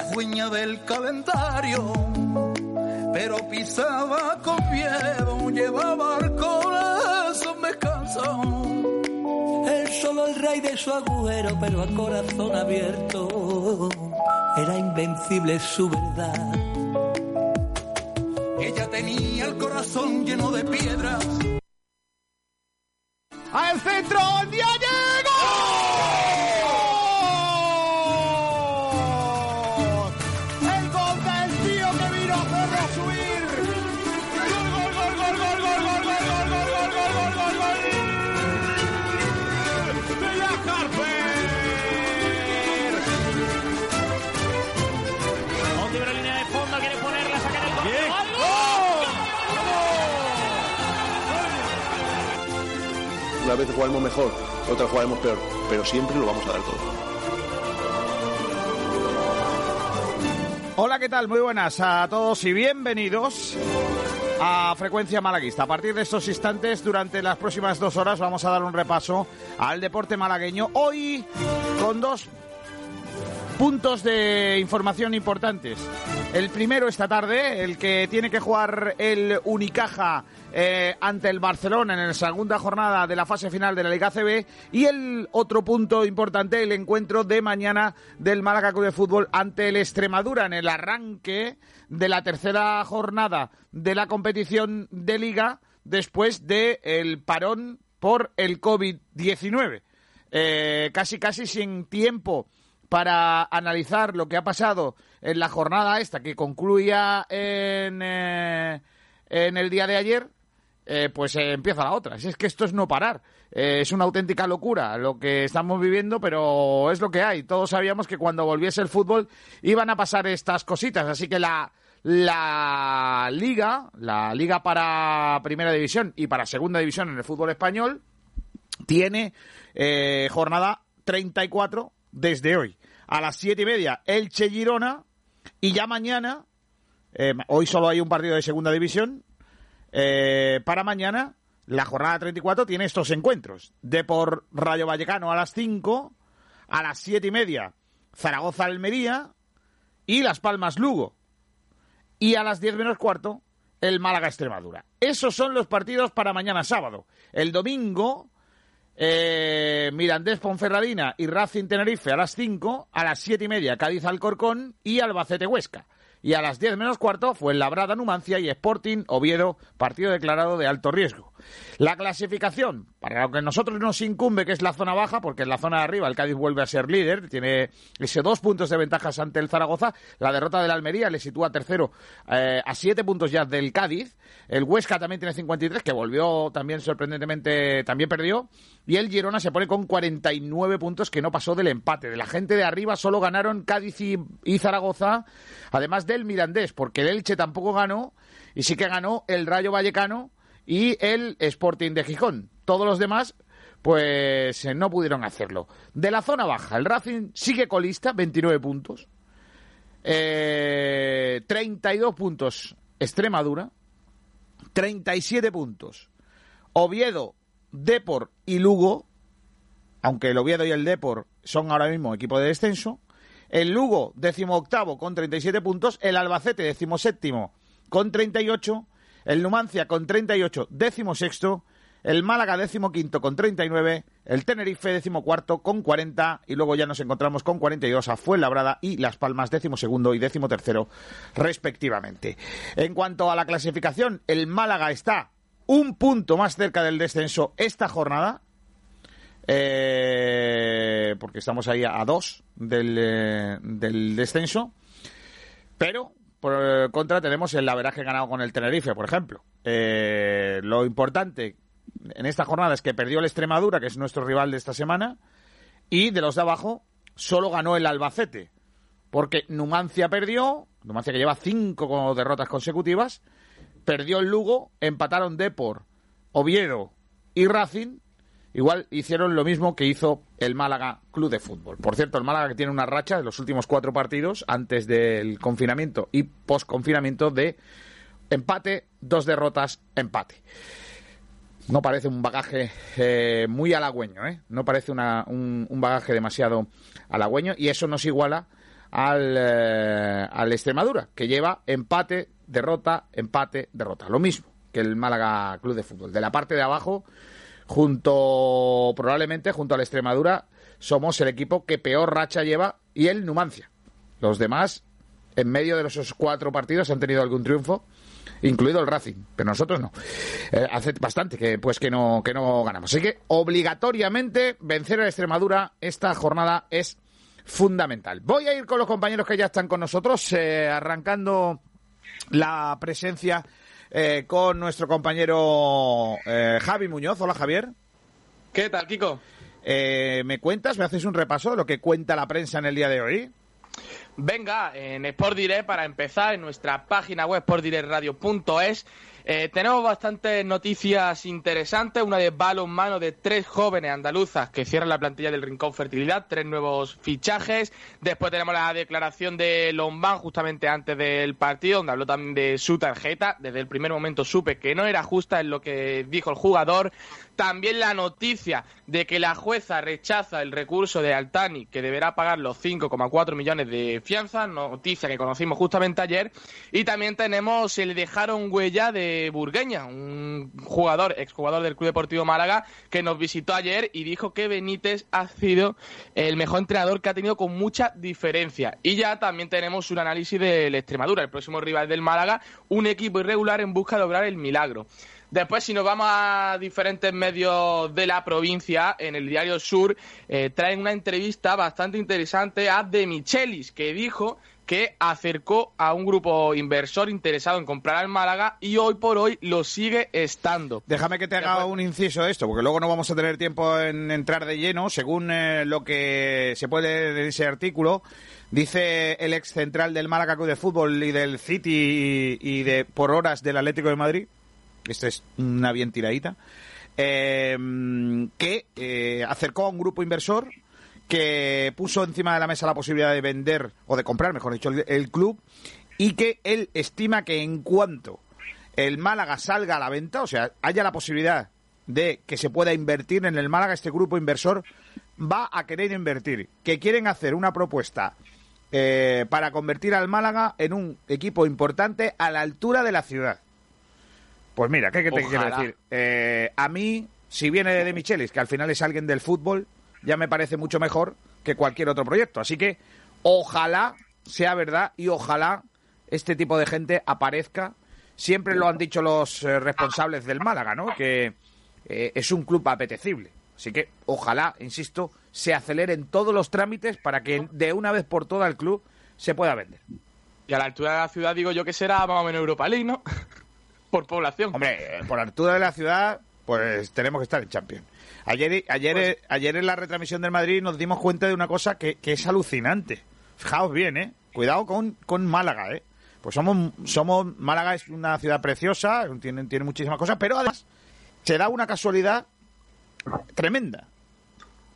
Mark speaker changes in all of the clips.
Speaker 1: es dueña del calendario, pero pisaba con miedo, llevaba el corazón descansado. Él solo el rey de su agujero, pero a corazón abierto, era invencible su verdad. Ella tenía el corazón lleno de piedras.
Speaker 2: ¡Al centro! ¡Ya
Speaker 3: Vez jugaremos mejor, otra jugaremos peor, pero siempre lo vamos a dar todo.
Speaker 2: Hola, ¿qué tal? Muy buenas a todos y bienvenidos a Frecuencia Malaguista. A partir de estos instantes, durante las próximas dos horas, vamos a dar un repaso al deporte malagueño. Hoy con dos puntos de información importantes. El primero esta tarde, el que tiene que jugar el Unicaja eh, ante el Barcelona en la segunda jornada de la fase final de la Liga CB y el otro punto importante, el encuentro de mañana del Málaga Club de Fútbol ante el Extremadura en el arranque de la tercera jornada de la competición de Liga después del el parón por el COVID-19. Eh, casi, casi sin tiempo para analizar lo que ha pasado en la jornada esta que concluía en, eh, en el día de ayer, eh, pues eh, empieza la otra. Si es que esto es no parar. Eh, es una auténtica locura lo que estamos viviendo, pero es lo que hay. Todos sabíamos que cuando volviese el fútbol iban a pasar estas cositas. Así que la, la liga, la liga para primera división y para segunda división en el fútbol español, tiene jornada 34 desde hoy. A las siete y media, Elche Girona. Y ya mañana, eh, hoy solo hay un partido de segunda división. eh, para mañana, la jornada 34 tiene estos encuentros. Depor Rayo Vallecano a las 5. A las siete y media, Zaragoza Almería. Y Las Palmas Lugo. Y a las 10 menos cuarto, el Málaga Extremadura. Esos son los partidos para mañana sábado. El domingo, eh, Mirandés Ponferradina y Racing Tenerife a las 5, a las 7 y media Cádiz Alcorcón y Albacete Huesca. Y a las 10 menos cuarto fue Labrada Numancia y Sporting Oviedo, partido declarado de alto riesgo. La clasificación, para lo que nosotros nos incumbe, que es la zona baja, porque en la zona de arriba el Cádiz vuelve a ser líder, tiene ese dos puntos de ventajas ante el Zaragoza. La derrota del Almería le sitúa tercero eh, a siete puntos ya del Cádiz. El Huesca también tiene 53, que volvió también sorprendentemente, también perdió. Y el Girona se pone con 49 puntos, que no pasó del empate. De la gente de arriba solo ganaron Cádiz y, y Zaragoza, además del Mirandés, porque el Elche tampoco ganó, y sí que ganó el Rayo Vallecano y el Sporting de Gijón. Todos los demás, pues eh, no pudieron hacerlo. De la zona baja, el Racing sigue colista, 29 puntos. Eh, 32 puntos Extremadura. 37 puntos. Oviedo, Depor y Lugo. Aunque el Oviedo y el Depor son ahora mismo equipo de descenso. El Lugo, décimo octavo, con 37 puntos. El Albacete, décimo séptimo, con 38. El Numancia, con 38, décimo sexto. El Málaga, décimo quinto, con 39. El Tenerife, décimo cuarto, con 40. Y luego ya nos encontramos con 42 a Fuenlabrada y Las Palmas, décimo segundo y décimo tercero, respectivamente. En cuanto a la clasificación, el Málaga está un punto más cerca del descenso esta jornada. eh, porque estamos ahí a, dos del, eh, del descenso. Pero, por eh, contra, tenemos el averaje ganado con el Tenerife, por ejemplo. Eh, lo importante en esta jornada es que perdió el Extremadura, que es nuestro rival de esta semana, y de los de abajo solo ganó el Albacete, porque Numancia perdió, Numancia que lleva cinco derrotas consecutivas, perdió el Lugo, empataron Depor, Oviedo y Racing, igual hicieron lo mismo que hizo el Málaga Club de Fútbol. Por cierto, el Málaga que tiene una racha de los últimos cuatro partidos, antes del confinamiento y post-confinamiento, de empate, dos derrotas, empate. No parece un bagaje eh, muy halagüeño, ¿eh? No parece una- un, un bagaje demasiado halagüeño y eso nos iguala al, eh, al Extremadura, que lleva empate, derrota, empate, derrota. Lo mismo que el Málaga Club de Fútbol. De la parte de abajo, junto, probablemente, junto al Extremadura, somos el equipo que peor racha lleva y el Numancia. Los demás, en medio de esos cuatro partidos, han tenido algún triunfo incluido el Racing, pero nosotros no. Eh, hace bastante que pues que no que no ganamos. Así que obligatoriamente vencer a Extremadura esta jornada es fundamental. Voy a ir con los compañeros que ya están con nosotros, eh, arrancando la presencia eh, con nuestro compañero Javi Muñoz. Hola Javier.
Speaker 4: ¿Qué tal, Kiko?
Speaker 2: ¿Me cuentas, me haces un repaso de lo que cuenta la prensa en el día de hoy?
Speaker 4: Venga, en Sport Direct, para empezar, en nuestra página web sportdirectradio.es, eh, tenemos bastantes noticias interesantes. Una de balonmano de tres jóvenes andaluzas que cierran la plantilla del Rincón Fertilidad, tres nuevos fichajes. Después tenemos la declaración de Lombán justamente antes del partido, donde habló también de su tarjeta. Desde el primer momento supe que no era justa en lo que dijo el jugador. También la noticia de que la jueza rechaza el recurso de Altani, que deberá pagar los 5,4 millones de fianza, noticia que conocimos justamente ayer. Y también tenemos el dejaron huella de Burgueña, un jugador, exjugador del Club Deportivo Málaga, que nos visitó ayer y dijo que Benítez ha sido el mejor entrenador que ha tenido con mucha diferencia. Y ya también tenemos un análisis del Extremadura, el próximo rival del Málaga, un equipo irregular en busca de lograr el milagro. Después, si nos vamos a diferentes medios de la provincia, en el Diario Sur, eh, traen una entrevista bastante interesante a De Michelis, que dijo que acercó a un grupo inversor interesado en comprar al Málaga y hoy por hoy lo sigue estando.
Speaker 2: Déjame que te haga un inciso de esto, porque luego no vamos a tener tiempo en entrar de lleno. Según eh, lo que se puede leer en ese artículo, dice el ex central del Málaga Club de Fútbol y del City y, y de por horas del Atlético de Madrid, esta es una bien tiradita, eh, que eh, acercó a un grupo inversor que puso encima de la mesa la posibilidad de vender, o de comprar, mejor dicho, el, club, y que él estima que en cuanto el Málaga salga a la venta, o sea, haya la posibilidad de que se pueda invertir en el Málaga, este grupo inversor va a querer invertir, que quieren hacer una propuesta eh, para convertir al Málaga en un equipo importante a la altura de la ciudad. Pues mira, ¿qué, te quiero decir? Eh, a mí, si viene de Michelis, que al final es alguien del fútbol, ya me parece mucho mejor que cualquier otro proyecto. Así que ojalá sea verdad y ojalá este tipo de gente aparezca. Siempre lo han dicho los eh, responsables del Málaga, ¿no? Que eh, es un club apetecible. Así que ojalá, insisto, se aceleren todos los trámites para que de una vez por todas el club se pueda vender.
Speaker 4: Y a la altura de la ciudad digo yo que será más o menos Europa League, ¿no? por población.
Speaker 2: Hombre, por altura de la ciudad, pues tenemos que estar en Champions. Ayer, ayer, pues- ayer en la retransmisión del Madrid nos dimos cuenta de una cosa que, es alucinante. Fijaos bien, ¿eh? Cuidado con, con Málaga, ¿eh? Pues somos, somos, Málaga es una ciudad preciosa, tiene, tiene muchísimas cosas, pero además se da una casualidad tremenda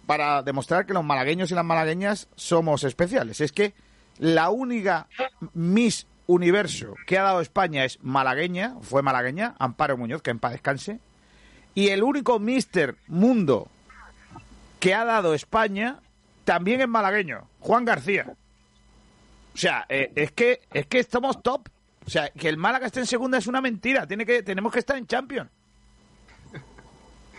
Speaker 2: para demostrar que los malagueños y las malagueñas somos especiales. Es que la única Miss universo que ha dado España es malagueña, fue malagueña, Amparo Muñoz, que en paz descanse. Y el único Mister Mundo que ha dado España también es malagueño, Juan García. O sea, eh, es que es que estamos top. O sea, que el Málaga esté en segunda es una mentira. Tiene que tenemos que estar en Champions.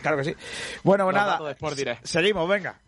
Speaker 2: Claro que sí. Bueno, nada. Seguimos, venga.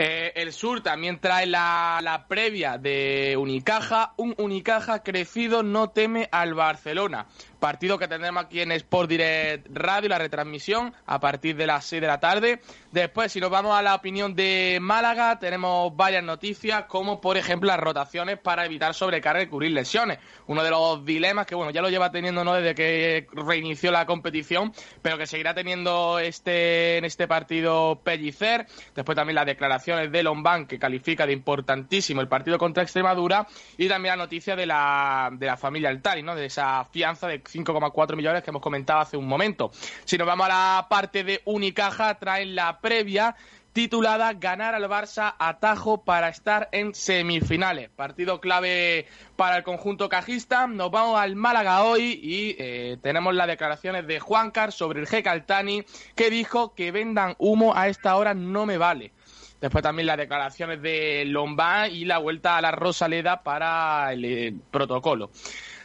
Speaker 4: Eh, el Sur también trae la, la, previa de Unicaja. Un Unicaja crecido no teme al Barcelona. Partido que tendremos aquí en Sport Direct Radio, la retransmisión a partir de las 6 de la tarde. Después, si nos vamos a la opinión de Málaga, tenemos varias noticias, como por ejemplo las rotaciones para evitar sobrecarga y cubrir lesiones. Uno de los dilemas que, bueno, ya lo lleva teniendo ¿no? desde que reinició la competición, pero que seguirá teniendo este en este partido Pellicer. Después también las declaraciones de Lombán, que califica de importantísimo el partido contra Extremadura. Y también la noticia de la, de la familia Altari, ¿no? de esa fianza de 5,4 millones que hemos comentado hace un momento. Si nos vamos a la parte de Unicaja, traen la previa titulada Ganar al Barça atajo para estar en semifinales. Partido clave para el conjunto cajista. Nos vamos al Málaga hoy y eh, tenemos las declaraciones de Juan Car sobre el G. Caltani que dijo que vendan humo a esta hora no me vale. Después también las declaraciones de Lombán y la vuelta a la Rosaleda para el eh, protocolo.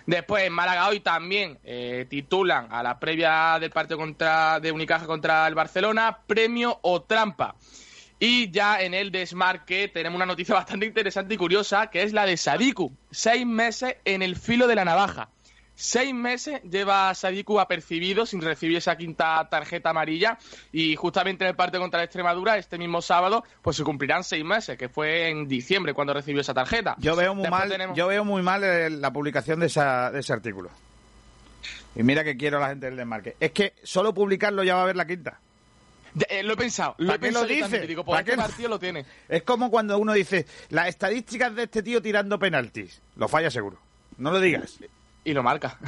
Speaker 4: Después en Málaga hoy también eh, titulan a la previa del partido contra, de Unicaja contra el Barcelona, premio o trampa. Y ya en el desmarque tenemos una noticia bastante interesante y curiosa, que es la de Sadiku. Seis meses en el filo de la navaja. Seis meses lleva Sadiku apercibido sin recibir esa quinta tarjeta amarilla y justamente en el partido contra la Extremadura este mismo sábado pues se cumplirán seis meses, que fue en diciembre cuando recibió esa tarjeta.
Speaker 2: Yo veo muy mal, yo veo muy mal eh, la publicación de, esa, de ese artículo. Y mira que quiero a la gente del desmarque. Es que solo publicarlo ya va a ver la quinta.
Speaker 4: Eh, lo he pensado. Lo
Speaker 2: ¿Para qué lo dice?
Speaker 4: Digo, ¿Para qué partido lo tiene?
Speaker 2: Es como cuando uno dice, las estadísticas de este tío tirando penaltis. Lo falla seguro. No lo digas.
Speaker 4: Y lo marca.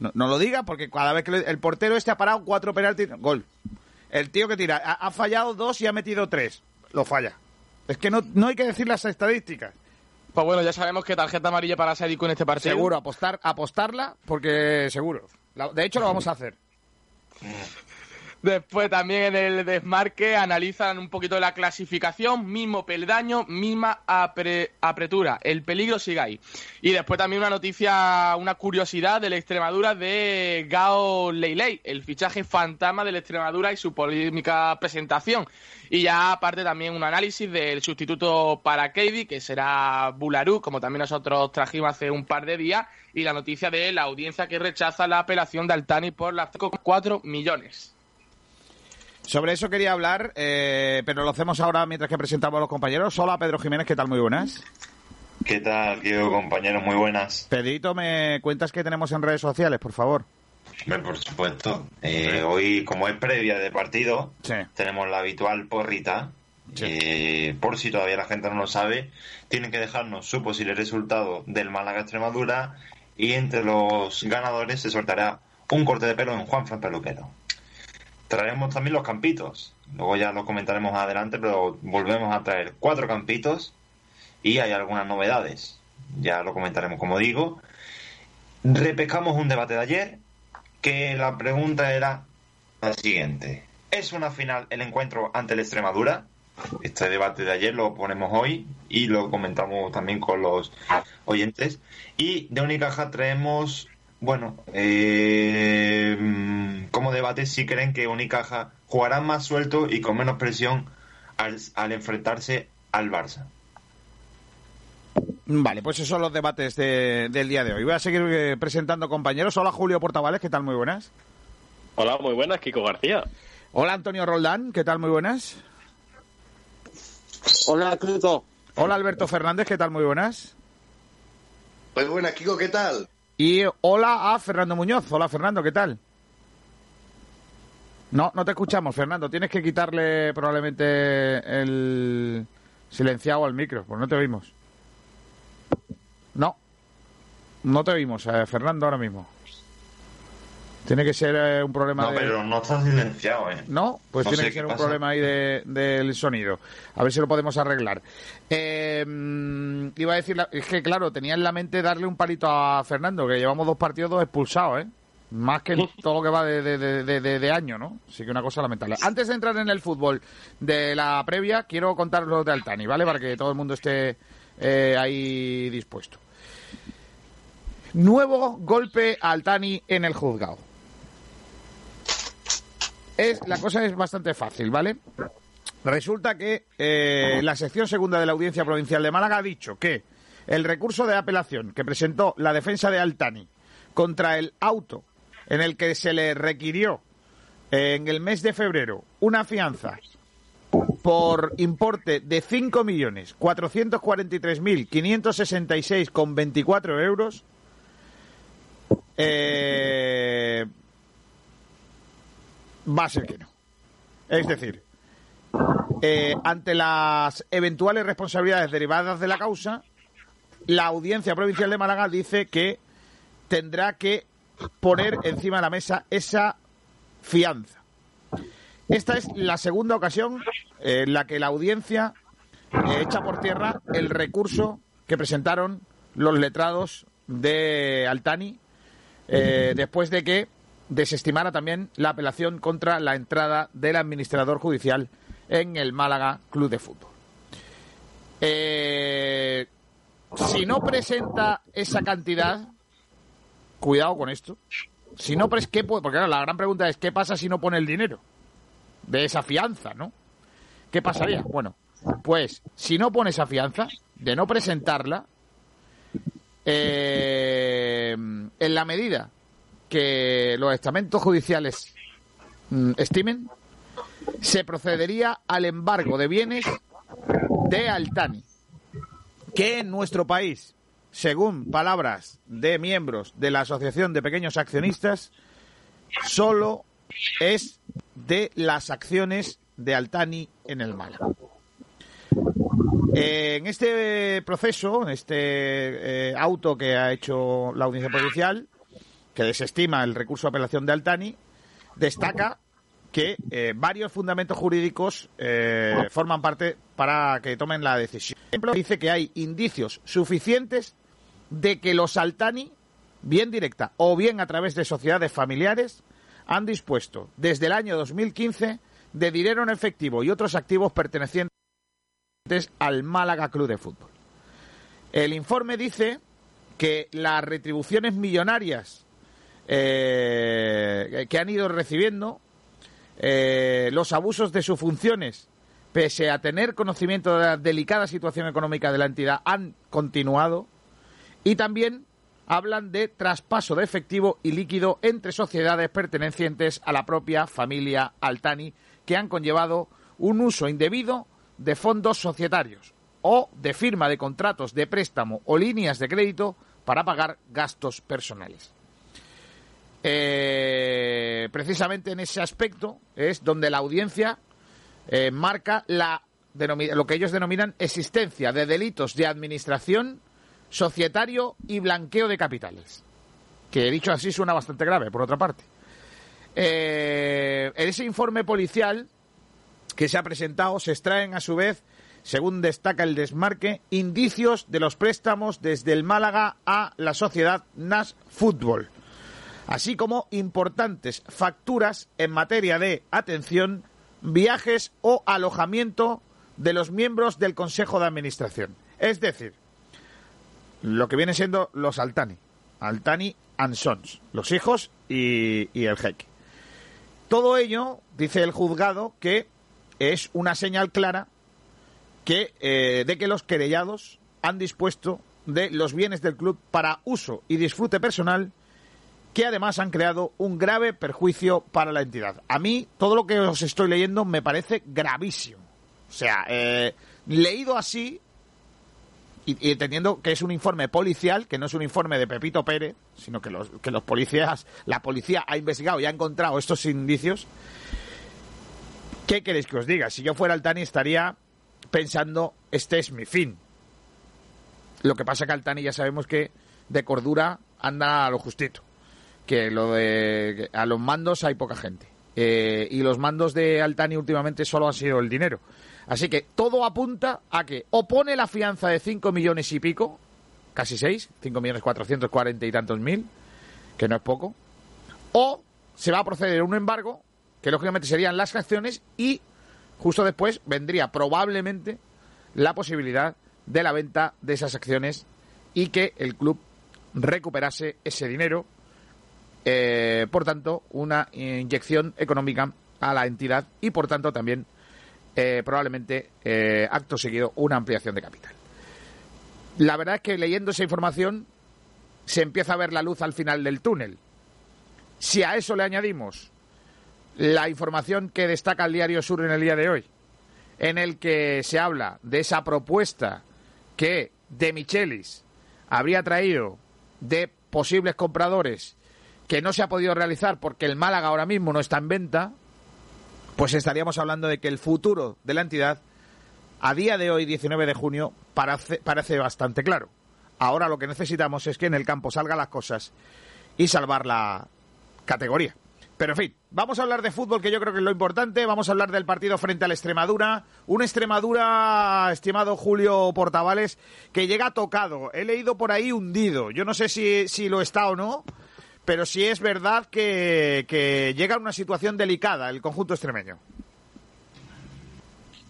Speaker 2: No, lo diga porque cada vez que el portero este ha parado cuatro penaltis, gol. El tío que tira ha, fallado dos y ha metido tres. Lo falla. Es que no, no hay que decir las estadísticas.
Speaker 4: Pues bueno, ya sabemos que tarjeta amarilla para Sádico en este partido.
Speaker 2: Seguro, apostar, apostarla porque seguro. De hecho, lo vamos a hacer.
Speaker 4: Después también en el desmarque analizan un poquito la clasificación, mismo peldaño, misma apretura. El peligro sigue ahí. Y después también una noticia, una curiosidad de la Extremadura de Gao Leilei, el fichaje fantasma de la Extremadura y su polémica presentación. Y ya aparte también un análisis del sustituto para Keidi, que será Bularú, como también nosotros trajimos hace un par de días, y la noticia de la audiencia que rechaza la apelación de Altani por las 4 millones.
Speaker 2: Sobre eso quería hablar, eh, pero lo hacemos ahora mientras que presentamos a los compañeros. Hola, Pedro Jiménez, ¿qué tal? Muy buenas.
Speaker 5: ¿Qué tal, tío, compañeros? Muy buenas.
Speaker 2: Pedrito, ¿me cuentas qué tenemos en redes sociales, por favor?
Speaker 5: Por supuesto. Eh, hoy, como es previa de partido, tenemos la habitual porrita. Eh, por si todavía la gente no lo sabe, tienen que dejarnos su posible resultado del Málaga-Extremadura y entre los ganadores se soltará un corte de pelo en Juan Fran Peluquero traeremos también los campitos. Luego ya lo comentaremos adelante, pero volvemos a traer cuatro campitos y hay algunas novedades. Ya lo comentaremos, como digo. Repescamos un debate de ayer, que la pregunta era la siguiente. ¿Es una final el encuentro ante la Extremadura? Este debate de ayer lo ponemos hoy y lo comentamos también con los oyentes. Y de Unicaja traemos bueno, eh, como debate, si creen que Unicaja jugará más suelto y con menos presión al, enfrentarse al Barça.
Speaker 2: Vale, pues esos son los debates del día de hoy. Voy a seguir eh, presentando compañeros. Hola Julio Portavales, ¿qué tal? Muy buenas.
Speaker 6: Hola, muy buenas, Kiko García.
Speaker 2: Hola Antonio Roldán, ¿qué tal? Muy buenas.
Speaker 7: Hola, Kiko.
Speaker 2: Hola Alberto Fernández, ¿qué tal? Muy buenas.
Speaker 8: Muy buenas, Kiko, ¿qué tal?
Speaker 2: Y hola a Fernando Muñoz. Hola Fernando, ¿qué tal? No, no te escuchamos, Fernando. Tienes que quitarle probablemente el silenciado al micro, pues no te oímos. No, no te oímos, eh, Fernando, ahora mismo. Tiene que ser eh, un problema
Speaker 5: no, pero no está silenciado, ¿eh?
Speaker 2: No, pues tiene que ser un problema ahí del sonido. A ver si lo podemos arreglar. Eh, iba a decir, es que claro, tenía en la mente darle un palito a Fernando, que llevamos dos partidos dos expulsados, ¿eh? Más que todo lo que va de, de, año, ¿no? Así que una cosa lamentable. Antes de entrar en el fútbol de la previa, quiero contaros lo de Altani, ¿vale? Para que todo el mundo esté eh, ahí dispuesto. Nuevo golpe a Altani en el juzgado es, la cosa es bastante fácil, ¿vale? Resulta que eh, la sección segunda de la Audiencia Provincial de Málaga ha dicho que el recurso de apelación que presentó la defensa de Altani contra el auto en el que se le requirió eh, en el mes de febrero una fianza por importe de 5.443.566,24 euros, eh, va a ser que no. Es decir, eh, ante las eventuales responsabilidades derivadas de la causa, la Audiencia Provincial de Málaga dice que tendrá que poner encima de la mesa esa fianza. Esta es la segunda ocasión en la que la audiencia eh, echa por tierra el recurso que presentaron los letrados de Altani eh, después de que desestimara también la apelación contra la entrada del administrador judicial en el Málaga Club de Fútbol. Eh, si no presenta esa cantidad, cuidado con esto. Si no, ¿qué puede? Porque la gran pregunta es, ¿qué pasa si no pone el dinero? De esa fianza, ¿no? ¿Qué pasaría? Bueno, pues si no pone esa fianza, de no presentarla, eh, en la medida que los estamentos judiciales mm, estimen, se procedería al embargo de bienes de Altani, que en nuestro país, según palabras de miembros de la Asociación de Pequeños Accionistas, solo es de las acciones de Altani en el Málaga. Eh, en este proceso, en este eh, auto que ha hecho la audiencia provincial, que desestima el recurso de apelación de Altani, destaca que eh, varios fundamentos jurídicos forman parte para que tomen la decisión. Por ejemplo, dice que hay indicios suficientes de que los Altani, bien directa o bien a través de sociedades familiares, han dispuesto desde el año 2015 de dinero en efectivo y otros activos pertenecientes al Málaga Club de Fútbol. El informe dice que las retribuciones millonarias eh, que han ido recibiendo, eh, los abusos de sus funciones, pese a tener conocimiento de la delicada situación económica de la entidad, han continuado y también hablan de traspaso de efectivo y líquido entre sociedades pertenecientes a la propia familia Altani que han conllevado un uso indebido de fondos societarios o de firma de contratos de préstamo o líneas de crédito para pagar gastos personales. Eh, precisamente en ese aspecto es donde la audiencia eh, marca la, lo que ellos denominan existencia de delitos de administración, societario y blanqueo de capitales. Que dicho así suena bastante grave, por otra parte. Eh, en ese informe policial que se ha presentado se extraen a su vez, según destaca el desmarque, indicios de los préstamos desde el Málaga a la sociedad NAS Fútbol, así como importantes facturas en materia de atención, viajes o alojamiento de los miembros del Consejo de Administración. Es decir, lo que viene siendo los Altani, Altani and Sons, los hijos y, y el jeque. Todo ello, dice el juzgado, que es una señal clara que, eh, de que los querellados han dispuesto de los bienes del club para uso y disfrute personal que además han creado un grave perjuicio para la entidad. A mí todo lo que os estoy leyendo me parece gravísimo. O sea, eh, leído así y, entendiendo que es un informe policial, que no es un informe de Pepito Pérez, sino que los, que los policías, la policía ha investigado y ha encontrado estos indicios, ¿Qué queréis que os diga? Si yo fuera Altani estaría pensando, este es mi fin. Lo que pasa que Altani ya sabemos que de cordura anda a lo justito. Que lo de a los mandos hay poca gente. Eh, y los mandos de Altani últimamente solo han sido el dinero. Así que todo apunta a que o pone la fianza de 5 millones y pico, casi 6, 5 millones 440 y tantos mil, que no es poco, o se va a proceder a un embargo que lógicamente serían las acciones y justo después vendría probablemente la posibilidad de la venta de esas acciones y que el club recuperase ese dinero, eh, por tanto, una inyección económica a la entidad y, por tanto, también eh, probablemente eh, acto seguido una ampliación de capital. La verdad es que leyendo esa información se empieza a ver la luz al final del túnel. Si a eso le añadimos la información que destaca el diario Sur en el día de hoy, en el que se habla de esa propuesta que De Michelis habría traído de posibles compradores que no se ha podido realizar porque el Málaga ahora mismo no está en venta, pues estaríamos hablando de que el futuro de la entidad a día de hoy, 19 de junio, parece, bastante claro. Ahora lo que necesitamos es que en el campo salgan las cosas y salvar la categoría. Pero en fin, vamos a hablar de fútbol, que yo creo que es lo importante. Vamos a hablar del partido frente al Extremadura. Un Extremadura, estimado Julio Portavales, que llega tocado. He leído por ahí hundido. Yo no sé si, si lo está o no, pero sí es verdad que, llega a una situación delicada el conjunto extremeño.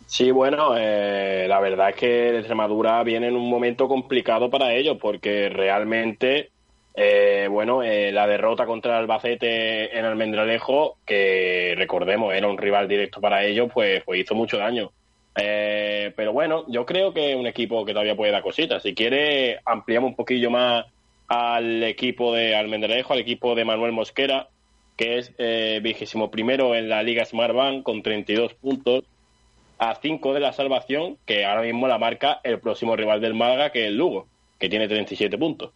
Speaker 6: Sí, bueno, eh, la verdad es que Extremadura viene en un momento complicado para ellos porque realmente, eh, bueno, eh, la derrota contra Albacete en Almendralejo, que recordemos era un rival directo para ellos, pues, pues hizo mucho daño. pero bueno, yo creo que es un equipo que todavía puede dar cositas. Si quiere, ampliamos un poquillo más al equipo de Almendralejo, al equipo de Manuel Mosquera, que es vigésimo primero en la Liga Smartbank con 32 puntos a 5 de la salvación, que ahora mismo la marca el próximo rival del Málaga, que es Lugo, que tiene 37 puntos.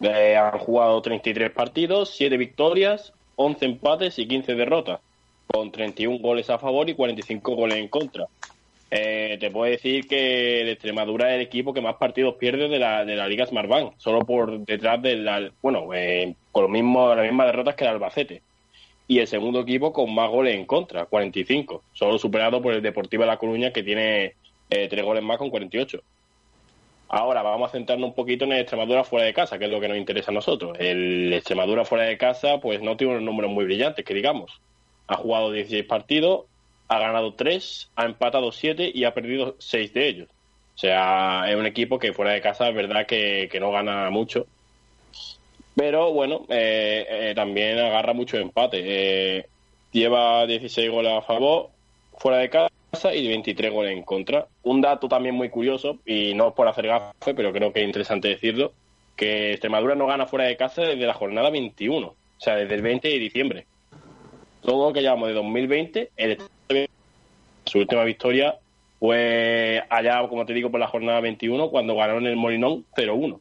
Speaker 6: Eh, han jugado 33 partidos, 7 victorias, 11 empates y 15 derrotas, con 31 goles a favor y 45 goles en contra. Eh, te puedo decir que el Extremadura es el equipo que más partidos pierde de la, de la Liga Smartbank, solo por detrás de la, bueno, eh, con lo mismo, las mismas derrotas que el Albacete y el segundo equipo con más goles en contra, 45, solo superado por el Deportivo de La Coruña que tiene eh, tres goles más con 48. Ahora vamos a centrarnos un poquito en el Extremadura fuera de casa, que es lo que nos interesa a nosotros. El Extremadura fuera de casa pues no tiene unos números muy brillantes, que digamos. Ha jugado 16 partidos, ha ganado 3, ha empatado 7 y ha perdido 6 de ellos. O sea, es un equipo que fuera de casa es verdad que, que no gana mucho pero bueno, eh, eh, también agarra mucho empate. Eh, lleva 16 goles a favor fuera de casa y 23 goles en contra. Un dato también muy curioso, y no por hacer gafe, pero creo que es interesante decirlo, que Extremadura no gana fuera de casa desde la jornada 21, o sea, desde el 20 de diciembre. Todo lo que llevamos de 2020, el su última victoria fue allá, como te digo, por la jornada 21, cuando ganaron el Molinón 0-1.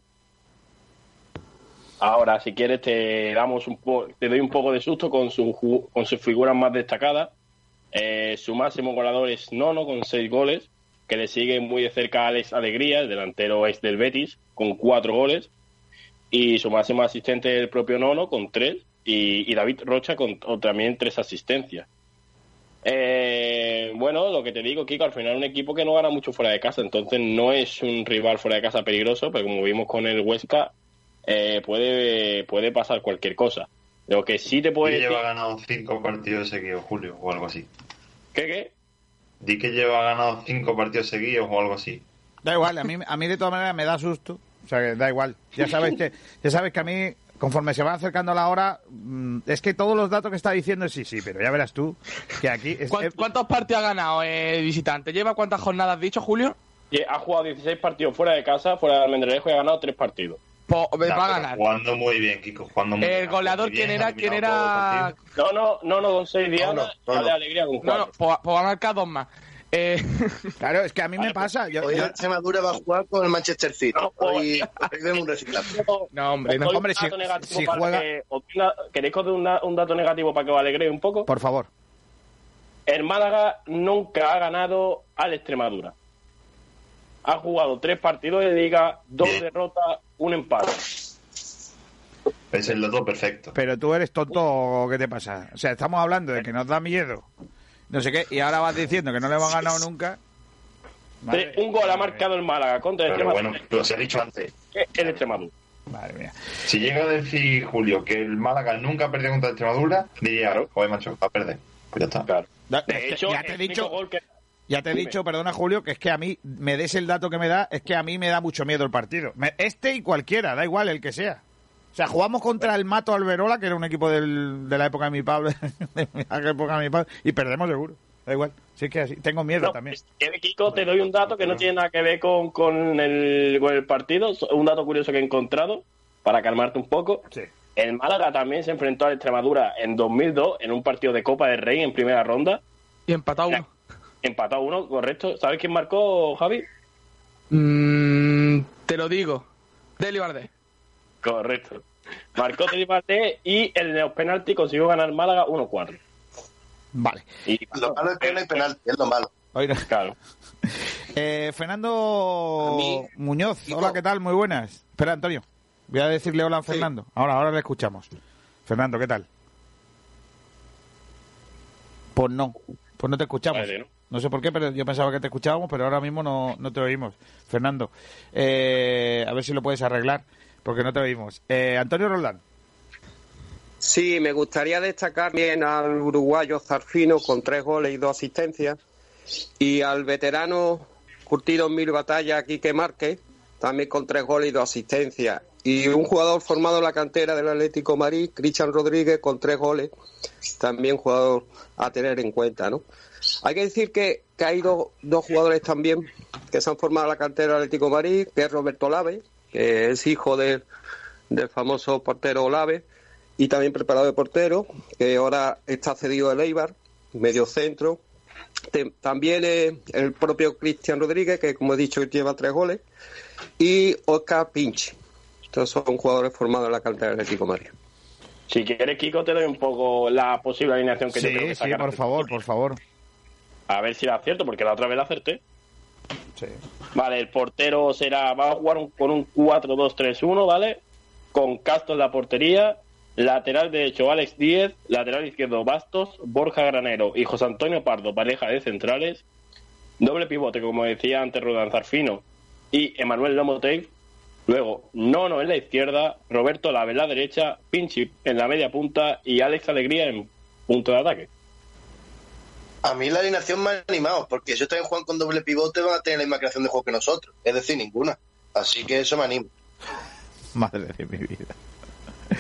Speaker 6: Ahora, si quieres, te damos un te doy un poco de susto con, su, con sus figuras más destacadas. Eh, su máximo goleador es Nono, con seis goles, que le sigue muy de cerca Alex Alegría, el delantero es del Betis, con cuatro goles. Y su máximo asistente es el propio Nono, con tres. Y, David Rocha, con también tres asistencias. Eh, bueno, lo que te digo, Kiko, al final es un equipo que no gana mucho fuera de casa, entonces no es un rival fuera de casa peligroso, pero como vimos con el Huesca, eh, puede, puede pasar cualquier cosa. Lo que sí te puede.
Speaker 5: lleva ganado cinco partidos seguidos, Julio, o algo así.
Speaker 6: ¿Qué, qué?
Speaker 5: Di que lleva ganado cinco partidos seguidos o algo así.
Speaker 2: Da igual, a mí, a mí de todas maneras me da susto. O sea, que da igual. Ya sabes que, ya sabes que a mí, conforme se va acercando la hora, mm, es que todos los datos que está diciendo, sí, sí, pero ya verás tú que aquí...
Speaker 4: ¿Cuántos partidos ha ganado el visitante? ¿Lleva cuántas jornadas dicho, Julio?
Speaker 6: Ha jugado 16 partidos fuera de casa, fuera de Almendrejo y ha ganado 3 partidos
Speaker 4: va a ganar.
Speaker 5: Jugando muy bien, Kiko. Jugando muy
Speaker 4: el goleador, ¿quién era? ¿Quién era?
Speaker 6: No, no, no, no, con seis días. No, no, no, alegría con
Speaker 4: No, no, pues, pues va a marcar dos más. Eh...
Speaker 2: Claro, es que a mí me pasa.
Speaker 8: Yo, hoy Extremadura va a jugar con el Manchester City. No, hoy, vemos un reciclaje.
Speaker 2: No, hombre, no, hombre si, si juega.
Speaker 6: Que, ¿Queréis que os dé un, dato negativo para que os alegre un poco?
Speaker 2: Por favor.
Speaker 6: El Málaga nunca ha ganado al Extremadura. Ha jugado tres partidos de liga, dos derrotas, un empate.
Speaker 5: Es el dato perfecto.
Speaker 2: Pero tú eres tonto o qué te pasa. O sea, estamos hablando de que nos da miedo, no sé qué, y ahora vas diciendo que no le hemos ganado nunca.
Speaker 6: un gol ha marcado el Málaga contra el
Speaker 5: Pero bueno, lo se ha dicho antes.
Speaker 6: El Extremadura.
Speaker 2: Madre mía.
Speaker 5: Si llega a decir Julio que el Málaga nunca ha perdido contra el Extremadura, diría, claro. joder, macho, va a perder. Pues ya está.
Speaker 6: Claro.
Speaker 2: De hecho, ya te he dicho. Ya te he dicho, perdona Julio, que es que a mí, me des el dato que me da, es que a mí me da mucho miedo el partido. Este y cualquiera, da igual el que sea. O sea, jugamos contra el Mato Alberola, que era un equipo del, de la época de mi padre, de la época de mi padre, y perdemos seguro. Da igual. Sí que así. Tengo miedo también.
Speaker 6: Kiko, te doy un dato que no tiene nada que ver con, con, el, con el partido. Un dato curioso que he encontrado, para calmarte un poco.
Speaker 2: Sí.
Speaker 6: El Málaga también se enfrentó a Extremadura en 2002 en un partido de Copa del Rey en primera ronda.
Speaker 4: Y empatado uno.
Speaker 6: Empatado uno, correcto. ¿Sabes quién marcó, Javi?
Speaker 4: Mm, te lo digo. Deli Valdés.
Speaker 6: Correcto. Marcó Valdés y el de los penaltis consiguió ganar Málaga 1-4.
Speaker 2: Vale.
Speaker 8: Y lo malo es que no hay penalti, es lo malo.
Speaker 6: Claro.
Speaker 2: Eh, Fernando Muñoz, hola, ¿qué tal? Muy buenas. Espera, Antonio. Voy a decirle hola a Fernando. Ahora, ahora le escuchamos. Fernando, ¿qué tal? Pues no, pues no te escuchamos. ¿no? sé por qué, pero yo pensaba que te escuchábamos, pero ahora mismo no, no te oímos. Fernando, eh, a ver si lo puedes arreglar, porque no te oímos. Eh, Antonio Roldán.
Speaker 7: Sí, me gustaría destacar bien al uruguayo Zarfino con tres goles y dos asistencias. Y al veterano curtido en mil batallas, Quique Márquez, también con tres goles y dos asistencias. Y un jugador formado en la cantera del Atlético Marí, Cristian Rodríguez, con tres goles, también jugador a tener en cuenta, ¿no? Hay que decir que, hay dos, jugadores también que se han formado en la cantera del Atlético Marí, que es Roberto Lave, que es hijo del, del famoso portero Lave, y también preparado de portero, que ahora está cedido al Eibar, medio centro. también el propio Cristian Rodríguez, que como he dicho lleva tres goles, y Oscar Pinch. Estos son jugadores formados en la cantera del Atlético María.
Speaker 6: Si quieres, Kiko, te doy un poco la posible alineación que
Speaker 2: sí,
Speaker 6: yo creo
Speaker 2: que Sí, por favor, por favor.
Speaker 6: A ver si la acierto, porque la otra vez la acerté. Vale, el portero será, va a jugar con un 4-2-3-1, ¿vale? Con Castro en la portería, lateral derecho Alex Díez, lateral izquierdo Bastos, Borja Granero y José Antonio Pardo, pareja de centrales, doble pivote, como decía antes Rodan Zarfino, y Emanuel Lomotey. Luego, Nono en la izquierda, Roberto Lave en la derecha, Pinchi en la media punta y Alex Alegría en punto de ataque.
Speaker 8: A mí la alineación me ha animado, porque si ustedes juegan con doble pivote van a tener la misma creación de juego que nosotros, es decir, ninguna. Así que eso me anima.
Speaker 2: Madre de mi vida.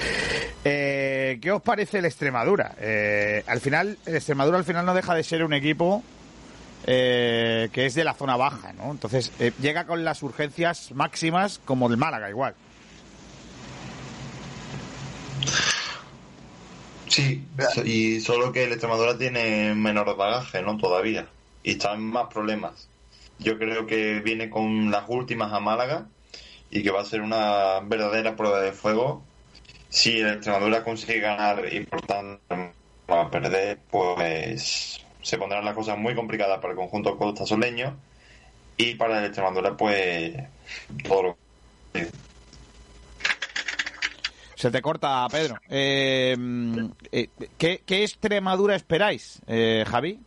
Speaker 2: Eh, ¿Qué os parece el Extremadura? Eh, al final, el Extremadura al final no deja de ser un equipo eh, que es de la zona baja, ¿no? Entonces llega con las urgencias máximas como el Málaga igual.
Speaker 5: Sí, y solo que el Extremadura tiene menor bagaje, ¿no? Todavía. Y está en más problemas. Yo creo que viene con las últimas a Málaga y que va a ser una verdadera prueba de fuego. Si el Extremadura consigue ganar y por tanto va a perder, pues se pondrán las cosas muy complicadas para el conjunto costa soleño y para el Extremadura pues todo lo
Speaker 2: se te corta, Pedro. Eh, eh, ¿qué, Extremadura esperáis, eh, Javi?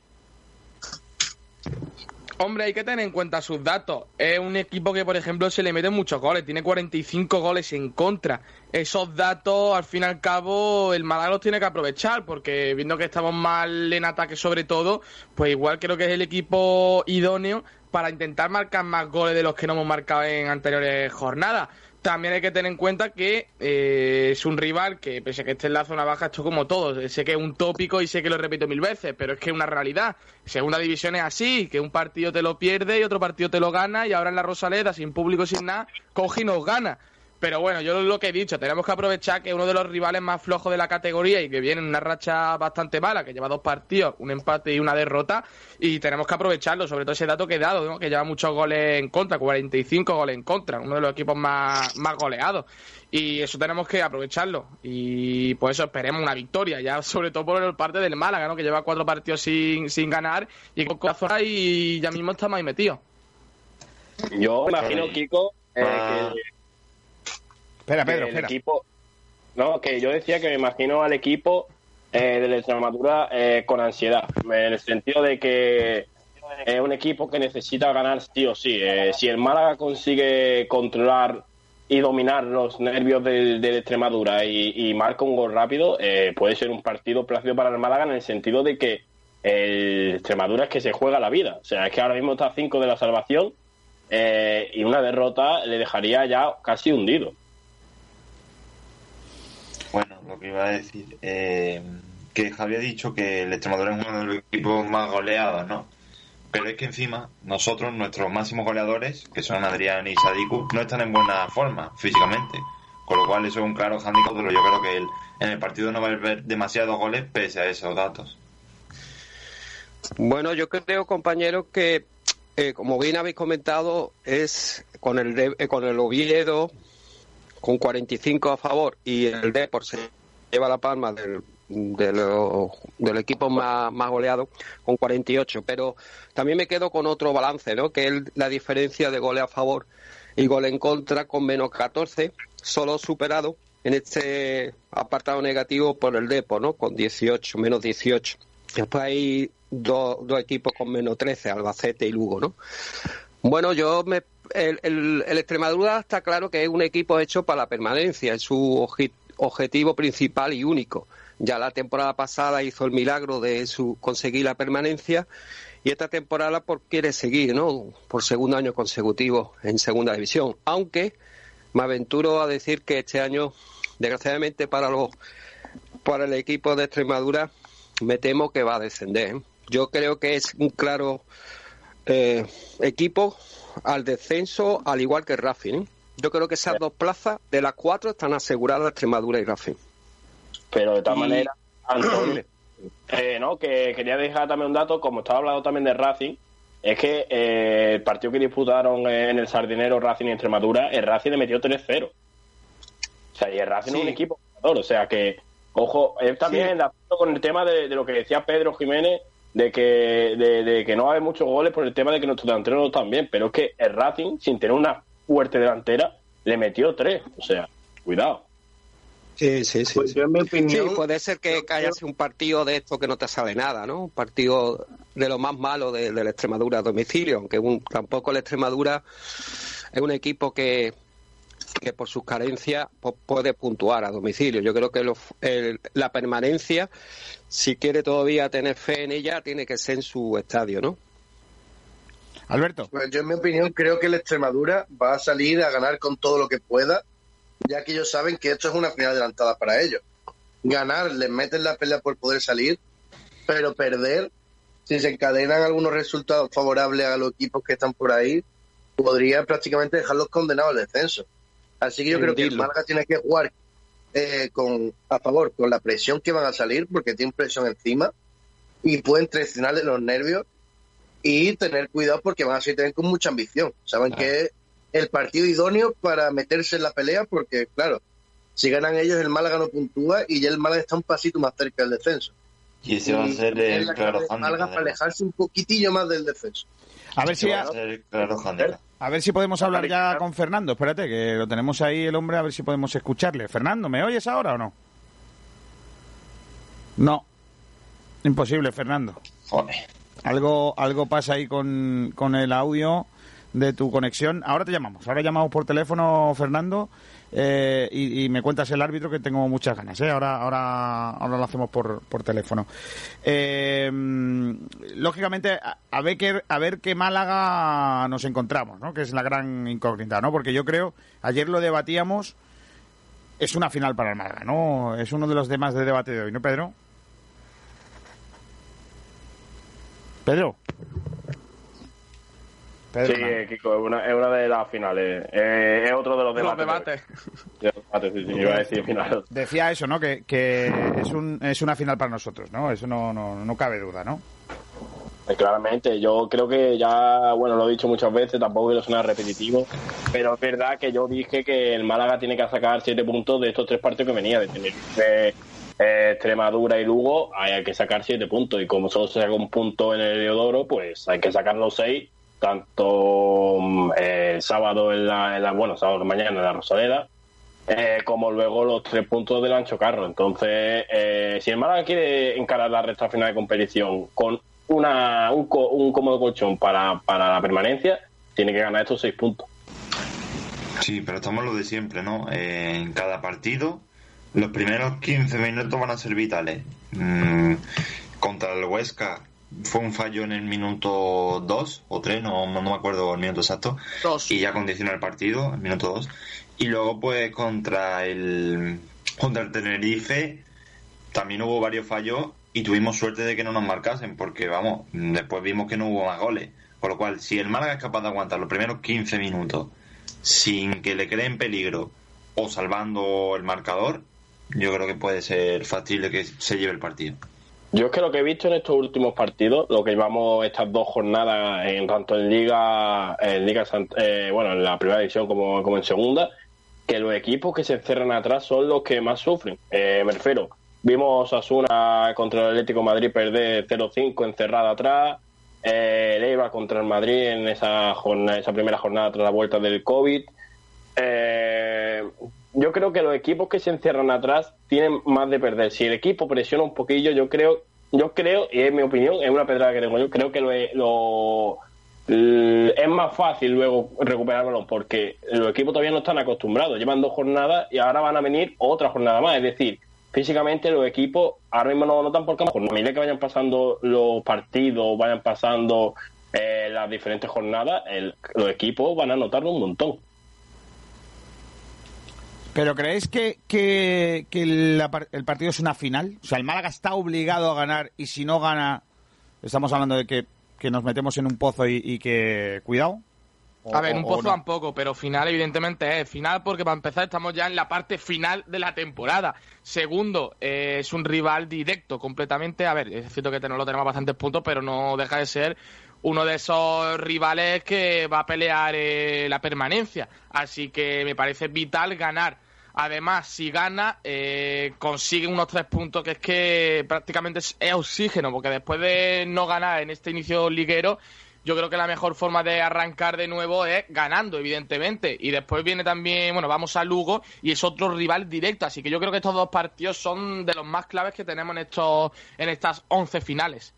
Speaker 4: Hombre, hay que tener en cuenta sus datos. Es un equipo que, por ejemplo, se le meten muchos goles. Tiene 45 goles en contra. Esos datos, al fin y al cabo, el Málaga los tiene que aprovechar, porque viendo que estamos mal en ataque sobre todo, pues igual creo que es el equipo idóneo para intentar marcar más goles de los que no hemos marcado en anteriores jornadas también hay que tener en cuenta que eh, es un rival que, pese a que esté en la zona baja, esto como todos. Sé que es un tópico y sé que lo repito mil veces, pero es que es una realidad. Segunda división es así, que un partido te lo pierde y otro partido te lo gana, y ahora en la Rosaleda, sin público, sin nada, coge y nos gana. Pero bueno, yo lo que he dicho, tenemos que aprovechar que uno de los rivales más flojos de la categoría y que viene en una racha bastante mala, que lleva dos partidos, un empate y una derrota, y tenemos que aprovecharlo, sobre todo ese dato que he dado, que lleva muchos goles en contra, 45 goles en contra, uno de los equipos más, más goleados. Y eso tenemos que aprovecharlo. Y por eso esperemos una victoria, ya sobre todo por el parte del Málaga, ¿no? que lleva cuatro partidos sin, sin ganar y con y ya mismo estamos ahí metidos.
Speaker 6: Yo imagino, Kiko, eh, ah. que
Speaker 2: Espera, Pedro,
Speaker 6: el Equipo, no, que yo decía que me imagino al equipo eh, de la Extremadura eh, con ansiedad, en el sentido de que es un equipo que necesita ganar sí o sí. Eh, si el Málaga consigue controlar y dominar los nervios de la Extremadura y, marca un gol rápido, puede ser un partido plácido para el Málaga en el sentido de que el Extremadura es que se juega la vida. O sea, es que ahora mismo está a 5 de la salvación y una derrota le dejaría ya casi hundido.
Speaker 5: Lo que iba a decir, eh, que Javier ha dicho que el Extremadura es uno de los equipos más goleados, ¿no? Pero es que encima, nosotros, nuestros máximos goleadores, que son Adrián y Sadiku, no están en buena forma físicamente. Con lo cual, eso es un claro handicap, pero yo creo que en el partido no va a haber demasiados goles pese a esos datos.
Speaker 7: Bueno, yo creo, compañeros, que eh, como bien habéis comentado, es con el, eh, con el Oviedo, con 45 a favor y el Depor lleva la palma del, del equipo más, más goleado con 48. Pero también me quedo con otro balance, ¿no? que es la diferencia de goles a favor y gol en contra con menos 14, solo superado en este apartado negativo por el Depor, ¿no? con 18, menos 18. Después hay dos, dos equipos con menos 13, Albacete y Lugo. ¿no? Bueno, yo me el, el, Extremadura está claro que es un equipo hecho para la permanencia, es su objetivo principal y único. Ya la temporada pasada hizo el milagro de su, conseguir la permanencia y esta temporada por, quiere seguir, ¿no? Por segundo año consecutivo en segunda división. Aunque me aventuro a decir que este año, desgraciadamente para los para el equipo de Extremadura, me temo que va a descender. ¿eh? Yo creo que es un claro eh, equipo al descenso, al igual que Racing. ¿eh? Yo creo que esas dos plazas de las cuatro están aseguradas Extremadura y Racing.
Speaker 6: Pero de todas maneras, Antonio, eh, no, que quería dejar también un dato, como estaba hablando también de Racing, es que eh, el partido que disputaron en el Sardinero Racing y Extremadura, el Racing le metió 3-0. O sea, y el Racing es un equipo o sea que, ojo, es también con el tema de, lo que decía Pedro Jiménez, de que, de, que no hay muchos goles por el tema de que nuestros delanteros no están bien, pero es que el Racing, sin tener una fuerte delantera, le metió 3. O sea, cuidado.
Speaker 7: Sí, sí, sí. Pues sí. puede ser que, sido un partido de esto que no te sabe nada, ¿no? Un partido de lo más malo de, la Extremadura a domicilio, aunque tampoco la Extremadura es un equipo que, que por sus carencias puede puntuar a domicilio. Yo creo que la permanencia, si quiere todavía tener fe en ella, tiene que ser en su estadio, ¿no?
Speaker 2: Alberto.
Speaker 8: Pues yo, en mi opinión, creo que la Extremadura va a salir a ganar con todo lo que pueda ya que ellos saben que esto es una final adelantada para ellos. Ganar, les meten la pelea por poder salir, pero perder, si se encadenan algunos resultados favorables a los equipos que están por ahí, podría prácticamente dejarlos condenados al descenso. Así que yo creo que el Málaga tiene que jugar eh, con a favor con la presión que van a salir, porque tienen presión encima, y pueden traicionarle los nervios y tener cuidado porque van a seguir también con mucha ambición. Saben que el partido idóneo para meterse en la pelea, porque claro, si ganan ellos, el Málaga no puntúa y ya el Málaga está un pasito más cerca del descenso.
Speaker 5: Y ese va a ser el claro
Speaker 8: Málaga para alejarse un poquitillo más del descenso.
Speaker 2: A ver si a, a ver si podemos hablar ya con Fernando. Espérate, que lo tenemos ahí el hombre, a ver si podemos escucharle. Fernando, ¿me oyes ahora o no? No. Imposible, Fernando. Algo, algo pasa ahí con, con el audio de tu conexión. Ahora te llamamos, ahora llamamos por teléfono, Fernando, eh, y, me cuentas el árbitro que tengo muchas ganas. ¿eh? Ahora, ahora, ahora lo hacemos por, por teléfono. Eh, lógicamente, a, ver qué, a ver qué Málaga nos encontramos, ¿no? que es la gran incógnita, ¿no? porque yo creo, ayer lo debatíamos, es una final para el Málaga, ¿no? Es uno de los temas de debate de hoy, ¿no, Pedro? Pedro.
Speaker 6: Sí, Kiko, es una, es una de las finales. Eh, es otro de los debates.
Speaker 2: Decía eso, ¿no? Que, que es, un, es una final para nosotros, ¿no? Eso no, no, no cabe duda, ¿no?
Speaker 6: Eh, claramente, yo creo que ya, bueno, lo he dicho muchas veces, tampoco quiero sonar repetitivo, pero es verdad que yo dije que el Málaga tiene que sacar siete puntos de estos tres partidos que venía, de tener eh, Extremadura y Lugo, hay que sacar siete puntos, y como solo se saca un punto en el Leodoro, pues hay que sacar los seis tanto mm, eh, el sábado en la, bueno, sábado mañana en la Rosaleda, eh, como luego los tres puntos del Ancho Carro. Entonces, eh, si el Málaga quiere encarar la recta final de competición con una, un, un cómodo colchón para, para la permanencia, tiene que ganar estos seis puntos.
Speaker 5: Sí, pero estamos lo de siempre, ¿no? en cada partido, los primeros 15 minutos van a ser vitales. Mm, contra el Huesca, fue un fallo en el minuto 2 o 3, no, no, me acuerdo el minuto exacto. Y ya condicionó el partido, el minuto 2. Y luego, pues, contra el, contra el Tenerife también hubo varios fallos y tuvimos suerte de que no nos marcasen, porque, vamos, después vimos que no hubo más goles. Con lo cual, si el Málaga es capaz de aguantar los primeros 15 minutos sin que le creen peligro o salvando el marcador, yo creo que puede ser factible que se lleve el partido.
Speaker 6: Yo es que lo que he visto en estos últimos partidos, lo que llevamos estas dos jornadas, en tanto en Liga, en Liga eh, bueno, en la primera división como, como en segunda, que los equipos que se encerran atrás son los que más sufren. Eh, me refiero, vimos a Asuna contra el Atlético Madrid perder 0-5 encerrada atrás, eh, Leiva contra el Madrid en esa, jornada, esa primera jornada tras la vuelta del COVID. Eh, yo creo que los equipos que se encierran atrás tienen más de perder. Si el equipo presiona un poquillo, yo creo, yo creo, y es mi opinión, es una pedrada que tengo yo, creo que lo, es más fácil luego recuperar el balón porque los equipos todavía no están acostumbrados. Llevan dos jornadas y ahora van a venir otra jornada más. Es decir, físicamente los equipos ahora mismo no lo notan porque a medida que vayan pasando los partidos, vayan pasando eh, las diferentes jornadas, los equipos van a notarlo un montón.
Speaker 2: ¿Pero creéis que, que, el partido es una final? O sea, el Málaga está obligado a ganar y si no gana, estamos hablando de que, nos metemos en un pozo y, que... Cuidado.
Speaker 4: a ver, un pozo tampoco, pero final evidentemente es. Final porque para empezar estamos ya en la parte final de la temporada. Segundo, eh, es un rival directo completamente. A ver, es cierto que no lo tenemos bastantes puntos, pero no deja de ser uno de esos rivales que va a pelear eh, la permanencia. Así que me parece vital ganar Además, si gana, eh, consigue unos tres puntos que es que prácticamente es, oxígeno, porque después de no ganar en este inicio liguero, yo creo que la mejor forma de arrancar de nuevo es ganando, evidentemente. Y después viene también, bueno, vamos a Lugo y es otro rival directo. Así que yo creo que estos dos partidos son de los más claves que tenemos en, estos, en estas 11 finales.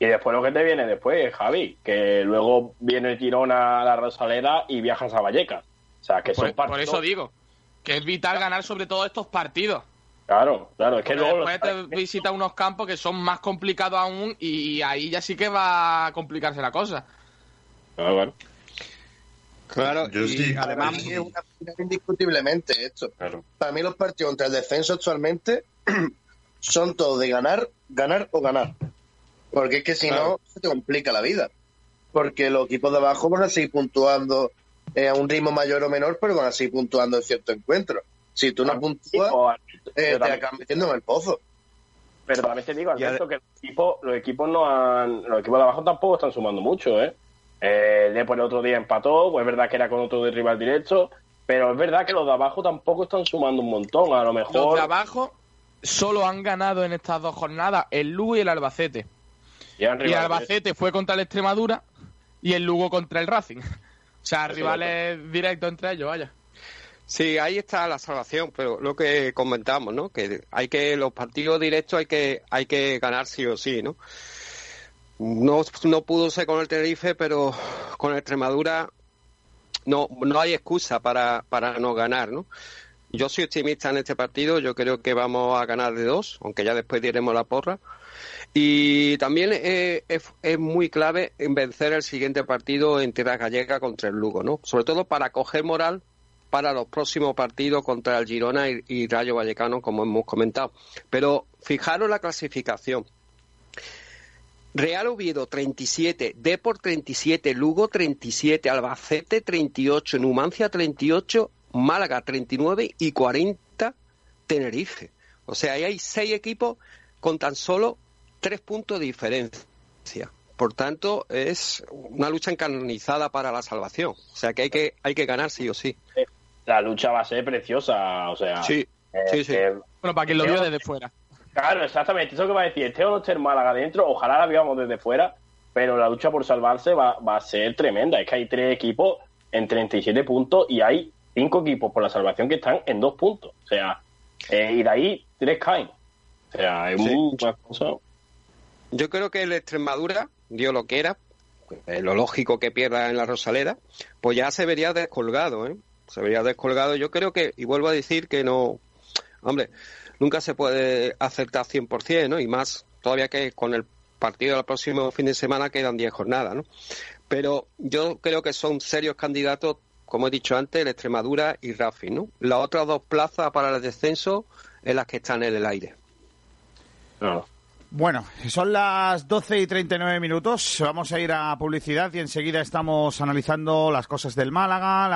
Speaker 6: Y después lo que te viene después, Javi, que luego viene el tirón a la Rosaleda y viajas a Vallecas. O sea, que
Speaker 4: son Por eso digo que es vital ganar sobre todo estos partidos.
Speaker 6: Claro, claro, es que luego
Speaker 4: después te visita unos campos que son más complicados aún y ahí ya sí que va a complicarse la cosa.
Speaker 6: Claro, bueno.
Speaker 8: Claro, y además es una final indiscutiblemente esto. Para mí los partidos contra el descenso actualmente son todos de ganar, ganar o ganar. Porque es que si no, se te complica la vida. Porque los equipos de abajo van a seguir puntuando eh, a un ritmo mayor o menor, pero van a seguir puntuando en ciertos encuentros. Si tú no puntúas, eh, te acabas metiendo en el pozo.
Speaker 6: Pero también te digo, Alberto, que los equipos, los equipos no han, los equipos de abajo tampoco están sumando mucho, ¿eh? eh el el otro día empató, pues es verdad que era con otro de rival directo, pero es verdad que los de abajo tampoco están sumando un montón, a lo mejor...
Speaker 4: Los de abajo solo han ganado en estas dos jornadas el Lugo y el Albacete. Y, el Albacete fue contra el Extremadura y el Lugo contra el Racing. O sea, rivales directos entre ellos, vaya.
Speaker 7: Sí, ahí está la salvación, pero lo que comentamos, ¿no? Que hay que los partidos directos hay que hay que ganar sí o sí, ¿no? No, no pudo ser con el Tenerife, pero con el Extremadura no no hay excusa para, para no ganar, ¿no? Yo soy optimista en este partido, yo creo que vamos a ganar de dos, aunque ya después diremos la porra. Y también eh, es, muy clave en vencer el siguiente partido en Tierra Gallega contra el Lugo, ¿no? Sobre todo para coger moral para los próximos partidos contra el Girona y, Rayo Vallecano, como hemos comentado. Pero fijaros la clasificación. Real Oviedo 37, Deport 37, Lugo 37, Albacete 38, Numancia 38, Málaga 39 y 40 Tenerife. O sea, ahí hay seis equipos con tan solo tres puntos de diferencia. Por tanto, es una lucha encarnizada para la salvación. O sea que hay que, hay que ganar sí o sí.
Speaker 6: La lucha va a ser preciosa. O sea,
Speaker 7: sí, sí, sí.
Speaker 4: bueno, para quien lo vio desde fuera.
Speaker 6: Claro, exactamente. Eso que va a decir, este o no esté Málaga adentro, ojalá la veamos desde fuera, pero la lucha por salvarse va, va a ser tremenda. Es que hay tres equipos en 37 puntos y hay cinco equipos por la salvación que están en dos puntos. O sea, eh, y de ahí tres caen. O sea, es muy
Speaker 7: yo creo que el Extremadura dio lo que era, eh, lo lógico que pierda en la Rosaleda, pues ya se vería descolgado, ¿eh? Se vería descolgado. Yo creo que, y vuelvo a decir que no, hombre, nunca se puede acertar 100%, ¿no? Y más todavía que con el partido del próximo fin de semana quedan 10 jornadas, ¿no? Pero yo creo que son serios candidatos, como he dicho antes, el Extremadura y Rafi, ¿no? Las otras dos plazas para el descenso en las que están en el aire.
Speaker 2: Claro. Bueno, son las 12 y 39 minutos. Vamos a ir a publicidad y enseguida estamos analizando las cosas del Málaga,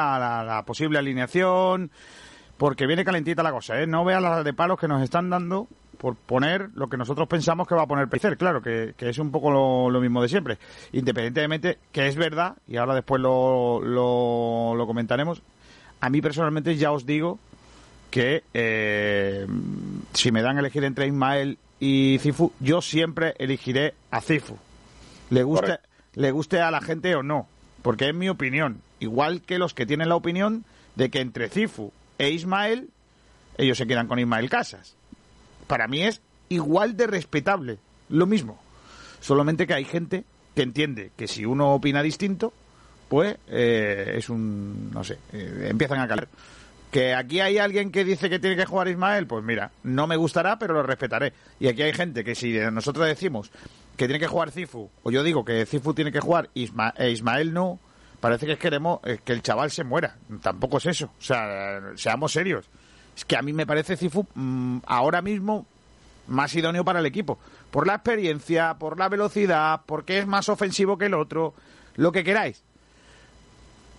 Speaker 2: la, posible alineación, porque viene calentita la cosa, ¿eh? No vean las de palos que nos están dando por poner lo que nosotros pensamos que va a poner Pellicer, claro, que, es un poco lo, mismo de siempre. Independientemente, que es verdad, y ahora después lo, lo, comentaremos, a mí personalmente ya os digo que eh, si me dan a elegir entre Ismael y Cifu, yo siempre elegiré a Cifu. Le guste, le guste a la gente o no, porque es mi opinión. Igual que los que tienen la opinión de que entre Cifu e Ismael, ellos se quedan con Ismael Casas. Para mí es igual de respetable, lo mismo. Solamente que hay gente que entiende que si uno opina distinto, pues eh, es un, no sé, eh, empiezan a caer Que aquí hay alguien que dice que tiene que jugar Ismael, pues mira, no me gustará, pero lo respetaré. Y aquí hay gente que si nosotros decimos que tiene que jugar Cifu, o yo digo que Cifu tiene que jugar e Ismael no, parece que queremos que el chaval se muera. Tampoco es eso. O sea, seamos serios. Es que a mí me parece Cifu mm, ahora mismo más idóneo para el equipo. Por la experiencia, por la velocidad, porque es más ofensivo que el otro, lo que queráis.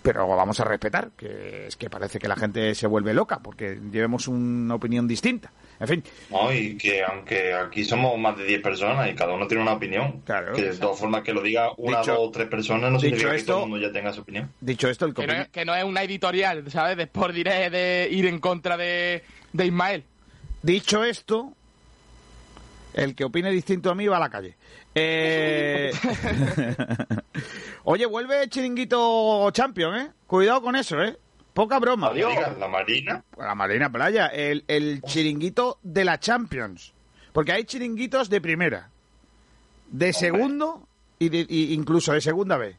Speaker 2: Pero vamos a respetar, que es que parece que la gente se vuelve loca porque llevemos una opinión distinta. En fin.
Speaker 5: No, y que aunque aquí somos más de 10 personas y cada uno tiene una opinión, claro, que de todas formas que lo diga una, dos o tres personas no significa que todo el mundo ya tenga su opinión.
Speaker 2: Dicho esto, el
Speaker 4: que, no es, una editorial, ¿sabes? De Sport Direct de ir en contra de, de Ismael.
Speaker 2: Dicho esto, el que opine distinto a mí va a la calle. Eh... Oye, vuelve Chiringuito Champion, ¿eh? Cuidado con eso, ¿eh? Poca broma.
Speaker 5: La Marina.
Speaker 2: La Marina Playa. El, el chiringuito de la Champions. Porque hay chiringuitos de primera, de segundo y, incluso de segunda vez.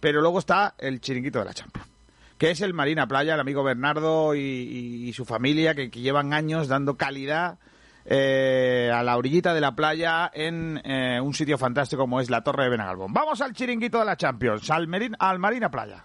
Speaker 2: Pero luego está el chiringuito de la Champions. Que es el Marina Playa, el amigo Bernardo y, su familia que, llevan años dando calidad eh, a la orillita de la playa en eh, un sitio fantástico como es la Torre de Benagalbón. Vamos al chiringuito de la Champions, al, al Marina Playa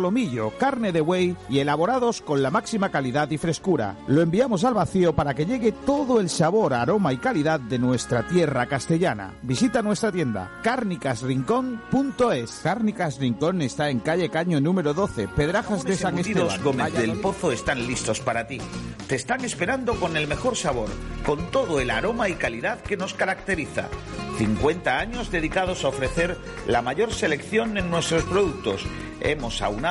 Speaker 2: solomillo, carne de buey y elaborados con la máxima calidad y frescura. Lo enviamos al vacío para que llegue todo el sabor, aroma y calidad de nuestra tierra castellana. Visita nuestra tienda carnicasrincón.es. Cárnicas Rincón está en calle Caño número 12, Pedrajas de San Esteban.
Speaker 9: Gómez del Pozo están listos para ti. Te están esperando con el mejor sabor, con todo el aroma y calidad que nos caracteriza. 50 años dedicados a ofrecer la mayor selección en nuestros productos. Hemos aunado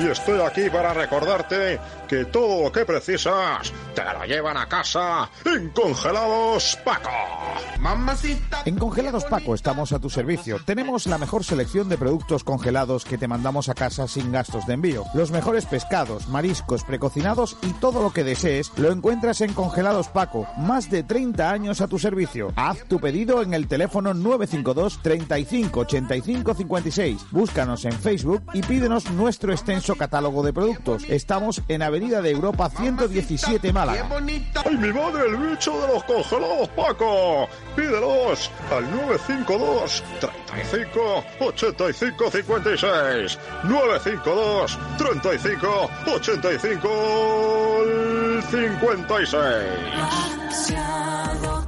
Speaker 10: Y estoy aquí para recordarte que todo lo que precisas te lo llevan a casa en Congelados Paco.
Speaker 2: En Congelados Paco estamos a tu servicio. Tenemos la mejor selección de productos congelados que te mandamos a casa sin gastos de envío. Los mejores pescados, mariscos, precocinados y todo lo que desees lo encuentras en Congelados Paco. Más de 30 años a tu servicio. Haz tu pedido en el teléfono 952 35 85 56. Búscanos en Facebook y pídenos nuestro extenso catálogo de productos. Estamos en Avenida de Europa 117 Málaga.
Speaker 10: ¡Ay, mi madre, el bicho de los congelados, Paco! Pídelos al 952 35 85 56. 952 35 85 56.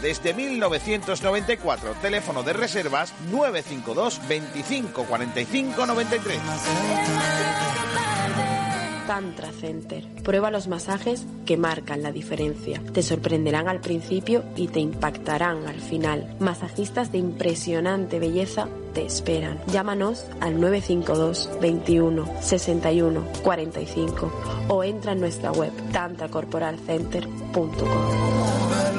Speaker 9: desde 1994. Teléfono de reservas 952 25 45 93.
Speaker 11: Tantra Center. Prueba los masajes que marcan la diferencia. Te sorprenderán al principio y te impactarán al final. Masajistas de impresionante belleza te esperan. Llámanos al 952 21 61 45 o entra en nuestra web tantracorporalcenter.com.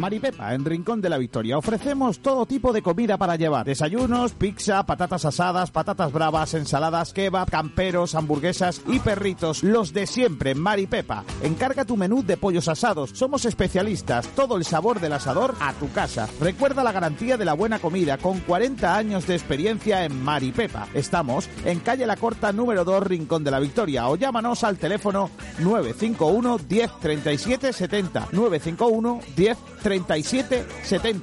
Speaker 2: Maripepa, en Rincón de la Victoria. Ofrecemos todo tipo de comida para llevar. Desayunos, pizza, patatas asadas, patatas bravas, ensaladas, kebab, camperos, hamburguesas y perritos. Los de siempre, Maripepa. Encarga tu menú de pollos asados. Somos especialistas. Todo el sabor del asador a tu casa. Recuerda la garantía de la buena comida con 40 años de experiencia en Maripepa. Estamos en calle La Corta número 2, Rincón de la Victoria. O llámanos al teléfono 951 10 37 70. 951 10 37 70.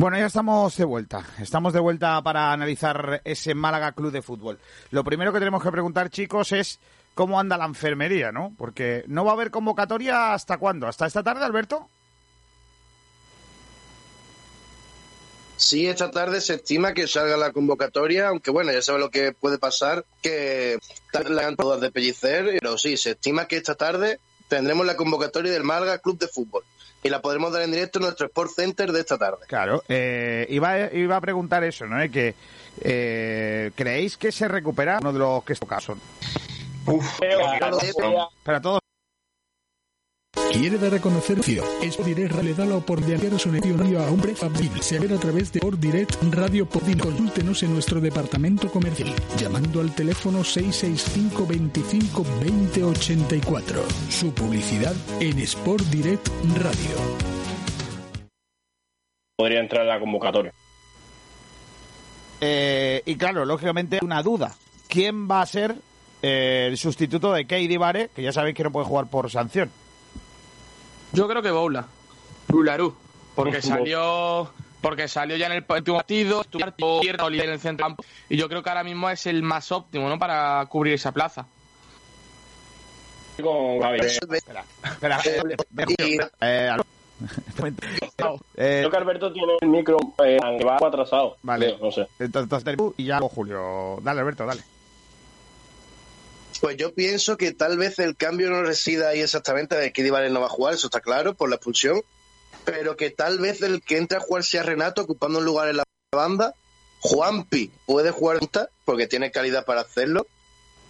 Speaker 2: Bueno, ya estamos de vuelta. Estamos de vuelta para analizar ese Málaga Club de Fútbol. Lo primero que tenemos que preguntar, chicos, es cómo anda la enfermería, ¿no? Porque no va a haber convocatoria hasta cuándo? ¿Hasta esta tarde, Alberto?
Speaker 8: Sí, esta tarde se estima que salga la convocatoria, aunque bueno, ya sabe lo que puede pasar, que la todas de pellicer, pero sí, se estima que esta tarde tendremos la convocatoria del Málaga Club de Fútbol. Y la podremos dar en directo en nuestro Sport Center de esta tarde.
Speaker 2: Claro, eh, iba, iba a preguntar eso, ¿no? Que eh, ¿Creéis que se recupera uno de los que son?
Speaker 5: Uf,
Speaker 2: para todos.
Speaker 12: Quiere dar a conocer Es Direct le da la oportunidad de su negocio a un precio Se ver a través de Direct Radio Podin. Consúltenos en nuestro departamento comercial llamando al teléfono 665 25 20 84. Su publicidad en Sport Direct Radio.
Speaker 6: Podría entrar en la convocatoria.
Speaker 2: Eh, y claro, lógicamente una duda. ¿Quién va a ser eh, el sustituto de Keidi Vare, que ya sabéis que no puede jugar por sanción?
Speaker 4: Yo creo que Boula. Bularu. Porque salió porque salió ya en el último partido, estuvo en el centro campo y yo creo que ahora mismo es el más óptimo, ¿no? Para cubrir esa plaza.
Speaker 2: Espera, espera. Eh,
Speaker 6: Creo que Alberto tiene el micro eh, que va atrasado.
Speaker 2: Vale,
Speaker 6: no sé.
Speaker 2: Entonces, y ya Julio. Dale, Alberto, dale.
Speaker 8: Pues yo pienso que tal vez el cambio no resida ahí exactamente de que Vale no va a jugar, eso está claro, por la expulsión, pero que tal vez el que entre a jugar sea Renato ocupando un lugar en la banda. Juanpi puede jugar porque tiene calidad para hacerlo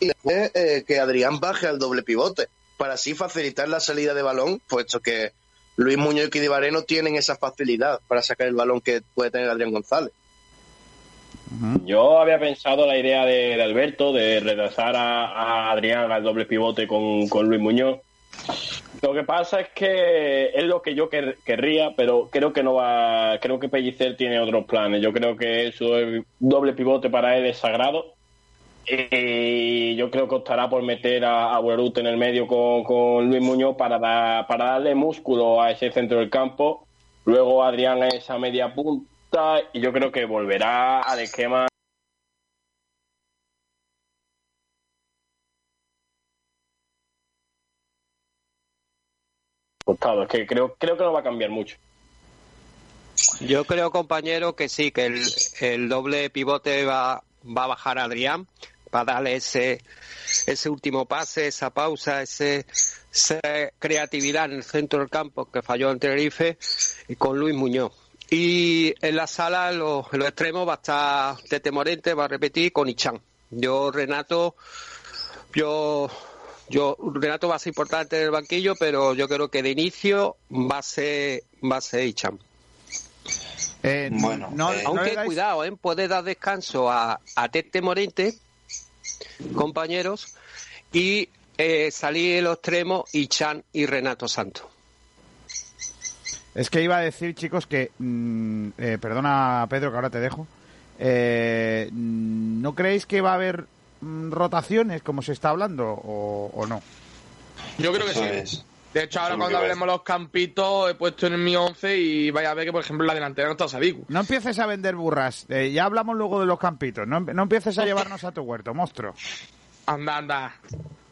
Speaker 8: y después eh, que Adrián baje al doble pivote para así facilitar la salida de balón, puesto que Luis Muñoz y Kidibaré no tienen esa facilidad para sacar el balón que puede tener Adrián González.
Speaker 6: Yo había pensado la idea de, Alberto de retrasar a, Adrián al doble pivote con, Luis Muñoz. Lo que pasa es que es lo que yo querría, pero creo que no va, creo que Pellicer tiene otros planes. Yo creo que eso doble pivote para él es sagrado. Y yo creo que optará por meter a, a en el medio con, Luis Muñoz para, para darle músculo a ese centro del campo. Luego Adrián a esa media punta y yo creo que volverá al esquema Es que creo, creo que no va a cambiar mucho.
Speaker 7: Yo creo, compañero, que sí, que el, el doble pivote va, va a bajar a Adrián para darle ese, ese último pase, esa pausa, ese, esa creatividad en el centro del campo que falló en Tenerife y con Luis Muñoz. Y en la sala, en los, extremos, va a estar Tete Morente, va a repetir con Ichan. Yo, Renato, yo, yo, Renato va a ser importante en el banquillo, pero yo creo que de inicio va a ser, va a ser Ichan.
Speaker 2: Eh, bueno, no,
Speaker 7: eh, aunque cuidado, ¿eh? puede dar descanso a, a Tete Morente, compañeros, y eh, salir en los extremos Ichan y Renato Santos.
Speaker 2: Es que iba a decir, chicos, que. Mm, eh, perdona, Pedro, que ahora te dejo. Eh, ¿No creéis que va a haber mm, rotaciones, como se está hablando, o, no?
Speaker 4: Yo creo que sí. De hecho, ahora cuando hablemos los campitos, he puesto en mi 11 y vaya a ver que, por ejemplo, la delantera no está Sadiku.
Speaker 2: No empieces a vender burras. Eh, ya hablamos luego de los campitos. No, no empieces a llevarnos a tu huerto, monstruo.
Speaker 4: Anda, anda.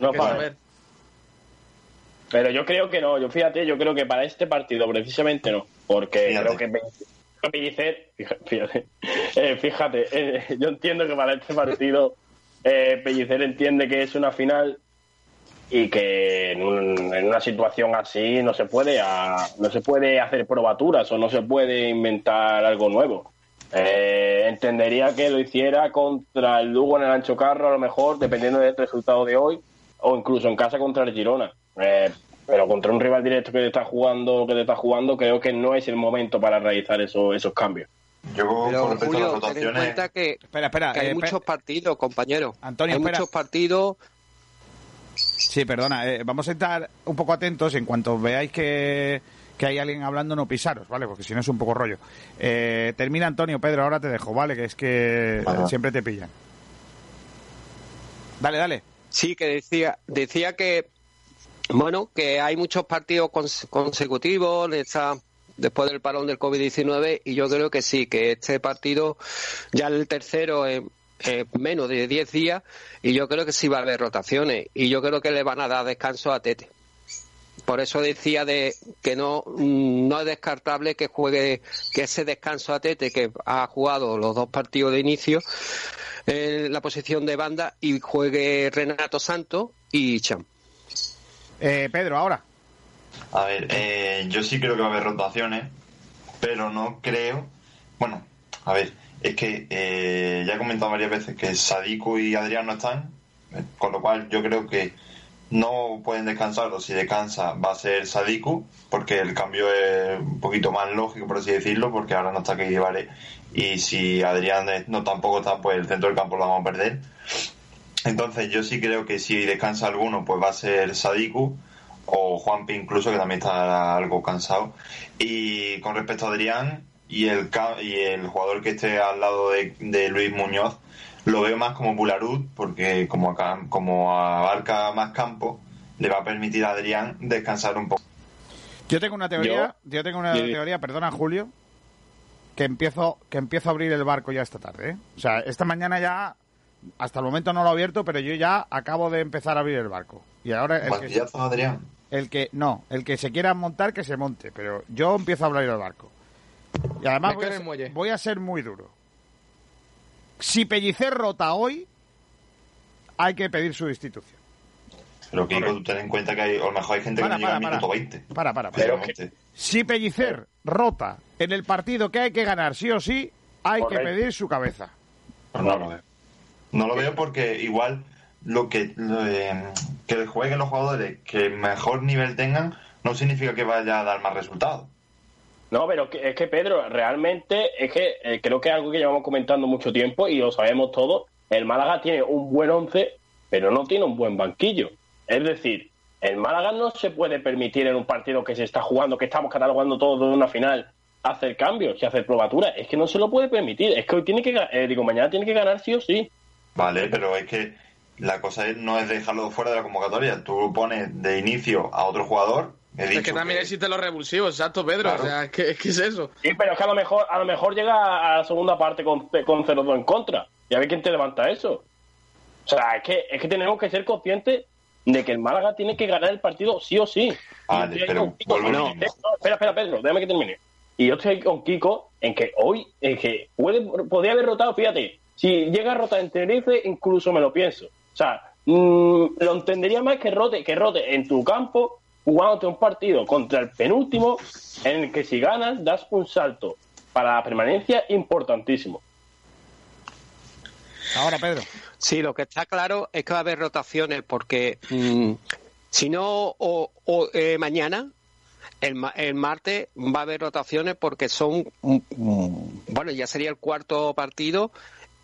Speaker 6: No, para. Pero yo creo que no, yo fíjate, yo creo que para este partido precisamente no, porque creo que Pellicer, fíjate, eh, fíjate eh, yo entiendo que para este partido eh, Pellicer entiende que es una final y que en, una situación así no se puede no se puede hacer probaturas o no se puede inventar algo nuevo. entendería que lo hiciera contra el Lugo en el Ancho Carro, a lo mejor, dependiendo del resultado de hoy, o incluso en casa contra el Girona. Eh, pero contra un rival directo que te está jugando, que te está jugando, creo que no es el momento para realizar eso, esos cambios.
Speaker 7: Yo, pero, Julio, ten en cuenta que,
Speaker 2: espera, espera,
Speaker 7: hay eh, muchos partidos, compañero.
Speaker 2: Antonio,
Speaker 7: hay muchos partidos.
Speaker 2: Sí, perdona, eh, vamos a estar un poco atentos en cuanto veáis que, que hay alguien hablando, no pisaros, ¿vale? Porque si no es un poco rollo. Eh, termina Antonio, Pedro, ahora te dejo, ¿vale? Que es que siempre te pillan. Dale, dale.
Speaker 7: Sí, que decía, decía que bueno, que hay muchos partidos consecutivos después del parón del COVID-19 y yo creo que sí, que este partido ya el tercero es, menos de 10 días y yo creo que sí va a haber rotaciones y yo creo que le van a dar descanso a Tete. Por eso decía de que no, no es descartable que juegue que ese descanso a Tete que ha jugado los dos partidos de inicio en la posición de banda y juegue Renato Santos y Cham.
Speaker 2: Eh, Pedro, ahora.
Speaker 5: A ver, eh, yo sí creo que va a haber rotaciones, pero no creo. Bueno, a ver, es que eh, ya he comentado varias veces que Sadiku y Adrián no están, eh, con lo cual yo creo que no pueden descansar, o si descansa va a ser Sadiku, porque el cambio es un poquito más lógico, por así decirlo, porque ahora no está que llevaré. Y si Adrián no tampoco está, pues el centro del campo lo vamos a perder. Entonces yo sí creo que si descansa alguno, pues va a ser Sadiku o Juanpi incluso, que también está algo cansado. Y con respecto a Adrián y el, y el jugador que esté al lado de, Luis Muñoz, lo veo más como Bularud, porque como, acá, como abarca más campo, le va a permitir a Adrián descansar un poco.
Speaker 2: Yo tengo una teoría, yo, tengo una teoría, perdona Julio, que empiezo, que empiezo a abrir el barco ya esta tarde. ¿eh? O sea, esta mañana ya hasta el momento no lo he abierto, pero yo ya acabo de empezar a abrir el barco. Y ahora el
Speaker 5: que, Adrián.
Speaker 2: El que no, el que se quiera montar que se monte, pero yo empiezo a abrir el barco. Y además voy a, ser, muy duro. Si Pellicer rota hoy, hay que pedir su destitución.
Speaker 5: Pero que tú ten en cuenta que hay, a lo mejor hay gente que no llega al minuto 20.
Speaker 2: Para, para, para. si Pellicer rota en el partido que hay que ganar sí o sí, hay que pedir su cabeza.
Speaker 5: no lo veo. No lo veo porque igual lo que eh, que jueguen los jugadores que mejor nivel tengan no significa que vaya a dar más resultados.
Speaker 6: No, pero es que Pedro, realmente es que eh, creo que es algo que llevamos comentando mucho tiempo y lo sabemos todos. El Málaga tiene un buen once, pero no tiene un buen banquillo. Es decir, el Málaga no se puede permitir en un partido que se está jugando, que estamos catalogando todos de una final, hacer cambios y hacer probaturas. Es que no se lo puede permitir. Es que hoy tiene que, eh, digo, mañana tiene que ganar sí o sí.
Speaker 5: Vale, pero es que la cosa no es dejarlo fuera de la convocatoria. Tú pones de inicio a otro jugador.
Speaker 4: es que también existen los revulsivos, exacto, Pedro. O sea, ¿qué, es eso?
Speaker 6: Sí, pero es que a lo mejor, a lo mejor llega a la segunda parte con, con 0-2 en contra. Y a ver quién te levanta eso. O sea, es que, es que tenemos que ser conscientes de que el Málaga tiene que ganar el partido sí o sí.
Speaker 5: Vale, pero
Speaker 6: no, espera, espera, Pedro, déjame que termine. Y yo estoy con Kiko en que hoy, en que puede, podría haber rotado, fíjate, si llega a rotar en Tenerife, incluso me lo pienso. O sea, mm, lo entendería más que rote, que rote en tu campo jugándote un partido contra el penúltimo en el que si ganas das un salto para la permanencia importantísimo.
Speaker 2: Ahora, Pedro.
Speaker 7: Sí, lo que está claro es que va a haber rotaciones porque mm, si no, o, eh, mañana, el, el, martes va a haber rotaciones porque son, mm, bueno, ya sería el cuarto partido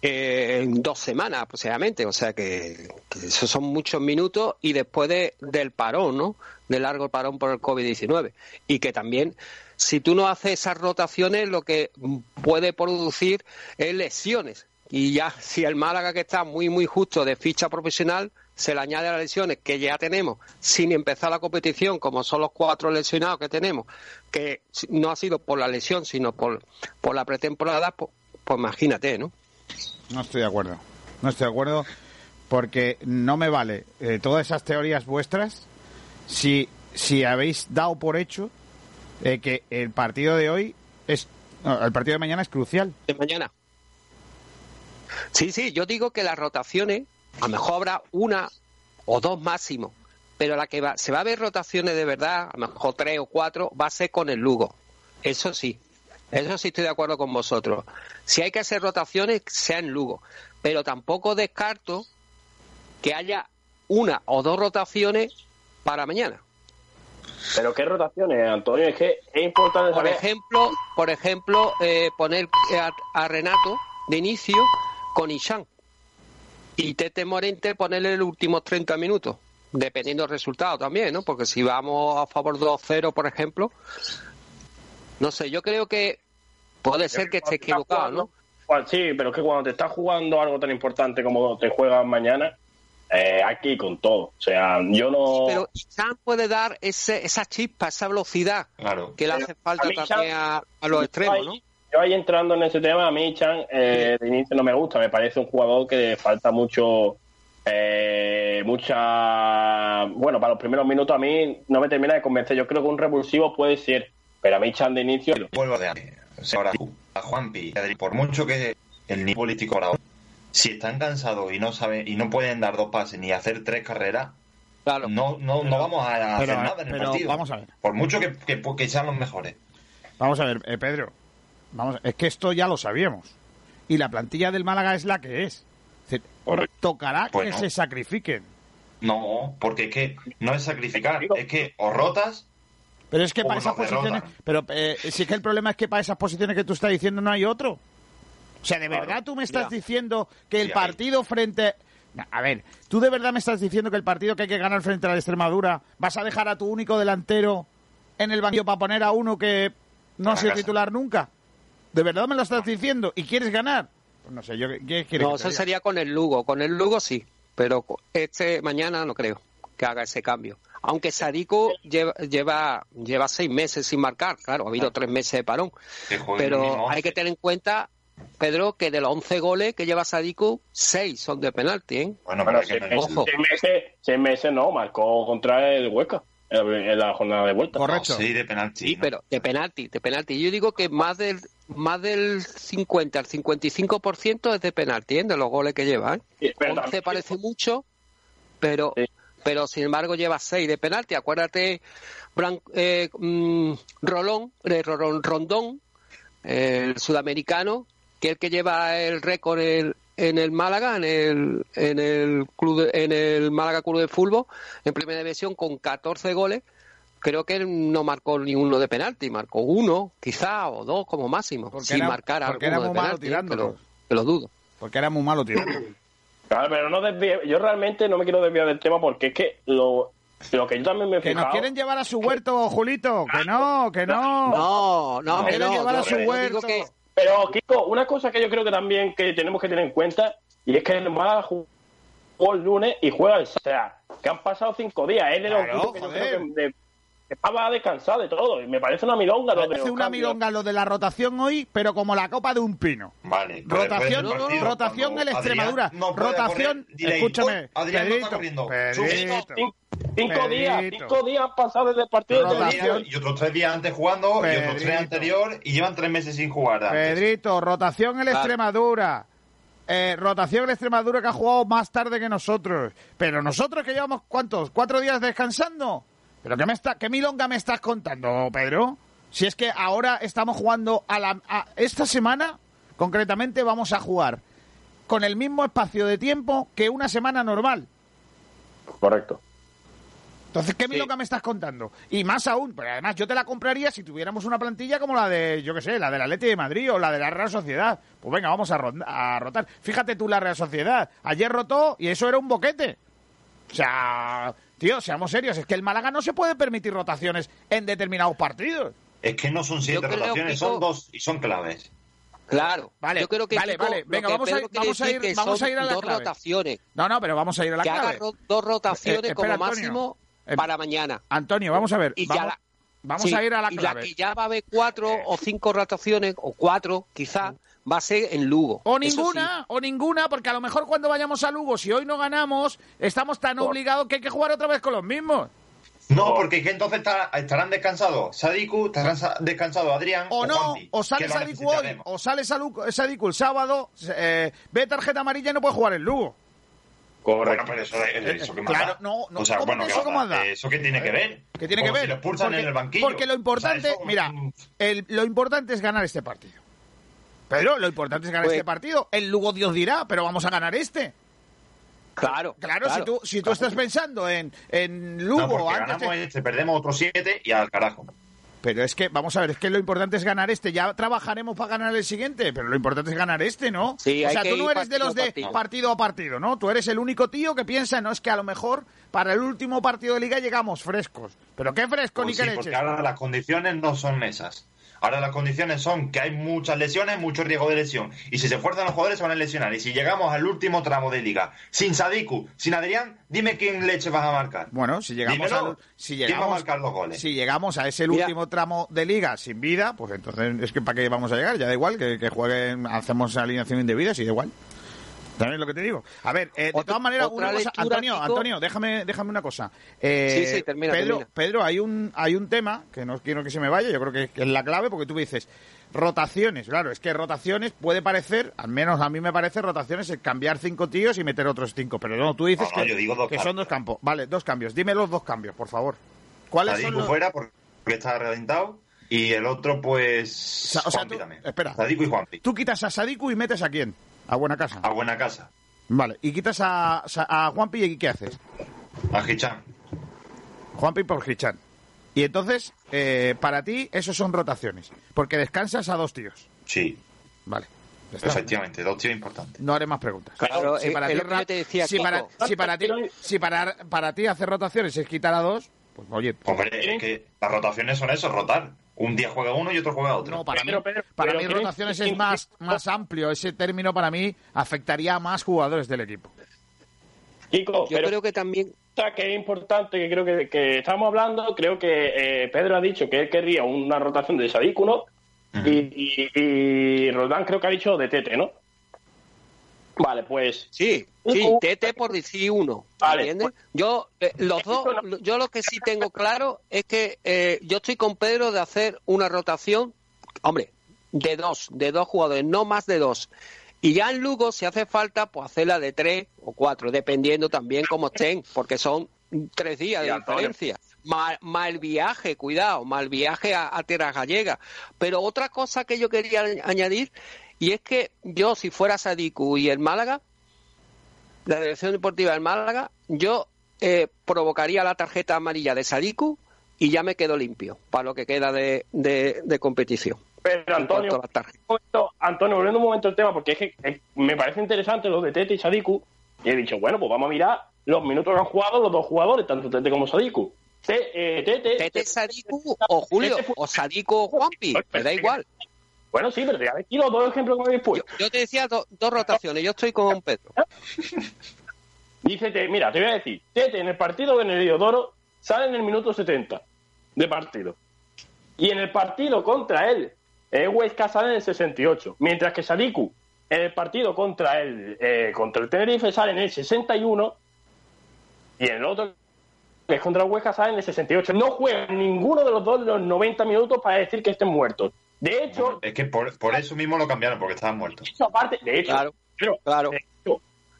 Speaker 7: en dos semanas aproximadamente, o sea que, esos son muchos minutos y después del parón, ¿no? De largo parón por el COVID-19. Y que también, si tú no haces esas rotaciones, lo que puede producir es lesiones. Y ya, si el Málaga que está muy, muy justo de ficha profesional, se le añade las lesiones que ya tenemos sin empezar la competición, como son los cuatro lesionados que tenemos, que no ha sido por la lesión, sino por, por la pretemporada, pues, pues imagínate, ¿no?
Speaker 2: No estoy de acuerdo. No estoy de acuerdo porque no me vale eh, todas esas teorías vuestras si, si habéis dado por hecho eh, que el partido de hoy es. el partido de mañana es crucial.
Speaker 7: De mañana. Sí, sí, yo digo que las rotaciones, a lo mejor habrá una o dos máximo, pero la que va, se va a ver rotaciones de verdad, a lo mejor tres o cuatro, va a ser con el Lugo. Eso sí. Eso sí estoy de acuerdo con vosotros. Si hay que hacer rotaciones, sea en Lugo. Pero tampoco descarto que haya una o dos rotaciones para mañana.
Speaker 6: ¿Pero qué rotaciones, Antonio? Es que es importante
Speaker 7: Por ejemplo, por ejemplo eh, poner a, Renato de inicio con Ishan. Y Tete Morente ponerle los últimos 30 minutos, dependiendo del resultado también, ¿no? Porque si vamos a favor 2-0, por ejemplo, no sé, yo creo que Puede ser que esté equivocado, ¿no?
Speaker 6: Sí, pero es que cuando te estás jugando algo tan importante como te juegas mañana, eh, aquí con todo. O sea, yo no.
Speaker 7: Pero Chan puede dar ese, esa chispa, esa velocidad que le hace falta también a, los extremos, ¿no?
Speaker 6: Yo ahí entrando en ese tema, a mí Chan eh, de inicio no me gusta. Me parece un jugador que le falta mucho. Eh, mucha. Bueno, para los primeros minutos a mí no me termina de convencer. Yo creo que un revulsivo puede ser, pero a mí Chan de inicio.
Speaker 5: Vuelvo de ahora a Juanpi, por mucho que el nivel político ahora, si están cansados y no saben y no pueden dar dos pases ni hacer tres carreras, no, no, no vamos a hacer
Speaker 2: pero,
Speaker 5: nada en el
Speaker 2: pero
Speaker 5: partido.
Speaker 2: vamos a ver.
Speaker 5: Por mucho que, que, que sean los mejores.
Speaker 2: Vamos a ver, eh, Pedro. Vamos, es que esto ya lo sabíamos. Y la plantilla del Málaga es la que es. Tocará que se sacrifiquen.
Speaker 5: No, porque es que no es sacrificar, es que o rotas
Speaker 2: Pero es que para esas posiciones. Pero eh, sí que el problema es que para esas posiciones que tú estás diciendo no hay otro. O sea, ¿de
Speaker 5: Claro.
Speaker 2: verdad tú me estás
Speaker 5: Ya.
Speaker 2: diciendo que el
Speaker 5: hay.
Speaker 2: partido frente. A ver, ¿tú de verdad me estás diciendo que el partido que hay que ganar frente a la Extremadura vas a dejar a tu único delantero en el banquillo para poner a uno que no ha sido
Speaker 7: casa.
Speaker 2: titular nunca? ¿De verdad me lo estás diciendo? ¿Y quieres ganar? Pues no sé, yo ¿qué quieres
Speaker 7: No, eso sería con el Lugo. Con el Lugo sí, pero este mañana no creo que haga ese cambio. Aunque Sarico lleva, lleva, lleva seis meses sin marcar, claro, ha habido tres meses de parón. Pero hay que tener en cuenta, Pedro, que de los 11 goles que lleva Sadiku, 6 son de penalti, ¿eh?
Speaker 5: Bueno,
Speaker 6: Bueno,
Speaker 5: pero
Speaker 6: seis
Speaker 5: que no-
Speaker 6: meses,
Speaker 7: Ojo.
Speaker 6: seis meses, seis meses no, marcó contra el Huesca en la, jornada de vuelta.
Speaker 2: Correcto.
Speaker 5: Sí, de penalti.
Speaker 7: Sí, pero de penalti, de penalti. Yo digo que más del más del 50 al 55% es de penalti, ¿eh? de los goles que lleva. ¿eh?
Speaker 6: Sí, pero
Speaker 7: 11
Speaker 6: también-
Speaker 7: parece mucho, pero
Speaker 6: Sí.
Speaker 7: Pero sin embargo lleva 6 de penalti. Acuérdate, Bran- eh, mm, Rolón, eh, Ron- Rondón, el sudamericano, que es el que lleva el récord en, en el Málaga, en el, en el club de- en el Málaga Club de Fútbol, en primera división con 14 goles. Creo que él no marcó ni uno de penalti, marcó uno, quizá, o dos como máximo, sin marcar alguno de penalti, que,
Speaker 2: tirándolo.
Speaker 7: lo, que lo dudo.
Speaker 2: Porque era muy malo tirando.
Speaker 6: Claro, pero no desvíe- yo realmente no me quiero desviar del tema porque es que lo, lo que yo también me he
Speaker 2: Que nos
Speaker 6: fijado...
Speaker 2: quieren llevar a su huerto, Julito. Que no, que no.
Speaker 7: No, no,
Speaker 2: Nos
Speaker 7: que
Speaker 2: quieren
Speaker 7: no,
Speaker 2: llevar a su huerto.
Speaker 7: que-
Speaker 6: Pero, Kiko, una cosa que yo creo que también que tenemos que tener en cuenta, y es que el Málaga jugó el lunes y juega el. O sea, que han pasado cinco días. Es de los
Speaker 2: Claro,
Speaker 6: que yo
Speaker 2: joder.
Speaker 6: creo que de- estaba descansado de todo. Y me parece una milonga. lo de
Speaker 2: Hace
Speaker 6: los
Speaker 2: una
Speaker 6: cambios.
Speaker 2: milonga lo de la rotación hoy, pero como la copa de un pino.
Speaker 5: Vale. después
Speaker 2: Rotación,
Speaker 5: del partido,
Speaker 2: rotación en Extremadura.
Speaker 5: no
Speaker 2: rotación, escúchame,
Speaker 5: "Uy, Adrián no está
Speaker 2: Pedrito,
Speaker 5: corriendo".
Speaker 2: Pedrito,
Speaker 6: Cinco, cinco días,
Speaker 2: Pedrito.
Speaker 6: cinco días han pasado desde el partido. de-
Speaker 2: Rotación.
Speaker 5: Y otros tres días antes jugando, y otros tres
Speaker 2: Pedrito.
Speaker 5: anterior, y llevan tres meses sin jugar. antes.
Speaker 2: Pedrito, rotación en la
Speaker 7: Claro.
Speaker 2: Extremadura. Eh, rotación en Extremadura que ha jugado más tarde que nosotros. Pero nosotros que llevamos, ¿cuántos? ¿Cuatro días descansando? ¿Pero qué, me está, qué milonga me estás contando, Pedro? Si es que ahora estamos jugando a la... a- esta semana, concretamente, vamos a jugar con el mismo espacio de tiempo que una semana normal.
Speaker 6: Correcto.
Speaker 2: Entonces, ¿qué milonga me estás contando? Y más aún, pero además yo te la compraría si tuviéramos una plantilla como la de, yo qué sé, la del Atleti de Madrid o la de la Real Sociedad. Pues venga, vamos a, a rotar. Fíjate tú la Real Sociedad. Ayer rotó y eso era un boquete. O sea, tío, seamos serios. Es que el Málaga no se puede permitir rotaciones en determinados partidos.
Speaker 5: Es que no son siete rotaciones,
Speaker 7: Kiko-
Speaker 5: son dos y son claves.
Speaker 7: Claro,
Speaker 2: Vale,
Speaker 7: yo creo que
Speaker 2: vale,
Speaker 7: Kiko,
Speaker 2: vale. Venga,
Speaker 7: que
Speaker 2: vamos a vamos a ir-
Speaker 7: que
Speaker 2: vamos a ir a la
Speaker 7: dos
Speaker 2: clave.
Speaker 7: rotaciones.
Speaker 2: No, no, pero vamos a ir a la
Speaker 7: que haga
Speaker 2: clave.
Speaker 7: ro- dos rotaciones
Speaker 2: Eh, espera,
Speaker 7: como
Speaker 2: Antonio.
Speaker 7: máximo
Speaker 2: Eh,
Speaker 7: para mañana.
Speaker 2: Antonio, vamos a ver.
Speaker 7: Y ya
Speaker 2: vamos
Speaker 7: la-
Speaker 2: vamos
Speaker 7: Sí,
Speaker 2: a ir a la
Speaker 7: y
Speaker 2: clave.
Speaker 7: que ya va a haber cuatro o cinco rotaciones, o cuatro quizá, va a ser en Lugo.
Speaker 2: O ninguna, o ninguna, porque a lo mejor cuando vayamos a Lugo, si hoy no ganamos, estamos tan obligados que hay que jugar otra vez con los mismos.
Speaker 5: No, porque es que entonces estarán descansados Sadiku, estarán sa- descansados Adrián
Speaker 2: O no, o sale Sadiku hoy, o sale Salu- Sadiku el sábado, eh, ve tarjeta amarilla y no puede jugar en Lugo.
Speaker 5: Bueno, pero eso, eso que más
Speaker 2: Claro,
Speaker 5: da.
Speaker 2: no, no,
Speaker 5: O sea,
Speaker 2: ¿cómo
Speaker 5: bueno,
Speaker 2: que
Speaker 5: ¿qué
Speaker 2: eso
Speaker 5: va
Speaker 2: da?
Speaker 5: ¿Eso qué tiene que ver?
Speaker 2: ¿Qué tiene que ver?
Speaker 5: Si lo expulsan en el banquillo.
Speaker 2: porque lo importante,
Speaker 5: O sea, eso-
Speaker 2: mira, el- lo importante es ganar este partido. Pero lo importante es ganar
Speaker 7: Pues-
Speaker 2: este partido. El Lugo Dios dirá, pero vamos a ganar este.
Speaker 7: Claro,
Speaker 2: Claro, si tú, si tú estás pensando en, en Lugo
Speaker 5: porque
Speaker 2: antes
Speaker 5: ganamos
Speaker 2: de-
Speaker 5: este, perdemos otros siete y al carajo.
Speaker 2: Pero es que, vamos a ver, es que lo importante es ganar este. Ya trabajaremos para ganar el siguiente, pero lo importante es ganar este, ¿no?
Speaker 7: Sí,
Speaker 2: o
Speaker 7: hay
Speaker 2: sea,
Speaker 7: que
Speaker 2: tú no eres de los de
Speaker 7: partido.
Speaker 2: partido a partido, ¿no? Tú eres el único tío que piensa, no es que a lo mejor para el último partido de liga llegamos frescos. ¿Pero qué fresco
Speaker 5: Pues
Speaker 2: ni
Speaker 5: sí,
Speaker 2: qué
Speaker 5: porque
Speaker 2: leches?
Speaker 5: ahora las condiciones no son esas. Ahora las condiciones son que hay muchas lesiones, mucho riesgo de lesión. Y si se esfuerzan los jugadores se van a lesionar. Y si llegamos al último tramo de liga, sin Sadiku, sin Adrián, dime quién leche vas a marcar.
Speaker 2: Bueno, si llegamos,
Speaker 5: Dímelo.
Speaker 2: al- si
Speaker 5: ¿Quién va a
Speaker 2: llegamos,
Speaker 5: marcar los goles?
Speaker 2: si llegamos a ese último tramo de liga sin vida, pues entonces es que para qué vamos a llegar, ya da igual que, que jueguen, hacemos alineación indebida, sí da igual. También lo que te digo. A ver, eh, de todas maneras, una cosa, Antonio, Antonio, déjame, déjame una cosa. Eh,
Speaker 7: sí, sí, termina,
Speaker 2: Pedro, Pedro, hay un, hay un tema que no quiero que se me vaya, yo creo que es la clave, porque tú dices, rotaciones, claro, es que rotaciones puede parecer, al menos a mí me parece rotaciones es cambiar cinco tíos y meter otros cinco, pero no, tú dices que, son dos campos. Vale, dos cambios. Dime los dos cambios, por favor. ¿Cuáles
Speaker 5: Sadiku son fuera porque está reventado y el otro, pues.
Speaker 2: o sea, Espera.
Speaker 5: Sadiku y Juanpi.
Speaker 2: Tú quitas a Sadiku y metes a quién? A Buena Casa.
Speaker 5: A Buena Casa.
Speaker 2: Vale, y quitas a, a Juanpi y ¿qué haces?
Speaker 5: A Hichan.
Speaker 2: Juanpi por Hichan. Y entonces, eh, para ti, esos son rotaciones. Porque descansas a dos tíos.
Speaker 5: Sí.
Speaker 2: Vale.
Speaker 5: Efectivamente, dos tíos importantes.
Speaker 2: No haré más preguntas.
Speaker 7: Claro, si para, ti,
Speaker 2: si, para, si para ti, si para, para ti hacer rotaciones es quitar a dos, pues oye.
Speaker 5: Hombre, es que las rotaciones son eso, rotar. Un día juega uno y otro juega otro.
Speaker 2: No, para mí, para mí rotaciones es más, más amplio. Ese término para mí afectaría a más jugadores del equipo.
Speaker 6: Kiko,
Speaker 7: yo creo que también
Speaker 6: que es importante, que creo que, que estamos hablando, creo que eh, Pedro ha dicho que él querría una rotación de Sadiku, ¿no? y, y, Roldán creo que ha dicho de Tete, ¿no? Vale, pues.
Speaker 7: Sí, sí, Tete por decir uno. ¿Entiendes? Pues, yo, eh, los dos, yo lo que sí tengo claro es que eh, yo estoy con Pedro de hacer una rotación, hombre, de dos, de dos jugadores, no más de dos. Y ya en Lugo, si hace falta, pues hacerla de tres o cuatro, dependiendo también cómo estén, porque son tres días de diferencia. Mal, viaje, cuidado, mal viaje a, Tierra Gallega. Pero otra cosa que yo quería añadir, y es que yo, si fuera Sadiku y el Málaga, la Dirección Deportiva del Málaga, yo eh, provocaría la tarjeta amarilla de Sadiku y ya me quedo limpio para lo que queda de competición.
Speaker 6: Pero Antonio, Antonio, volviendo un momento al tema, porque es que me parece interesante lo de Tete y Sadiku, y he dicho, bueno, pues vamos a mirar los minutos que han jugado los dos jugadores, tanto Tete como Sadiku.
Speaker 7: Eh, Tete, Tete, Sadiku o Julio, o Sadiku o Juanpi, me da igual.
Speaker 6: Bueno, sí, pero te a los dos ejemplos que me habéis puesto.
Speaker 7: Yo, te decía dos rotaciones, yo estoy con Pedro.
Speaker 6: Dice, mira, te voy a decir, Tete en el partido de Neriodoro sale en el minuto 70 de partido. Y en el partido contra él, eh, Huesca sale en el 68, mientras que Sadiku en el partido contra el, eh, contra el Tenerife sale en el 61 y en el otro que es contra el Huesca sale en el 68. No juega ninguno de los dos los 90 minutos para decir que estén muertos. De hecho...
Speaker 5: es que por, eso mismo lo cambiaron, porque estaban muertos.
Speaker 6: aparte, de hecho, claro,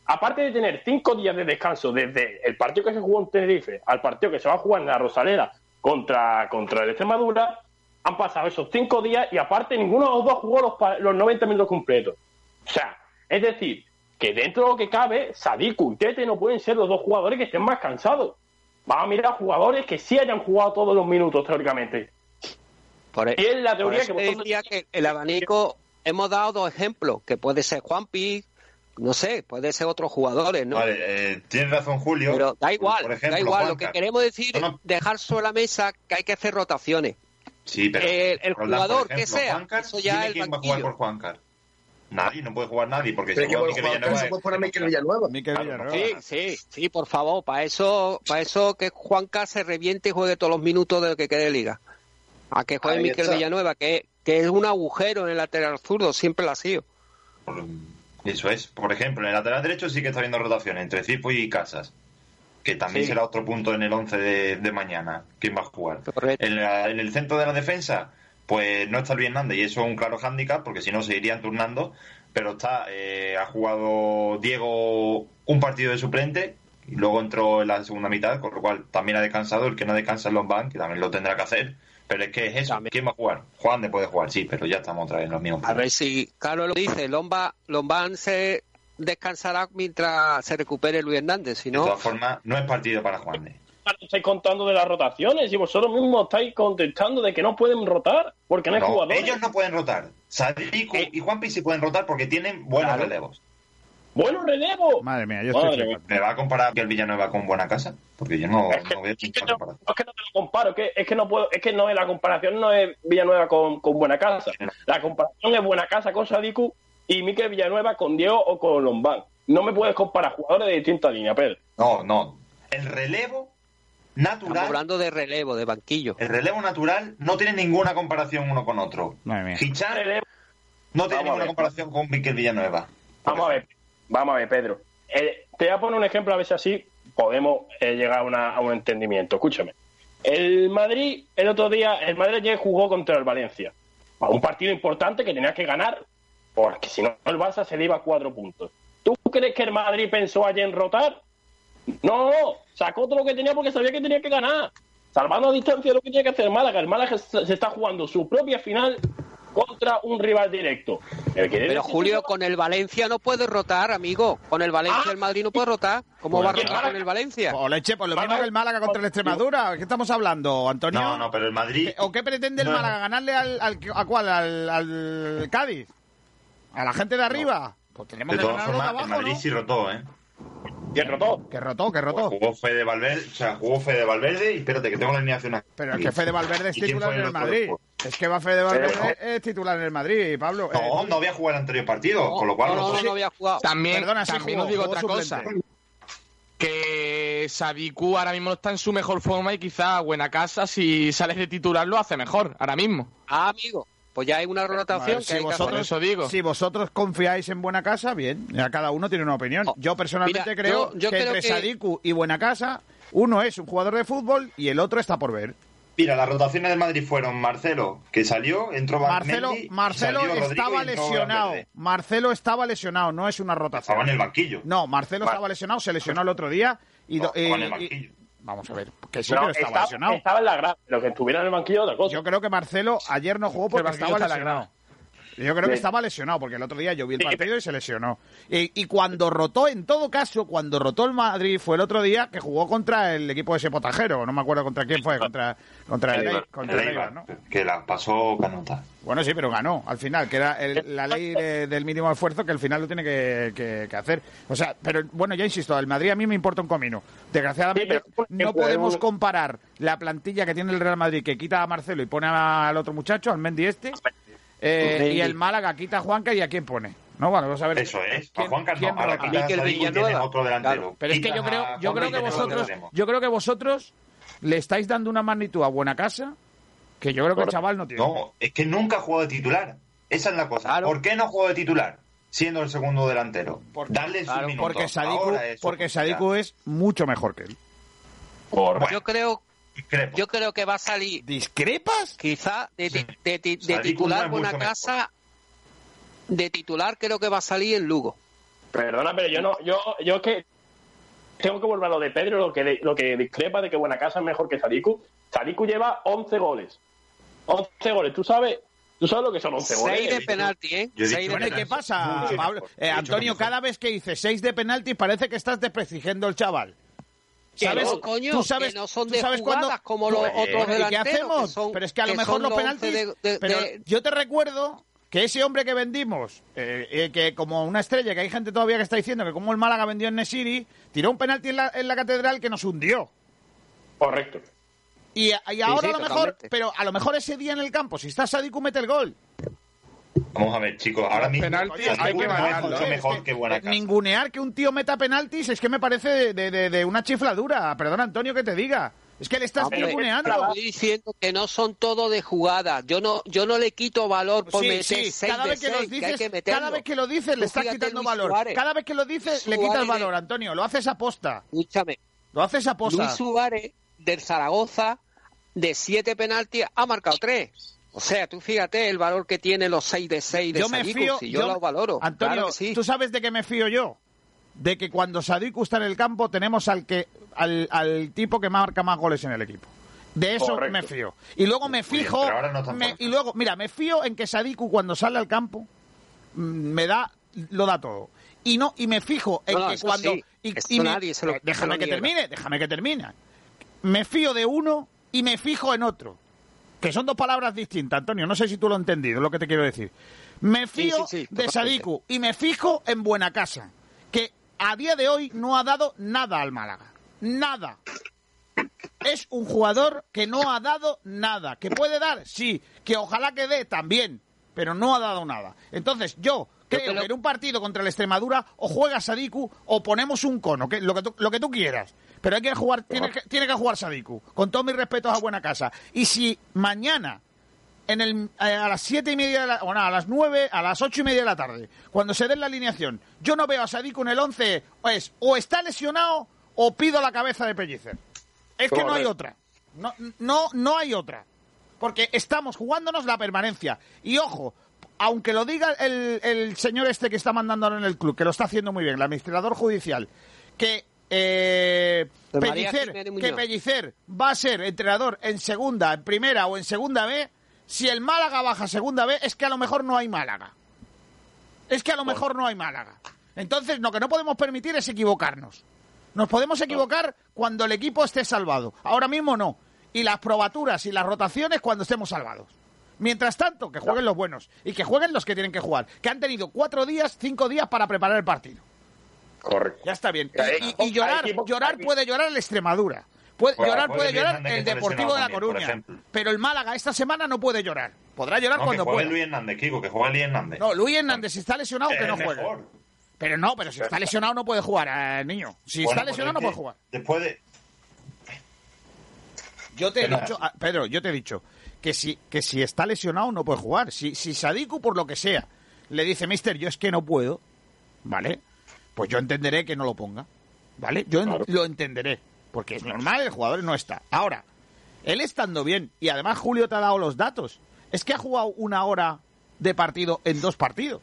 Speaker 6: aparte de tener cinco días de descanso desde el partido que se jugó en Tenerife al partido que se va a jugar en la Rosaleda contra, contra el Extremadura, han pasado esos cinco días y aparte ninguno de los dos jugó los, los 90 minutos completos. O sea, es decir, que dentro de lo que cabe, Sadiku y Tete no pueden ser los dos jugadores que estén más cansados. Vamos a mirar a jugadores que sí hayan jugado todos los minutos, teóricamente.
Speaker 7: Por, e- y es la teoría que decía que el abanico, hemos dado dos ejemplos, que puede ser Juanpi, no sé, puede ser otros jugadores, ¿no?
Speaker 5: Vale, eh, tienes razón, Julio.
Speaker 7: Pero da igual, da igual. Lo que queremos decir es dejar sobre la mesa que hay que hacer rotaciones.
Speaker 5: Sí, pero
Speaker 7: eh, el jugador que sea, eso ya
Speaker 5: quién va a jugar por Juancar? Nadie, no puede jugar nadie, porque
Speaker 8: si juega Miquel Villanueva... Se puede poner Miquel Villanueva.
Speaker 2: Villanueva.
Speaker 7: Sí, sí, sí, por favor, para eso, para eso que Juancar se reviente y juegue todos los minutos de lo que quede de liga. A que juegue Miquel Villanueva, que, que es un agujero en el lateral zurdo, siempre lo ha sido.
Speaker 5: Eso es, por ejemplo, en el lateral derecho sí que está habiendo rotación entre Cipo y Casas que también será otro punto en el 11 de, mañana. ¿Quién va a jugar? En, el centro de la defensa, pues no está Luis Hernández y eso es un claro hándicap porque si no se irían turnando. Pero está, eh, ha jugado Diego un partido de suplente y luego entró en la segunda mitad, con lo cual también ha descansado. El que no descansa es Lombán, que también lo tendrá que hacer. Pero es que es eso. ¿Quién va a jugar? Juan de puede jugar, sí, pero ya estamos otra vez en los mismos.
Speaker 7: A ver si Carlos lo dice. Lomba, Lombán se descansará mientras se recupere Luis Hernández. Si no...
Speaker 5: De todas formas, no es partido para Juan
Speaker 6: de. Estáis contando de las rotaciones y vosotros mismos estáis contestando de que no pueden rotar porque no, hay jugadores.
Speaker 5: Ellos no pueden rotar. Sadiku eh. y Juanpi sí pueden rotar porque tienen buenos relevos.
Speaker 6: ¡Buenos relevos!
Speaker 2: Madre mía, yo estoy
Speaker 5: ¿Me va a comparar que el Villanueva con Buena Casa? Porque yo no,
Speaker 6: es que,
Speaker 5: no veo
Speaker 6: es que no, es que no te lo comparo, es que no puedo, es que no es la comparación no es Villanueva con, con Buena Casa. La comparación es Buena Casa con Sadiku y Miquel Villanueva con Diego o con Lombán. No me puedes comparar jugadores de distintas líneas, Pedro.
Speaker 5: No, no. El relevo natural.
Speaker 7: Estamos hablando de relevo, de banquillo.
Speaker 5: El relevo natural no tiene ninguna comparación uno con otro. Hichan no tiene ninguna comparación con Miquel Villanueva.
Speaker 6: Vamos a ver. Vamos a ver, Pedro. Eh, te voy a poner un ejemplo a ver si así podemos eh, llegar a, un entendimiento. Escúchame. El Madrid, el otro día, el Madrid ayer jugó contra el Valencia. Un partido importante que tenía que ganar, porque si no, el Barça se le iba a cuatro puntos. ¿Tú crees que el Madrid pensó ayer en rotar? No, sacó todo lo que tenía porque sabía que tenía que ganar. Salvando a distancia lo que tiene que hacer Málaga. El Málaga se está jugando su propia final contra un rival directo. El que-
Speaker 7: Pero Julio, con el Valencia no puede rotar, amigo. Con el Valencia el Madrid no puede rotar. ¿Cómo va a rotar con el Valencia?
Speaker 2: O leche, pues lo mismo que el Málaga contra el Extremadura. ¿Qué estamos hablando, Antonio?
Speaker 5: No, no, pero el Madrid.
Speaker 2: ¿O qué pretende el
Speaker 5: No.
Speaker 2: Málaga? ¿Ganarle al, al- a cuál? ¿Al, al Cádiz? ¿A la gente de arriba? Pues tenemos
Speaker 5: De
Speaker 2: que
Speaker 5: todas formas, el Madrid
Speaker 2: ¿no?
Speaker 5: sí rotó, ¿eh?
Speaker 6: ¿Y rotó?
Speaker 2: Que rotó, que rotó.
Speaker 5: Jugó Fede Valverde, o sea, jugó Fede Valverde y espérate que tengo la alineación aquí.
Speaker 2: Pero es que Fede Valverde es
Speaker 5: ¿Y quién
Speaker 2: titular en el Madrid.
Speaker 5: después?
Speaker 2: Es que va Fede Valverde
Speaker 5: Pero-
Speaker 2: es titular en el Madrid, Pablo. Eh,
Speaker 5: No, no había jugado el anterior partido, con lo cual rotó.
Speaker 7: jugado.
Speaker 4: También,
Speaker 2: Perdona, sí
Speaker 4: también
Speaker 2: jugó,
Speaker 4: os digo otra cosa.
Speaker 2: suplente.
Speaker 4: Que Sadiku ahora mismo no está en su mejor forma y quizá Buena Casa, si sales de titular, lo hace mejor, ahora mismo.
Speaker 7: Ah, amigo. Pues ya hay una rotación que
Speaker 2: si
Speaker 7: hay
Speaker 2: vosotros,
Speaker 7: hacer.
Speaker 4: eso digo.
Speaker 2: si vosotros confiáis en Buena Casa, bien. Ya cada uno tiene una opinión. Yo personalmente
Speaker 7: mira,
Speaker 2: creo
Speaker 7: yo- yo
Speaker 2: que
Speaker 7: creo
Speaker 2: entre
Speaker 7: que-
Speaker 2: Sadiku y Buena Casa, uno es un jugador de fútbol y el otro está por ver.
Speaker 5: Mira, las rotaciones del Madrid fueron Marcelo, que salió, entró
Speaker 2: Marcelo,
Speaker 5: Mendy,
Speaker 2: Marcelo
Speaker 5: salió
Speaker 2: estaba lesionado.
Speaker 5: Valverde.
Speaker 2: Marcelo estaba lesionado, no es una rotación.
Speaker 5: Estaba en el banquillo.
Speaker 2: No, Marcelo estaba lesionado, se lesionó el otro día y, do-
Speaker 5: estaba
Speaker 2: vamos a ver, que sí,
Speaker 6: No,
Speaker 2: pero estaba, lesionado.
Speaker 6: estaba en la grada. Lo que estuviera en el banquillo otra cosa.
Speaker 2: Yo creo que Marcelo ayer no jugó porque estaba
Speaker 4: está en la
Speaker 2: lesionado. Yo creo que estaba lesionado, porque el otro día yo vi el partido y se lesionó. Y, y cuando rotó, en todo caso, cuando rotó el Madrid fue el otro día que jugó contra el equipo de ese potajero. No me acuerdo contra quién fue, contra, contra el, contra el
Speaker 5: el
Speaker 2: Eibar, ¿no?
Speaker 5: que la pasó Canota.
Speaker 2: Bueno, sí, pero ganó al final, que era el- la ley de- del mínimo esfuerzo que al final lo tiene que, que- que hacer. O sea, pero bueno, ya insisto, el Madrid a mí me importa un comino. Desgraciadamente,
Speaker 6: Sí, pero,
Speaker 2: no podemos comparar la plantilla que tiene el Real Madrid, que quita a Marcelo y pone al otro muchacho, al Mendy este, eh,
Speaker 6: Mendy.
Speaker 2: y el Málaga quita a Juanca y a quién pone. No, bueno, vamos a ver.
Speaker 5: Eso es.
Speaker 2: ¿Quién-
Speaker 5: a Juan Carlos,
Speaker 2: quién
Speaker 5: ahora
Speaker 2: rota?
Speaker 5: quitas a y
Speaker 7: Villanueva.
Speaker 5: otro delantero.
Speaker 7: Claro,
Speaker 2: Pero es que yo creo,
Speaker 5: a
Speaker 2: yo
Speaker 5: Juanca
Speaker 2: creo que vosotros, yo creo que vosotros le estáis dando una magnitud a Buena Casa que yo creo que el chaval no tiene.
Speaker 5: No, es que nunca ha jugado de titular. Esa es la cosa.
Speaker 7: Claro.
Speaker 5: ¿Por qué no juega de titular? Siendo el segundo delantero. Darle sus minutos.
Speaker 2: Porque Sadiku, porque
Speaker 5: oportunidad.
Speaker 2: Sadiku es mucho mejor que él.
Speaker 5: Bueno,
Speaker 7: Yo creo,
Speaker 5: discrepo.
Speaker 7: yo creo que va a salir
Speaker 2: ¿Discrepas?
Speaker 7: quizá de,
Speaker 5: Sí.
Speaker 7: de- de- de titular
Speaker 5: es
Speaker 7: Buena Casa. De titular creo que va a salir en Lugo.
Speaker 6: Perdona, pero yo no, yo, yo que tengo que volver a lo de Pedro, lo que, de- lo que discrepa de que Buena Casa es mejor que Sadiku. Sadiku lleva 11 goles. 11 goles, tú sabes, tú sabes lo que son 11 goles.
Speaker 7: 6 de penalti, ¿eh?
Speaker 5: Yo
Speaker 7: Seis de
Speaker 2: Bueno, ¿y
Speaker 5: que
Speaker 2: qué pasa, Pablo? Eh, Antonio, cada vez que dices seis de penalti parece que estás desprestigiendo el chaval. ¿Sabes?
Speaker 7: no, coño,
Speaker 2: tú sabes,
Speaker 7: que no son
Speaker 2: tú
Speaker 7: de
Speaker 2: sabes
Speaker 7: jugadas
Speaker 2: cuándo-
Speaker 7: como los
Speaker 5: Oye,
Speaker 7: otros
Speaker 2: Bueno, ¿Y qué
Speaker 7: que
Speaker 2: hacemos?
Speaker 7: son-
Speaker 2: pero es que a lo mejor los
Speaker 7: 11
Speaker 2: penaltis...
Speaker 7: de- de-
Speaker 2: pero
Speaker 7: de-
Speaker 2: yo te recuerdo que ese hombre que vendimos, eh, eh, que como una estrella, que hay gente todavía que está diciendo que como el Málaga vendió en Nesiri, tiró un penalti en la, en la catedral que nos hundió.
Speaker 6: Correcto.
Speaker 2: Y, y ahora
Speaker 7: sí,
Speaker 2: a lo mejor,
Speaker 7: totalmente.
Speaker 2: pero a lo mejor ese día en el campo, si está Sadiku, mete el gol.
Speaker 5: Vamos a ver, chicos. Ahora mismo
Speaker 4: penaltis hay que
Speaker 5: mucho
Speaker 2: Es
Speaker 5: mejor
Speaker 2: que,
Speaker 5: que Buena
Speaker 2: eh,
Speaker 5: Casa.
Speaker 2: Ningunear que un tío meta penaltis es que me parece de, de- de- de una chifladura. Perdona, Antonio, que te diga. Es que le estás ninguneando.
Speaker 7: Estoy diciendo que no son todo de jugada. Yo no, yo no le quito valor por
Speaker 2: Sí,
Speaker 7: meter
Speaker 2: sí,
Speaker 7: 6
Speaker 2: cada vez que, los
Speaker 7: 6, que hay
Speaker 2: dices,
Speaker 7: que meterlo.
Speaker 2: cada vez que lo dices le estás quitando
Speaker 7: Luis
Speaker 2: valor.
Speaker 7: Suárez.
Speaker 2: Cada vez que lo dices le quitas valor, Antonio. Lo haces a posta.
Speaker 7: Escúchame,
Speaker 2: Lo haces a posta.
Speaker 7: Luis Suárez del Zaragoza, de 7 penaltis, ha marcado 3. O sea, tú fíjate el valor que tiene los 6 de 6 de
Speaker 2: yo me
Speaker 7: Sadiku,
Speaker 2: fío.
Speaker 7: si yo, lo valoro.
Speaker 2: Antonio,
Speaker 7: Claro sí.
Speaker 2: ¿tú sabes de qué me fío yo? De que cuando Sadiku está en el campo tenemos al que al, al tipo que marca más goles en el equipo. De eso
Speaker 6: Correcto.
Speaker 2: me fío. Y luego me fijo.
Speaker 5: pero ahora no
Speaker 2: me- y luego, mira, me fío en que Sadiku cuando sale al campo mm, me da lo da todo. Y no y me fijo en
Speaker 7: No,
Speaker 2: que
Speaker 7: eso
Speaker 2: cuando
Speaker 7: sí.
Speaker 2: y,
Speaker 7: Esto
Speaker 2: y me-
Speaker 7: nadie se lo-
Speaker 2: déjame
Speaker 7: se lo
Speaker 2: que
Speaker 7: niega.
Speaker 2: termine, déjame que termine. Me fío de uno y me fijo en otro. Que son dos palabras distintas, Antonio. No sé si tú lo has entendido, lo que te quiero decir. Me fío
Speaker 7: sí, sí,
Speaker 2: de. Sadiku y me fijo en Buena Casa, que a día de hoy no ha dado nada al Málaga. Nada. Es un jugador que no ha dado nada. ¿Que puede dar? Sí. Que ojalá que dé también. Pero no ha dado nada. Entonces yo creo que en un partido contra el Extremadura o juega Sadiku o ponemos un cono, que, lo, que tú, lo que tú quieras. Pero hay que jugar, tiene que, tiene que jugar Sadiku. Con todos mis respetos a Buena Casa. Y si mañana en el, eh, a las siete y media, de la, bueno, a las nueve, a las ocho y media de la tarde, cuando se den la alineación, yo no veo a Sadiku en el once, pues, o está lesionado o pido la cabeza de Pellicer. Es que no hay otra. No, no, no hay otra. Porque estamos jugándonos la permanencia. Y ojo, aunque lo diga el, el señor este que está mandando ahora en el club, que lo está haciendo muy bien, el administrador judicial, que eh, Pellicer, que Pellicer va a ser entrenador en segunda, en primera o en segunda B, si el Málaga baja segunda B, es que a lo mejor no hay Málaga. Es que a lo mejor no hay Málaga. Entonces, lo que no podemos permitir es equivocarnos. Nos podemos equivocar cuando el equipo esté salvado. Ahora mismo no. Y las probaturas y las rotaciones cuando estemos salvados. Mientras tanto, que jueguen los buenos y que jueguen los que tienen que jugar. Que han tenido cuatro días, cinco días para preparar el partido.
Speaker 6: Correcto.
Speaker 2: Ya está bien. Y, llorar, llorar puede llorar el Extremadura. Puede, llorar puede llorar el Deportivo de La Coruña. Pero el Málaga esta semana no puede llorar. Podrá llorar cuando pueda.
Speaker 5: Luis Hernández, Kiko, que juega Luis Hernández.
Speaker 2: No, Luis Hernández, si está lesionado, que no juegue. Pero no, pero si está lesionado no puede jugar, eh, niño. Si está lesionado no puede jugar.
Speaker 5: Después de...
Speaker 2: Yo te he dicho, ah, Pedro, yo te he dicho que si, que si está lesionado no puede jugar. Si, si Sadiku, por lo que sea, le dice, mister, yo es que no puedo, ¿vale? Pues yo entenderé que no lo ponga, ¿vale? Yo lo entenderé, porque es normal, el jugador no está. Ahora, él estando bien, y además Julio te ha dado los datos, es que ha jugado una hora de partido en dos partidos.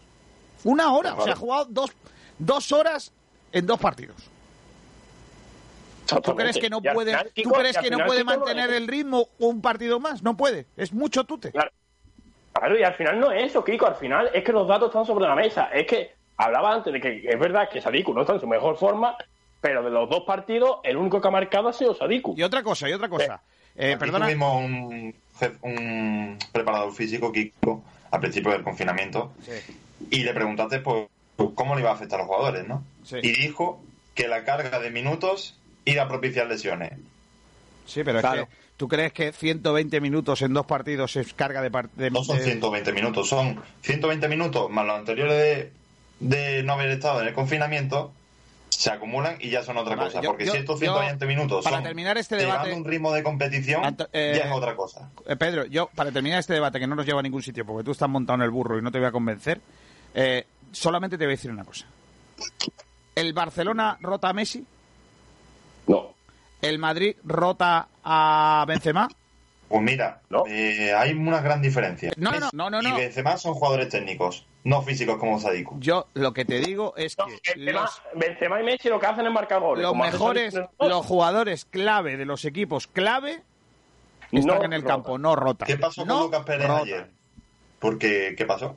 Speaker 2: Una hora, o sea, ha jugado dos, dos horas en dos partidos. ¿Tú crees que no puede, ¿tú crees que no puede mantener el ritmo un partido más? No puede. Es mucho tute.
Speaker 6: Claro. claro, y al final no es eso, Kiko. Al final es que los datos están sobre la mesa. Es que hablaba antes de que es verdad que Sadiku no está en su mejor forma, pero de los dos partidos, el único que ha marcado ha sido Sadiku.
Speaker 2: Y otra cosa, y otra cosa. Eh, perdona.
Speaker 5: Tuvimos un, un preparador físico, Kiko, al principio del confinamiento, y le preguntaste pues, cómo le iba a afectar a los jugadores, ¿no? Y dijo que la carga de minutos iba a propiciar lesiones.
Speaker 2: Sí, pero es que ¿tú crees que 120 minutos en dos partidos es carga de... de
Speaker 5: no son 120 minutos, son 120 minutos más los anteriores de, no haber estado en el confinamiento, se acumulan y ya son otra cosa. porque si estos 120 minutos
Speaker 2: para terminar este debate,
Speaker 5: un ritmo de competición,
Speaker 2: eh,
Speaker 5: ya es otra cosa.
Speaker 2: Eh, Pedro, yo, para terminar este debate que no nos lleva a ningún sitio, porque tú estás montado en el burro y no te voy a convencer, eh, solamente te voy a decir una cosa. ¿El Barcelona rota a Messi?
Speaker 6: No.
Speaker 2: ¿El Madrid rota a Benzema?
Speaker 5: Pues mira, eh, hay una gran diferencia.
Speaker 2: No, no, no, no,
Speaker 5: Y Benzema son jugadores técnicos, no físicos como Sadiku.
Speaker 2: Yo lo que te digo es que
Speaker 6: Benzema, y Messi lo que hacen es marcar goles.
Speaker 2: Los mejores, los jugadores clave de los equipos clave están en el campo, no rotan.
Speaker 5: ¿Qué pasó con Lucas Pérez ayer? Porque, ¿qué pasó?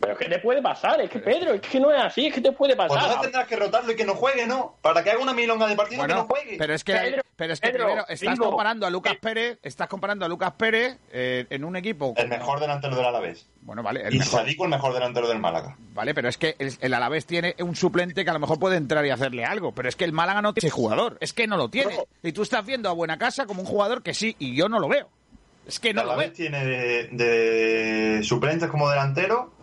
Speaker 6: Pero ¿qué te puede pasar? Es que Pedro, es que no es así, es que te puede pasar.
Speaker 5: Pues ahora tendrás que rotarlo y que no juegue, ¿no? Para que haga una milonga de partido que no juegue.
Speaker 2: Pero es que, pero es que primero estás comparando a Lucas Pérez, estás comparando a Lucas Pérez eh, en un equipo.
Speaker 5: El mejor delantero del Alavés.
Speaker 2: Bueno, vale.
Speaker 5: El y mejor. Sadiku el mejor delantero del Málaga.
Speaker 2: Vale, pero es que el, Alavés tiene un suplente que a lo mejor puede entrar y hacerle algo. Pero es que el Málaga no tiene ese jugador. Es que no lo tiene. Y tú estás viendo a Buena Casa como un jugador que sí, y yo no lo veo. Es que no lo veo.
Speaker 5: tiene de, de suplentes como delantero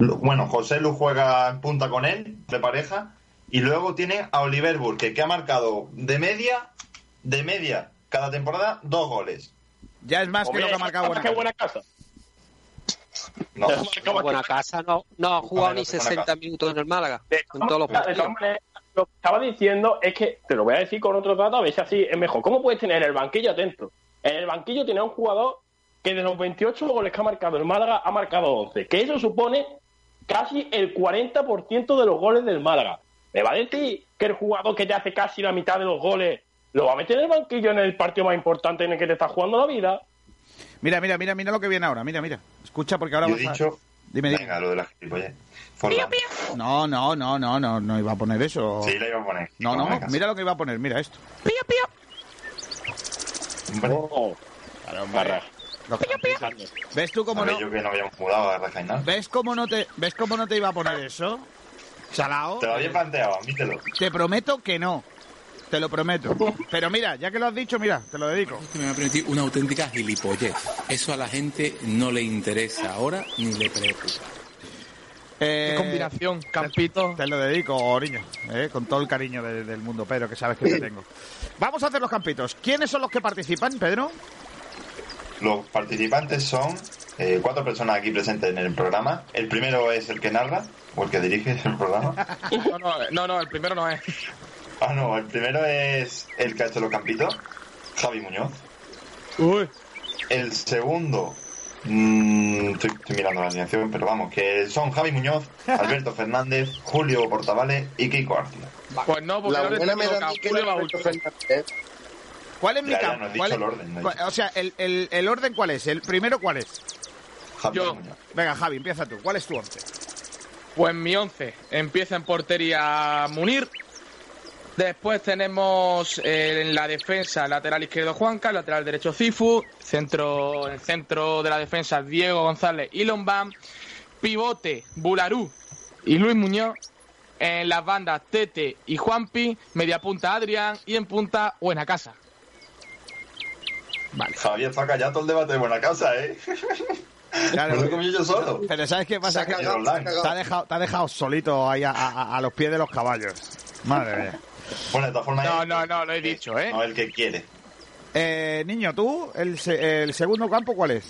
Speaker 5: bueno, José Lu juega en punta con él, de pareja. Y luego tiene a Oliver Burke, que ha marcado de media, de media, cada temporada, dos goles.
Speaker 2: Ya es más que lo que ha marcado
Speaker 6: buena, casa.
Speaker 7: No, buena casa no, no ha jugado ni 60 minutos en el Málaga. En todos los partidos.
Speaker 6: Lo que estaba diciendo es que, te lo voy a decir con otro dato, a ver si así es mejor. ¿Cómo puedes tener el banquillo atento? En el banquillo tiene un jugador que de los 28 goles que ha marcado el Málaga ha marcado 11. Que eso supone casi el 40% de los goles del Málaga. ¿Me va a decir que el jugador que te hace casi la mitad de los goles lo va a meter en el banquillo en el partido más importante en el que te está jugando la vida?
Speaker 2: Mira, mira, mira, mira lo que viene ahora. Mira, mira. Escucha porque ahora
Speaker 5: Yo he dicho... Dime, Venga, lo de la
Speaker 2: No, no, no, no, no, no iba a poner eso.
Speaker 5: Sí, la iba a poner.
Speaker 2: No, no, mira lo que iba a poner, mira esto.
Speaker 13: Pío, pío.
Speaker 6: Oh. Claro,
Speaker 2: ¿Ves tú cómo no? ¿Ves cómo no te, ves cómo no te iba a poner eso? Chalao.
Speaker 5: Te lo había planteado, admítelo.
Speaker 2: Te prometo que no. Te lo prometo. Pero mira, ya que lo has dicho, mira, te lo dedico.
Speaker 14: me va a permitir una auténtica gilipollez. Eso a la gente no le interesa ahora ni le preocupa.
Speaker 2: Eh,
Speaker 4: Qué combinación, Campito.
Speaker 2: Te, lo dedico, niño, eh, con todo el cariño del mundo, Pedro, que sabes que te tengo. Vamos a hacer los campitos. ¿Quiénes son los que participan, Pedro?
Speaker 5: Los participantes son eh, cuatro personas aquí presentes en el programa. El primero es el que narra, o el que dirige el programa.
Speaker 4: No, no, no, no, el primero no es.
Speaker 5: Ah, no, el primero es el que ha hecho los campitos, Javi Muñoz.
Speaker 4: Uy.
Speaker 5: El segundo, mm, estoy, estoy mirando la alineación, pero vamos, que son Javi Muñoz, Alberto Fernández, Julio Portavales y Kiko García.
Speaker 4: Pues no, porque
Speaker 8: La
Speaker 4: ahora
Speaker 8: buena me da
Speaker 4: Julio.
Speaker 8: Fernández.
Speaker 2: ¿Cuál es mi campo?
Speaker 5: no he
Speaker 2: ¿Cuál
Speaker 5: dicho
Speaker 2: es-
Speaker 5: el orden, no he
Speaker 2: cuál-
Speaker 5: dicho.
Speaker 2: O sea, el, el- el orden cuál es? ¿El primero cuál es?
Speaker 5: Javi
Speaker 4: Yo.
Speaker 5: Muñoz.
Speaker 2: Venga, Javi, empieza tú. ¿Cuál es tu once?
Speaker 4: Pues mi 11 empieza en portería Munir. Después tenemos eh, en la defensa lateral izquierdo Juanca, lateral derecho Cifu, centro, en el centro de la defensa Diego González y Lombán, pivote Bularú y Luis Muñoz, en las bandas Tete y Juanpi, media punta Adrián y en punta Buena Casa.
Speaker 2: Vale.
Speaker 5: Javier está callado todo el debate de buena casa, ¿eh?
Speaker 2: Claro,
Speaker 5: Me lo he comido yo solo.
Speaker 2: Pero ¿sabes qué pasa? Que
Speaker 8: cagado,
Speaker 2: te, ha dejado, te ha dejado solito ahí a, a- a los pies de los caballos. Madre mía.
Speaker 5: Bueno, de todas formas...
Speaker 4: No,
Speaker 5: él-
Speaker 4: no, no, lo he dicho, ¿eh?
Speaker 5: No, el que quiere.
Speaker 2: Eh, niño, ¿tú? El, se- el segundo campo cuál es?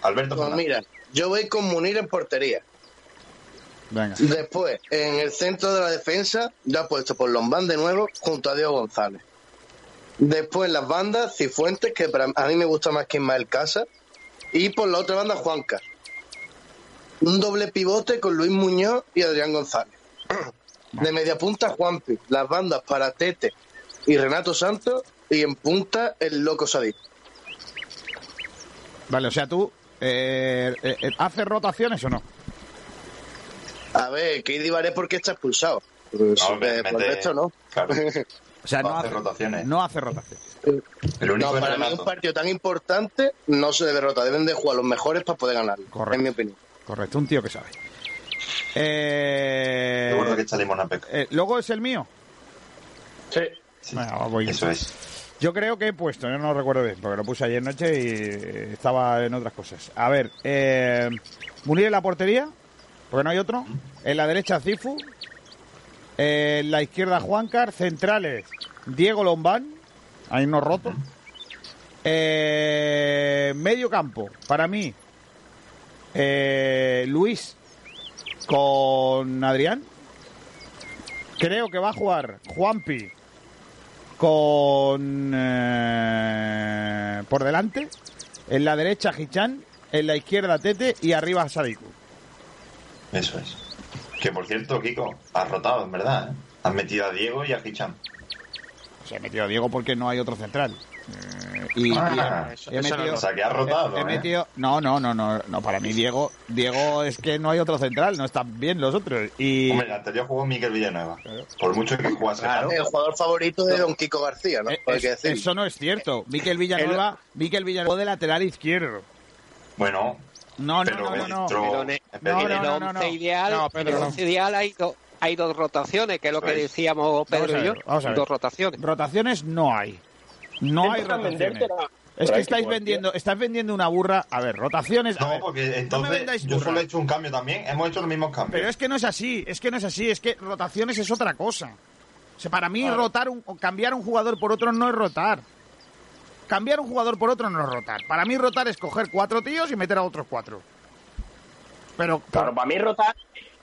Speaker 5: Alberto
Speaker 8: Pues
Speaker 5: Fernández.
Speaker 8: mira, yo voy con Munir en portería.
Speaker 2: Venga.
Speaker 8: Después, en el centro de la defensa, ya puesto por Lombán de nuevo, junto a Diego González. Después las bandas, Cifuentes, que para, a mí me gusta más que Ismael Casa. Y por la otra banda, Juanca. Un doble pivote con Luis Muñoz y Adrián González. De media punta, Juanpi. Las bandas para Tete y Renato Santos. Y en punta, el Loco Sadik.
Speaker 2: Vale, o sea, tú eh, eh, eh, haces rotaciones o no?
Speaker 8: A ver, que Idibaré porque está expulsado. Pues,
Speaker 5: No, me-
Speaker 8: eh, por el resto no.
Speaker 5: Claro.
Speaker 2: O sea, no,
Speaker 5: No hace
Speaker 2: hace
Speaker 5: rotaciones.
Speaker 2: No hace rotaciones.
Speaker 5: El único
Speaker 8: No,
Speaker 5: es
Speaker 8: para mí un partido tan importante no se debe rotar. Deben de jugar los mejores para poder ganarlo.
Speaker 2: Correcto.
Speaker 8: En mi opinión.
Speaker 2: Correcto, un tío que sabe. Eh,
Speaker 5: Seguro que echa limón a peco.
Speaker 2: eh, Luego es el mío.
Speaker 6: Sí.
Speaker 5: Sí,
Speaker 2: Venga, voy.
Speaker 5: Eso es.
Speaker 2: Yo creo que he puesto, yo no lo recuerdo bien, porque lo puse ayer noche y estaba en otras cosas. A ver, eh, Munir en la portería, porque no hay otro. En la derecha Cifu. En la izquierda Juancar. Centrales Diego Lombán. Ahí no roto. Eh, medio campo, para mí. eh, Luis con Adrián. Creo que va a jugar Juanpi con eh, por delante, en la derecha Hichan, en la izquierda Tete y arriba Sadiku.
Speaker 5: Eso es. Que por cierto, Kiko, has rotado, en verdad. ¿eh? Has metido a Diego y a Hicham.
Speaker 2: O sea, he metido a Diego porque no hay otro central. Eh, y,
Speaker 5: Ah,
Speaker 2: y-
Speaker 5: eso-
Speaker 2: he
Speaker 5: eso no-
Speaker 2: metido-
Speaker 5: o sea, que has rotado,
Speaker 2: he- he
Speaker 5: ¿eh?
Speaker 2: no, no, no, no, no, para mí Diego, Diego es que no hay otro central, no están bien los otros. Y
Speaker 5: Hombre, el anterior jugó Miguel Villanueva. Por mucho que jugase mal.
Speaker 8: El jugador favorito de Don Kiko García, ¿no?
Speaker 2: Eh, es-
Speaker 8: decir.
Speaker 2: eso no es cierto. Miquel Villanueva, Miquel Villanueva de lateral izquierdo.
Speaker 5: Bueno,
Speaker 2: No, no,
Speaker 5: pero
Speaker 2: no, no, no.
Speaker 5: entró-
Speaker 7: Pero en el,
Speaker 2: No,
Speaker 7: en
Speaker 2: no,
Speaker 7: el
Speaker 2: no, no,
Speaker 7: once
Speaker 2: no.
Speaker 7: ideal,
Speaker 2: No, no.
Speaker 7: ideal hay, do- hay dos rotaciones, que es lo que
Speaker 5: Pues,
Speaker 7: decíamos Pedro
Speaker 2: a
Speaker 7: y yo.
Speaker 2: ver, ver.
Speaker 7: Dos rotaciones.
Speaker 2: Rotaciones no hay. No hay rotaciones. Es que estáis vendiendo, estás vendiendo una burra. A ver, rotaciones. a
Speaker 5: No,
Speaker 2: ver,
Speaker 5: porque
Speaker 2: no
Speaker 5: entonces
Speaker 2: vendáis
Speaker 5: yo solo he hecho un cambio también. Hemos hecho los mismos cambios.
Speaker 2: Pero es que no es así, es que no es así, es que rotaciones es otra cosa. O sea, para mí rotar un, cambiar un jugador por otro no es rotar. Cambiar un jugador por otro no es rotar. Para mí rotar es coger cuatro tíos y meter a otros cuatro. Pero
Speaker 6: Claro, para mí rotar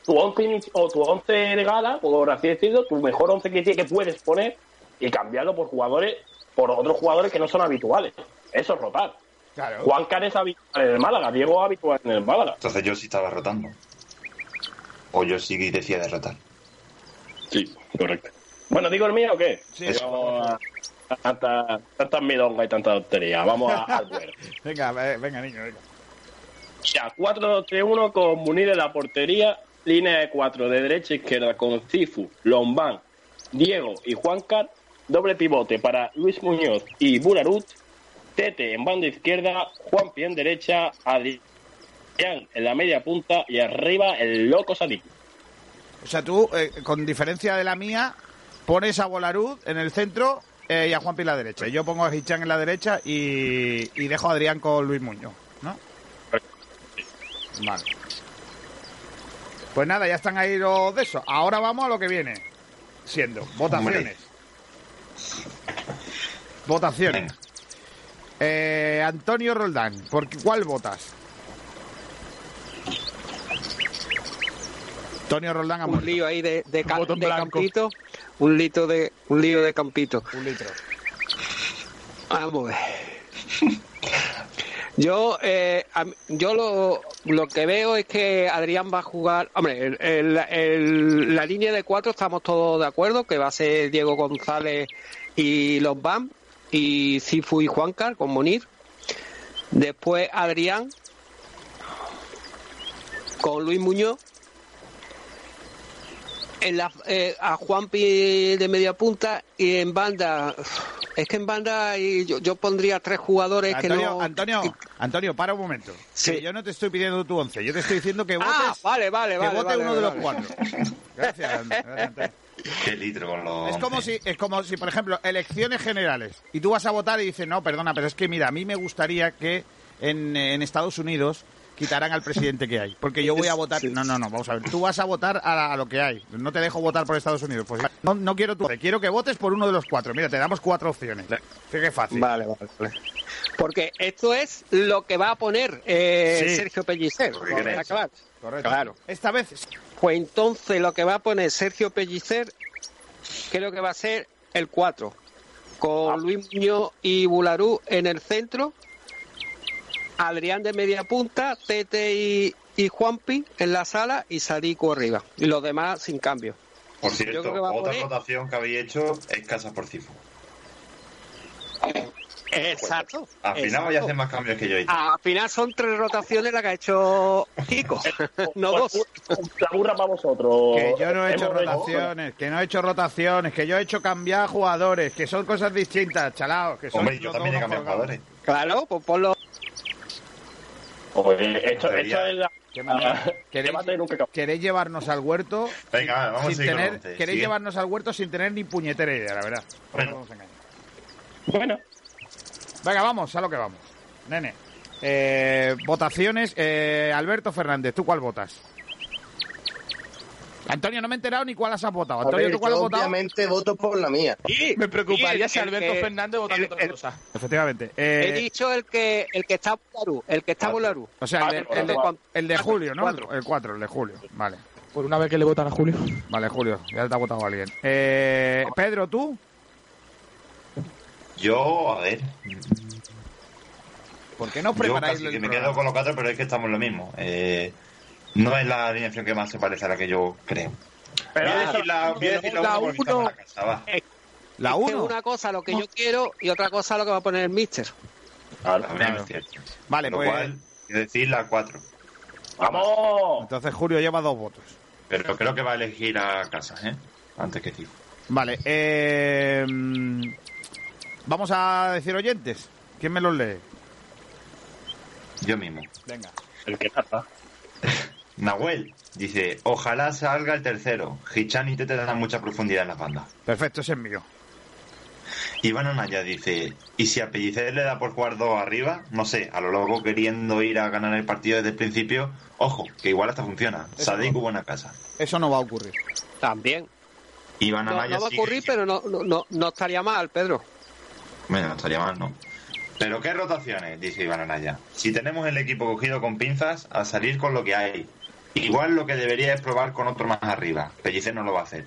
Speaker 6: tu once o tu once de gala, por así decirlo, tu mejor once que, que puedes poner y cambiarlo por jugadores, por otros jugadores que no son habituales. Eso es rotar.
Speaker 2: claro.
Speaker 6: Juan Car es habitual en el Málaga, Diego es habitual en el Málaga.
Speaker 5: Entonces yo sí estaba rotando. O yo sí decía de rotar.
Speaker 6: Sí, correcto. Bueno, ¿digo el mío o qué?
Speaker 2: Sí,
Speaker 6: vamos a tanta, tanta milonga y tanta tontería. Vamos a, al duelo.
Speaker 2: Venga, ve- venga, niño, venga.
Speaker 6: O sea, 4-2-3-1 con Munir en la portería, línea de 4 de derecha a izquierda con Cifu, Lombán, Diego y Juancar, doble pivote para Luis Muñoz y Burarut, Tete en banda izquierda, Juanpi en derecha, Adrián en la media punta y arriba el loco Sadik.
Speaker 2: O sea, tú, eh, con diferencia de la mía, pones a Bolarud en el centro eh, y a Juanpi en la derecha. Yo pongo a Hichan en la derecha y, y dejo a Adrián con Luis Muñoz, ¿no? Vale. Pues nada, ya están ahí los de eso. Ahora vamos a lo que viene siendo votaciones. Votaciones. Eh, Antonio Roldán, ¿por cuál votas? Antonio Roldán ha
Speaker 7: Un
Speaker 2: muerto.
Speaker 7: lío ahí de, de, ca- de
Speaker 2: blanco.
Speaker 7: campito. Un litro de, un lío de campito.
Speaker 2: Un litro.
Speaker 7: Vamos a ver. Yo, eh, yo lo, lo que veo es que Adrián va a jugar. Hombre, el- el- el- la línea de cuatro estamos todos de acuerdo, que va a ser Diego González y los BAM, y Cifu y Juancar con Monir. Después Adrián con Luis Muñoz. En la, eh, a Juanpi de media punta y en banda. Es que en banda y yo, yo pondría tres jugadores
Speaker 2: Antonio,
Speaker 7: que no.
Speaker 2: Antonio, Antonio, para un momento. Que yo no te estoy pidiendo tu once, yo te estoy diciendo que votes,
Speaker 7: Ah, vale, vale,
Speaker 2: que
Speaker 7: vale.
Speaker 2: vote
Speaker 7: vale,
Speaker 2: uno de los
Speaker 7: vale.
Speaker 2: cuatro. Gracias, gracias, Antonio.
Speaker 5: Qué litro con los.
Speaker 2: Es como si, es como si, por ejemplo, elecciones generales y tú vas a votar y dices, no, perdona, pero es que mira, a mí me gustaría que en, en Estados Unidos quitaran al presidente que hay, porque yo voy a votar. No, no, no, vamos a ver. Tú vas a votar a, a lo que hay. No te dejo votar por Estados Unidos. Pues no, no quiero tu. Quiero que votes por uno de los cuatro. Mira, te damos cuatro opciones. Qué fácil.
Speaker 7: Vale, vale, vale. Porque esto es lo que va a poner eh,
Speaker 2: Sí.
Speaker 7: Sergio Pellicer.
Speaker 2: Correcto. Correcto.
Speaker 7: Claro.
Speaker 2: Esta vez.
Speaker 7: Pues entonces lo que va a poner Sergio Pellicer creo que va a ser el 4. Con Luis Muñoz y Bularú en el centro. Adrián de media punta, Tete y, y Juanpi en la sala y Sadiku arriba. Y los demás sin cambio.
Speaker 5: Por cierto, otra
Speaker 7: poner-
Speaker 5: rotación que habéis hecho es Casas por Cifo.
Speaker 7: Exacto.
Speaker 5: Al final voy a hacer más cambios que yo he hecho.
Speaker 7: Al final son tres rotaciones las que ha hecho Kiko, no dos.
Speaker 6: La burra para vosotros.
Speaker 2: Que yo no he hecho rotaciones, que no he hecho rotaciones, que yo he hecho cambiar jugadores, que son cosas distintas, chalaos. Que son
Speaker 5: Hombre, yo también he cambiado jugadores.
Speaker 7: Claro, pues ponlo.
Speaker 6: Oye, esto, esto es la.
Speaker 2: ¿Queréis, queréis llevarnos al huerto
Speaker 5: Venga, vamos a
Speaker 2: sin
Speaker 5: con
Speaker 2: tener, queréis
Speaker 5: Sigue.
Speaker 2: llevarnos al huerto sin tener ni puñetera idea, la verdad.
Speaker 5: Bueno.
Speaker 6: Bueno.
Speaker 2: Venga, vamos, a lo que vamos. Nene. Eh, votaciones. Eh, Alberto Fernández, ¿tú cuál votas? Antonio, no me he enterado ni cuál has votado.
Speaker 8: A
Speaker 2: Antonio,
Speaker 8: ver,
Speaker 2: ¿tú cuál has
Speaker 8: yo
Speaker 2: votado?
Speaker 8: obviamente voto por la mía.
Speaker 4: Me preocuparía
Speaker 7: el-
Speaker 4: si
Speaker 7: el
Speaker 4: Alberto
Speaker 7: que-
Speaker 4: Fernández votando otra cosa.
Speaker 2: Efectivamente.
Speaker 7: He
Speaker 2: Eh,
Speaker 7: dicho el que el que está Bularú, el que está Bularú.
Speaker 2: o sea, el de, el de- el de julio, ¿no?
Speaker 7: Cuatro.
Speaker 2: El 4, el de julio. Vale.
Speaker 4: Por una vez que le votan a Julio.
Speaker 2: Vale, Julio, ya te ha votado alguien. Eh, Pedro, ¿tú?
Speaker 5: Yo, a ver.
Speaker 2: ¿Por qué no
Speaker 5: Yo
Speaker 2: preparáis
Speaker 5: casi
Speaker 2: el
Speaker 5: que me quedo con los cuatro, pero es que estamos lo mismo. Eh, no es la alineación que más se parece a la que yo creo.
Speaker 6: Pero
Speaker 5: voy a decir la, voy a decir la,
Speaker 7: la
Speaker 5: uno
Speaker 7: uno-
Speaker 5: la casa, va.
Speaker 2: La
Speaker 7: Es que
Speaker 2: 1.
Speaker 7: una cosa lo que yo quiero y otra cosa lo que va a poner el Mister.
Speaker 5: Es cierto.
Speaker 2: Vale,
Speaker 5: Lo
Speaker 2: pues-
Speaker 5: cual, quiero decir la 4.
Speaker 6: ¡Vamos!
Speaker 2: Entonces Julio lleva dos votos.
Speaker 5: Pero creo que va a elegir a casa, ¿eh? Antes que Tico.
Speaker 2: Vale, eh, mm, vamos a decir oyentes. ¿Quién me los lee?
Speaker 5: Yo mismo.
Speaker 2: Venga.
Speaker 6: El que tapa.
Speaker 5: Nahuel dice, ojalá salga el tercero. Hichan y Tete dan mucha profundidad en la banda.
Speaker 2: Perfecto, ese es mío.
Speaker 5: Iván Anaya dice, ¿y si a Pellicer le da por jugar dos arriba? No sé, a lo loco queriendo ir a ganar el partido desde el principio. Ojo, que igual hasta funciona. Sadik
Speaker 2: no.
Speaker 5: buena casa.
Speaker 2: Eso no va a ocurrir.
Speaker 7: También.
Speaker 5: Iván
Speaker 7: No,
Speaker 5: Anaya
Speaker 7: no va a
Speaker 5: sigue-
Speaker 7: ocurrir, pero no, no, no, no estaría mal, Pedro.
Speaker 5: Bueno, no estaría mal, ¿no? Pero qué rotaciones, dice Iván Anaya. Si tenemos el equipo cogido con pinzas, a salir con lo que hay. Igual lo que debería es probar con otro más arriba. Pellicer no lo va a hacer.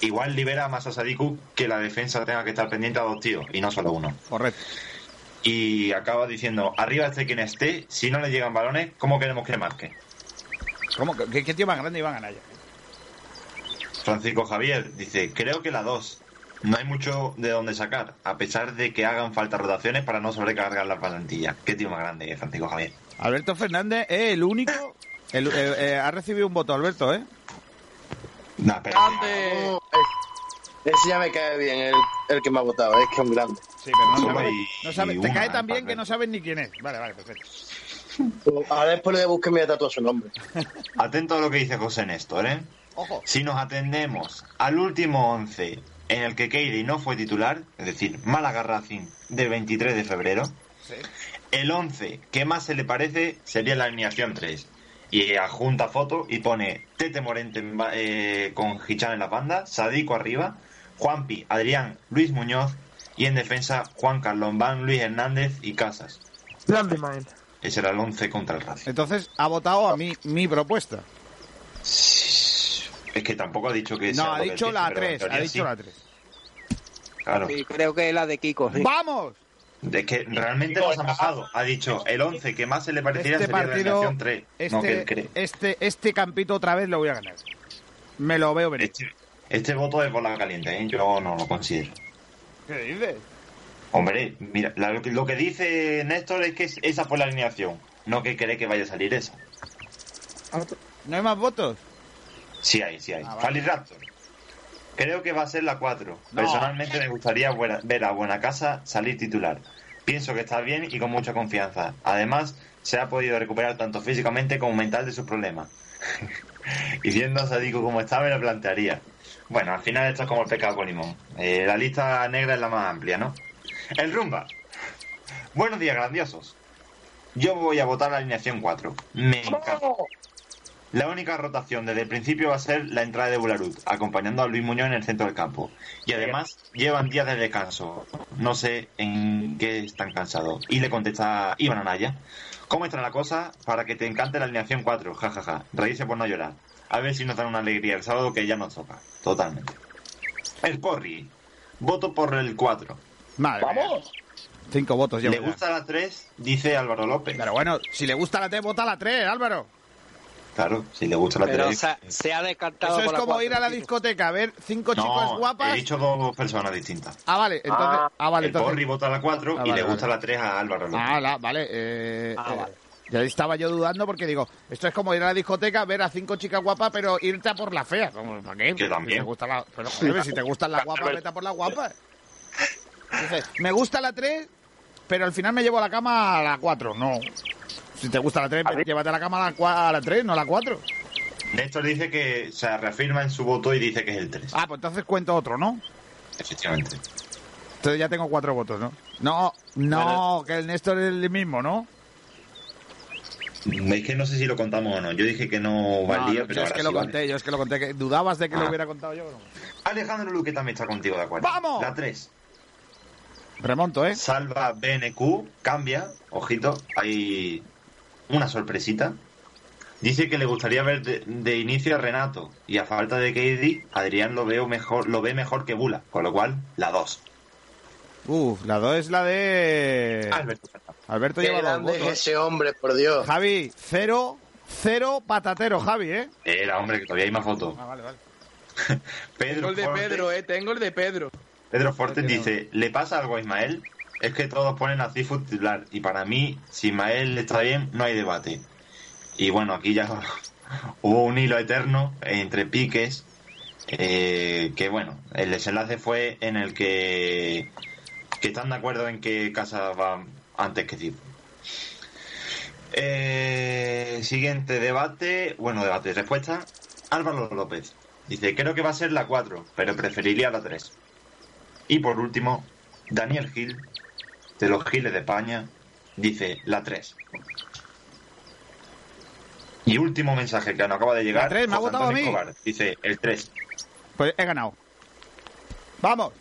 Speaker 5: Igual libera más a Sadiku que la defensa tenga que estar pendiente a dos tíos y no solo uno.
Speaker 2: Correcto.
Speaker 5: Y acaba diciendo, arriba esté quien esté, si no le llegan balones, ¿cómo queremos que marque?
Speaker 2: ¿Cómo? ¿Qué, qué tío más grande Iván Anaya?
Speaker 5: Francisco Javier dice, creo que la 2. No hay mucho de dónde sacar, a pesar de que hagan falta rotaciones para no sobrecargar la plantilla. Qué tío más grande, eh, Francisco Javier.
Speaker 2: Alberto Fernández es el único. El- eh, eh, ha recibido un voto, Alberto, ¿eh?
Speaker 5: Nah, pero-
Speaker 8: No, el- ese ya me cae bien, el, el que me ha votado, es que es un grande.
Speaker 2: Sí, pero no
Speaker 5: Solo
Speaker 2: sabe-
Speaker 5: hay
Speaker 2: no sabe- te
Speaker 5: una,
Speaker 2: cae tan bien que no sabes ni quién es. Vale, vale, perfecto.
Speaker 8: Ahora después le voy a buscar y me voy a tatuar su nombre.
Speaker 5: Atento a lo que dice José Néstor, ¿eh?
Speaker 2: Ojo.
Speaker 5: Si nos atendemos al último 11 en el que Keiri no fue titular, es decir, Málaga Racing del 23 de febrero, el 11 que más se le parece sería la alineación 3. Y adjunta foto y pone Tete Morente en ba- eh, con Hichan en la banda, Sadico arriba, Juanpi, Adrián, Luis Muñoz Y en defensa, Juan Carlos Van, Luis Hernández y Casas. Ese era el 11 contra el Racing.
Speaker 2: Entonces ha votado a mí mi propuesta.
Speaker 5: Es que tampoco ha dicho que
Speaker 2: No,
Speaker 5: sea
Speaker 2: ha dicho la
Speaker 5: pero en
Speaker 2: 3, ha dicho
Speaker 5: sí.
Speaker 2: la 3.
Speaker 5: Claro.
Speaker 7: Sí, creo que es la de Kiko. sí.
Speaker 2: ¡Vamos!
Speaker 5: Es que realmente nos ha mojado. Ha dicho el 11 que más se le pareciera
Speaker 2: Este
Speaker 5: sería la
Speaker 2: partido,
Speaker 5: alineación 3. no que él
Speaker 2: este,
Speaker 5: cree.
Speaker 2: este, este campito otra vez lo voy a ganar. Me lo veo venir.
Speaker 5: Este, este voto es bola caliente, ¿eh? yo no lo considero.
Speaker 2: ¿Qué dices?
Speaker 5: Hombre, mira, la- lo, que, lo que dice Néstor es que es- esa fue la alineación, no que cree que vaya a salir esa.
Speaker 2: ¿No hay más votos?
Speaker 5: Sí hay, sí hay.
Speaker 2: Ah, vale.
Speaker 5: Raptor. Creo que va a ser la 4. Personalmente me gustaría buena- ver a Buena Casa salir titular. Pienso que está bien y con mucha confianza. Además, se ha podido recuperar tanto físicamente como mental de sus problemas. y siendo a Sadiku como está, me lo plantearía. Bueno, al final esto es como el pecado con limón. Eh, la lista negra es la más amplia, ¿no? El Rumba. Buenos días, grandiosos. Yo voy a votar la alineación 4. Me encanta. La única rotación desde el principio va a ser la entrada de Bularut, acompañando a Luis Muñoz en el centro del campo. Y además llevan días de descanso. No sé en qué están cansados. Y le contesta Iván Anaya. ¿Cómo está la cosa? Para que te encante la alineación 4. Ja, ja, ja. Reírse por no llorar. A ver si nos dan una alegría el sábado que ya nos toca. Totalmente. El Porri. Voto por el 4.
Speaker 2: Madre mía. Cinco votos llevo
Speaker 5: ¿Le
Speaker 2: ya.
Speaker 5: gusta la 3? Dice Álvaro López.
Speaker 2: Pero bueno, si le gusta la 3, vota la 3, Álvaro.
Speaker 5: Claro, si le gusta la
Speaker 7: Pero
Speaker 5: 3.
Speaker 7: se, se ha descartado
Speaker 2: Eso es
Speaker 7: por la
Speaker 2: como
Speaker 7: cuatro,
Speaker 2: ir a la discoteca a ver cinco chicas
Speaker 5: No,
Speaker 2: guapas.
Speaker 5: he dicho dos personas distintas.
Speaker 2: Ah, vale, entonces. Ah, vale,
Speaker 5: el
Speaker 2: entonces.
Speaker 5: Porri vota la 4
Speaker 2: Ah,
Speaker 5: y
Speaker 2: vale,
Speaker 5: le
Speaker 2: vale.
Speaker 5: gusta la 3 a Álvaro López.
Speaker 2: Ah, la- vale. Eh,
Speaker 7: Ah,
Speaker 2: eh,
Speaker 7: vale.
Speaker 2: Ya estaba yo dudando porque digo, esto es como ir a la discoteca, ver a cinco chicas guapas, pero irte a por feas. Como, ¿Para qué?
Speaker 5: Que también.
Speaker 2: Si te, gusta la, pero, joder, si te gustan las guapas, vete a por las guapas. Dices, me gusta la 3, pero al final me llevo a la cama a la 4. No. Si te gusta la 3, llévate a la cama a la, a la 3, no a la 4.
Speaker 5: Néstor dice que se reafirma en su voto y dice que es el 3.
Speaker 2: Ah, pues entonces cuento otro, ¿no?
Speaker 5: Efectivamente.
Speaker 2: Entonces ya tengo cuatro votos, ¿no? No, no, que el Néstor es el mismo, ¿no?
Speaker 5: Es que no sé si lo contamos o no. Yo dije que no valía,
Speaker 2: no,
Speaker 5: pero
Speaker 2: yo es que
Speaker 5: sí
Speaker 2: lo
Speaker 5: vale.
Speaker 2: conté, yo es que lo conté. Que ¿Dudabas de que lo
Speaker 5: Ah.
Speaker 2: hubiera contado yo o no?
Speaker 5: Alejandro Luque también está contigo de acuerdo.
Speaker 2: ¡Vamos!
Speaker 5: La 3.
Speaker 2: Remonto, ¿eh?
Speaker 5: Salva BNQ, cambia, ojito, hay una sorpresita. Dice que le gustaría ver de, de inicio a Renato y a falta de KD, Adrián lo veo mejor, lo ve mejor que Bula, con lo cual la 2.
Speaker 2: Uf, la 2 es la de...
Speaker 5: Alberto.
Speaker 2: Alberto
Speaker 8: Qué
Speaker 2: lleva dos votos.
Speaker 8: ese hombre, por Dios.
Speaker 2: Javi, cero, cero patatero, Javi, ¿eh?
Speaker 5: Era, hombre, que todavía hay más fotos.
Speaker 2: Ah, vale, vale.
Speaker 5: Pedro
Speaker 4: Tengo el de Pedro, eh. Tengo el de Pedro.
Speaker 5: Pedro Fortes dice, ¿le pasa algo a Ismael? Es que todos ponen a Cifu titular y para mí, si Ismael está bien, no hay debate. Y bueno, aquí ya hubo un hilo eterno entre piques, eh, que bueno, el desenlace fue en el que, que están de acuerdo en que Casa va antes que Cifu. Eh, siguiente debate, bueno, debate y respuesta. Álvaro López dice, creo que va a ser la 4, pero preferiría la 3. Y por último, Daniel Gil, de los Giles de España, dice la 3. Y último mensaje que nos acaba de llegar.
Speaker 2: La tres, me ha votado a mí.
Speaker 5: Escobar, dice el 3.
Speaker 2: Pues he ganado. Vamos.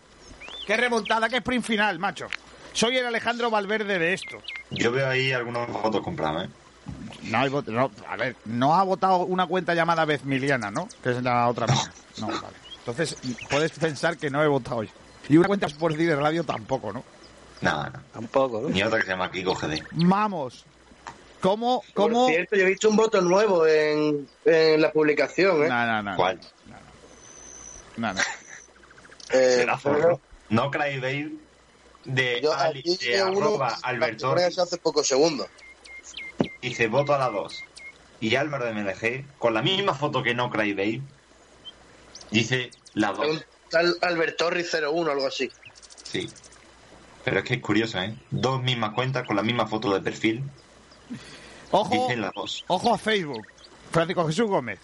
Speaker 2: Qué remontada, qué sprint final, macho. Soy el Alejandro Valverde de esto.
Speaker 5: Yo veo ahí algunos votos comprados, ¿eh?
Speaker 2: No hay voto, no, a ver, no ha votado una cuenta llamada Bezmiliana, ¿no? Que es la otra mía. No, vale. Entonces, puedes pensar que no he votado yo. Y una cuenta por de radio tampoco, ¿no?
Speaker 5: Nada, no.
Speaker 7: Tampoco, ¿no?
Speaker 5: Ni otra que se llama Kiko GD.
Speaker 2: Vamos. ¿Cómo, cómo?
Speaker 8: Por cierto, yo he visto un voto nuevo en, en la publicación, ¿eh?
Speaker 2: No, no, no.
Speaker 5: ¿Cuál?
Speaker 2: No, no.
Speaker 8: Eh,
Speaker 5: Será Zorro. No Cry Babe de,
Speaker 8: yo
Speaker 5: Ali- de arroba Alberto
Speaker 8: hace pocos segundos.
Speaker 5: dice voto a la 2 y Álvaro de MLG con la misma foto que no Cry Babe dice la 2
Speaker 8: Un tal Albertorri 01, algo así.
Speaker 5: sí pero es que es curioso ¿eh? dos mismas cuentas con la misma foto de perfil
Speaker 2: Ojo,
Speaker 5: dicen la 2
Speaker 2: ojo a Facebook. Francisco Jesús Gómez.